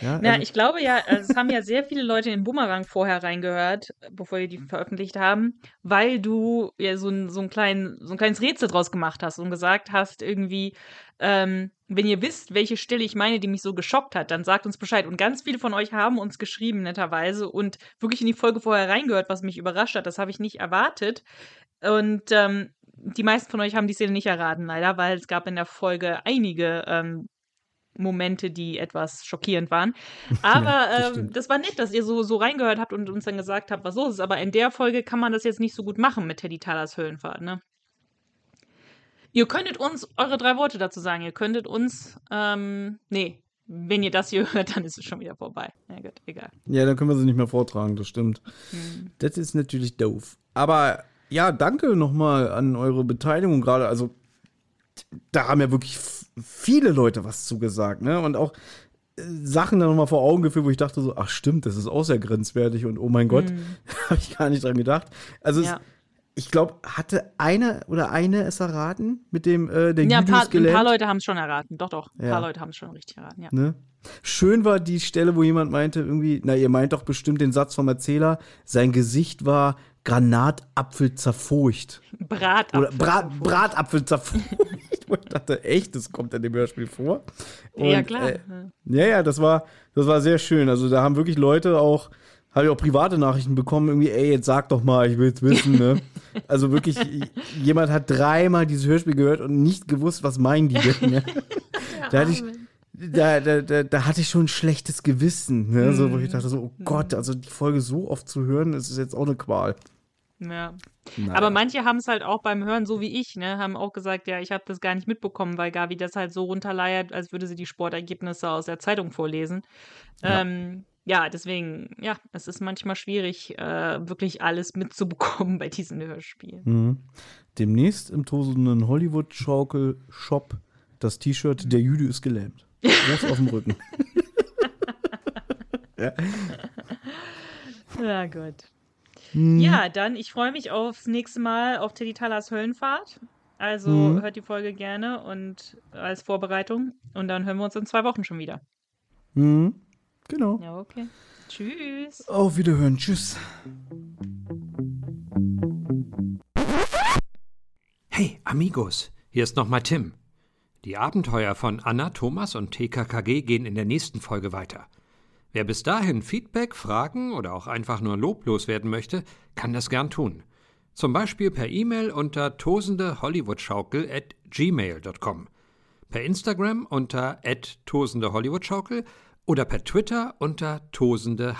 Ja, Na, also- ich glaube ja, also es haben ja sehr viele Leute in Bumerang vorher reingehört, bevor wir die veröffentlicht haben, weil du ja so ein, so ein, klein, so ein kleines Rätsel draus gemacht hast und gesagt hast, irgendwie, ähm, wenn ihr wisst, welche Stelle ich meine, die mich so geschockt hat, dann sagt uns Bescheid. Und ganz viele von euch haben uns geschrieben, netterweise, und wirklich in die Folge vorher reingehört, was mich überrascht hat. Das habe ich nicht erwartet. Und ähm, die meisten von euch haben die Szene nicht erraten, leider, weil es gab in der Folge einige ähm, Momente, die etwas schockierend waren. Aber das ähm, das war nett, dass ihr so, so reingehört habt und uns dann gesagt habt, was los ist. Aber in der Folge kann man das jetzt nicht so gut machen mit Teddy Talers Höhlenfahrt, ne? Ihr könntet uns eure drei Worte dazu sagen. Ihr könntet uns, ähm, nee, wenn ihr das hier hört, dann ist es schon wieder vorbei. Ja gut, egal. Ja, dann können wir sie nicht mehr vortragen, das stimmt. Hm. Das ist natürlich doof. Aber ja, danke nochmal an eure Beteiligung gerade. Also, da haben ja wirklich viele Leute was zugesagt, ne? Und auch äh, Sachen dann nochmal vor Augen geführt, wo ich dachte so, ach stimmt, das ist auch sehr grenzwertig und oh mein Gott, habe ich gar nicht dran gedacht. Also. Ja. es, ich glaube, hatte einer oder eine es erraten mit dem äh, der Ja, ein paar, ein paar Leute haben es schon erraten. Doch, doch. Ein Ja. paar Leute haben es schon richtig erraten, ja. Ne? Schön war die Stelle, wo jemand meinte, irgendwie, na, ihr meint doch bestimmt den Satz vom Erzähler, sein Gesicht war Granatapfel zerfurcht. Bratapfel. Oder Brat, Bratapfel zerfurcht. Ich dachte, echt, das kommt in dem Hörspiel vor. ja, Und, klar. Äh, ja, ja, das war, das war sehr schön. Also da haben wirklich Leute auch, habe ich auch private Nachrichten bekommen, irgendwie, ey, jetzt sag doch mal, ich will's wissen, ne? Also wirklich, jemand hat dreimal dieses Hörspiel gehört und nicht gewusst, was meinen die denn, ne? Da hatte ich, da, da, da, da hatte ich schon ein schlechtes Gewissen, ne? so, wo ich dachte so, oh Gott, also die Folge so oft zu hören, das ist jetzt auch eine Qual. Ja. Naja. Aber manche haben es halt auch beim Hören, so wie ich, ne, haben auch gesagt, ja, ich habe das gar nicht mitbekommen, weil Gavi das halt so runterleiert, als würde sie die Sportergebnisse aus der Zeitung vorlesen. Ja. Ähm, ja, deswegen, ja, es ist manchmal schwierig, äh, wirklich alles mitzubekommen bei diesen Hörspielen. Mhm. Demnächst im tosenden Hollywood-Schaukel-Shop das T-Shirt Der Jude ist gelähmt. Groß auf dem Rücken. ja. Ja, gut. Mhm. Ja, dann, ich freue mich aufs nächste Mal auf Teddy Talas Höllenfahrt. Also Mhm. hört die Folge gerne und als Vorbereitung. Und dann hören wir uns in zwei Wochen schon wieder. Mhm. Genau. Ja, okay. Tschüss. Auf Wiederhören. Tschüss. Hey, Amigos, hier ist nochmal Tim. Die Abenteuer von Anna, Thomas und TKKG gehen in der nächsten Folge weiter. Wer bis dahin Feedback, Fragen oder auch einfach nur loblos werden möchte, kann das gern tun. Zum Beispiel per E-Mail unter tosendehollywoodschaukel at gmail.com, per Instagram unter at tosendehollywoodschaukel oder per Twitter unter tosendeh.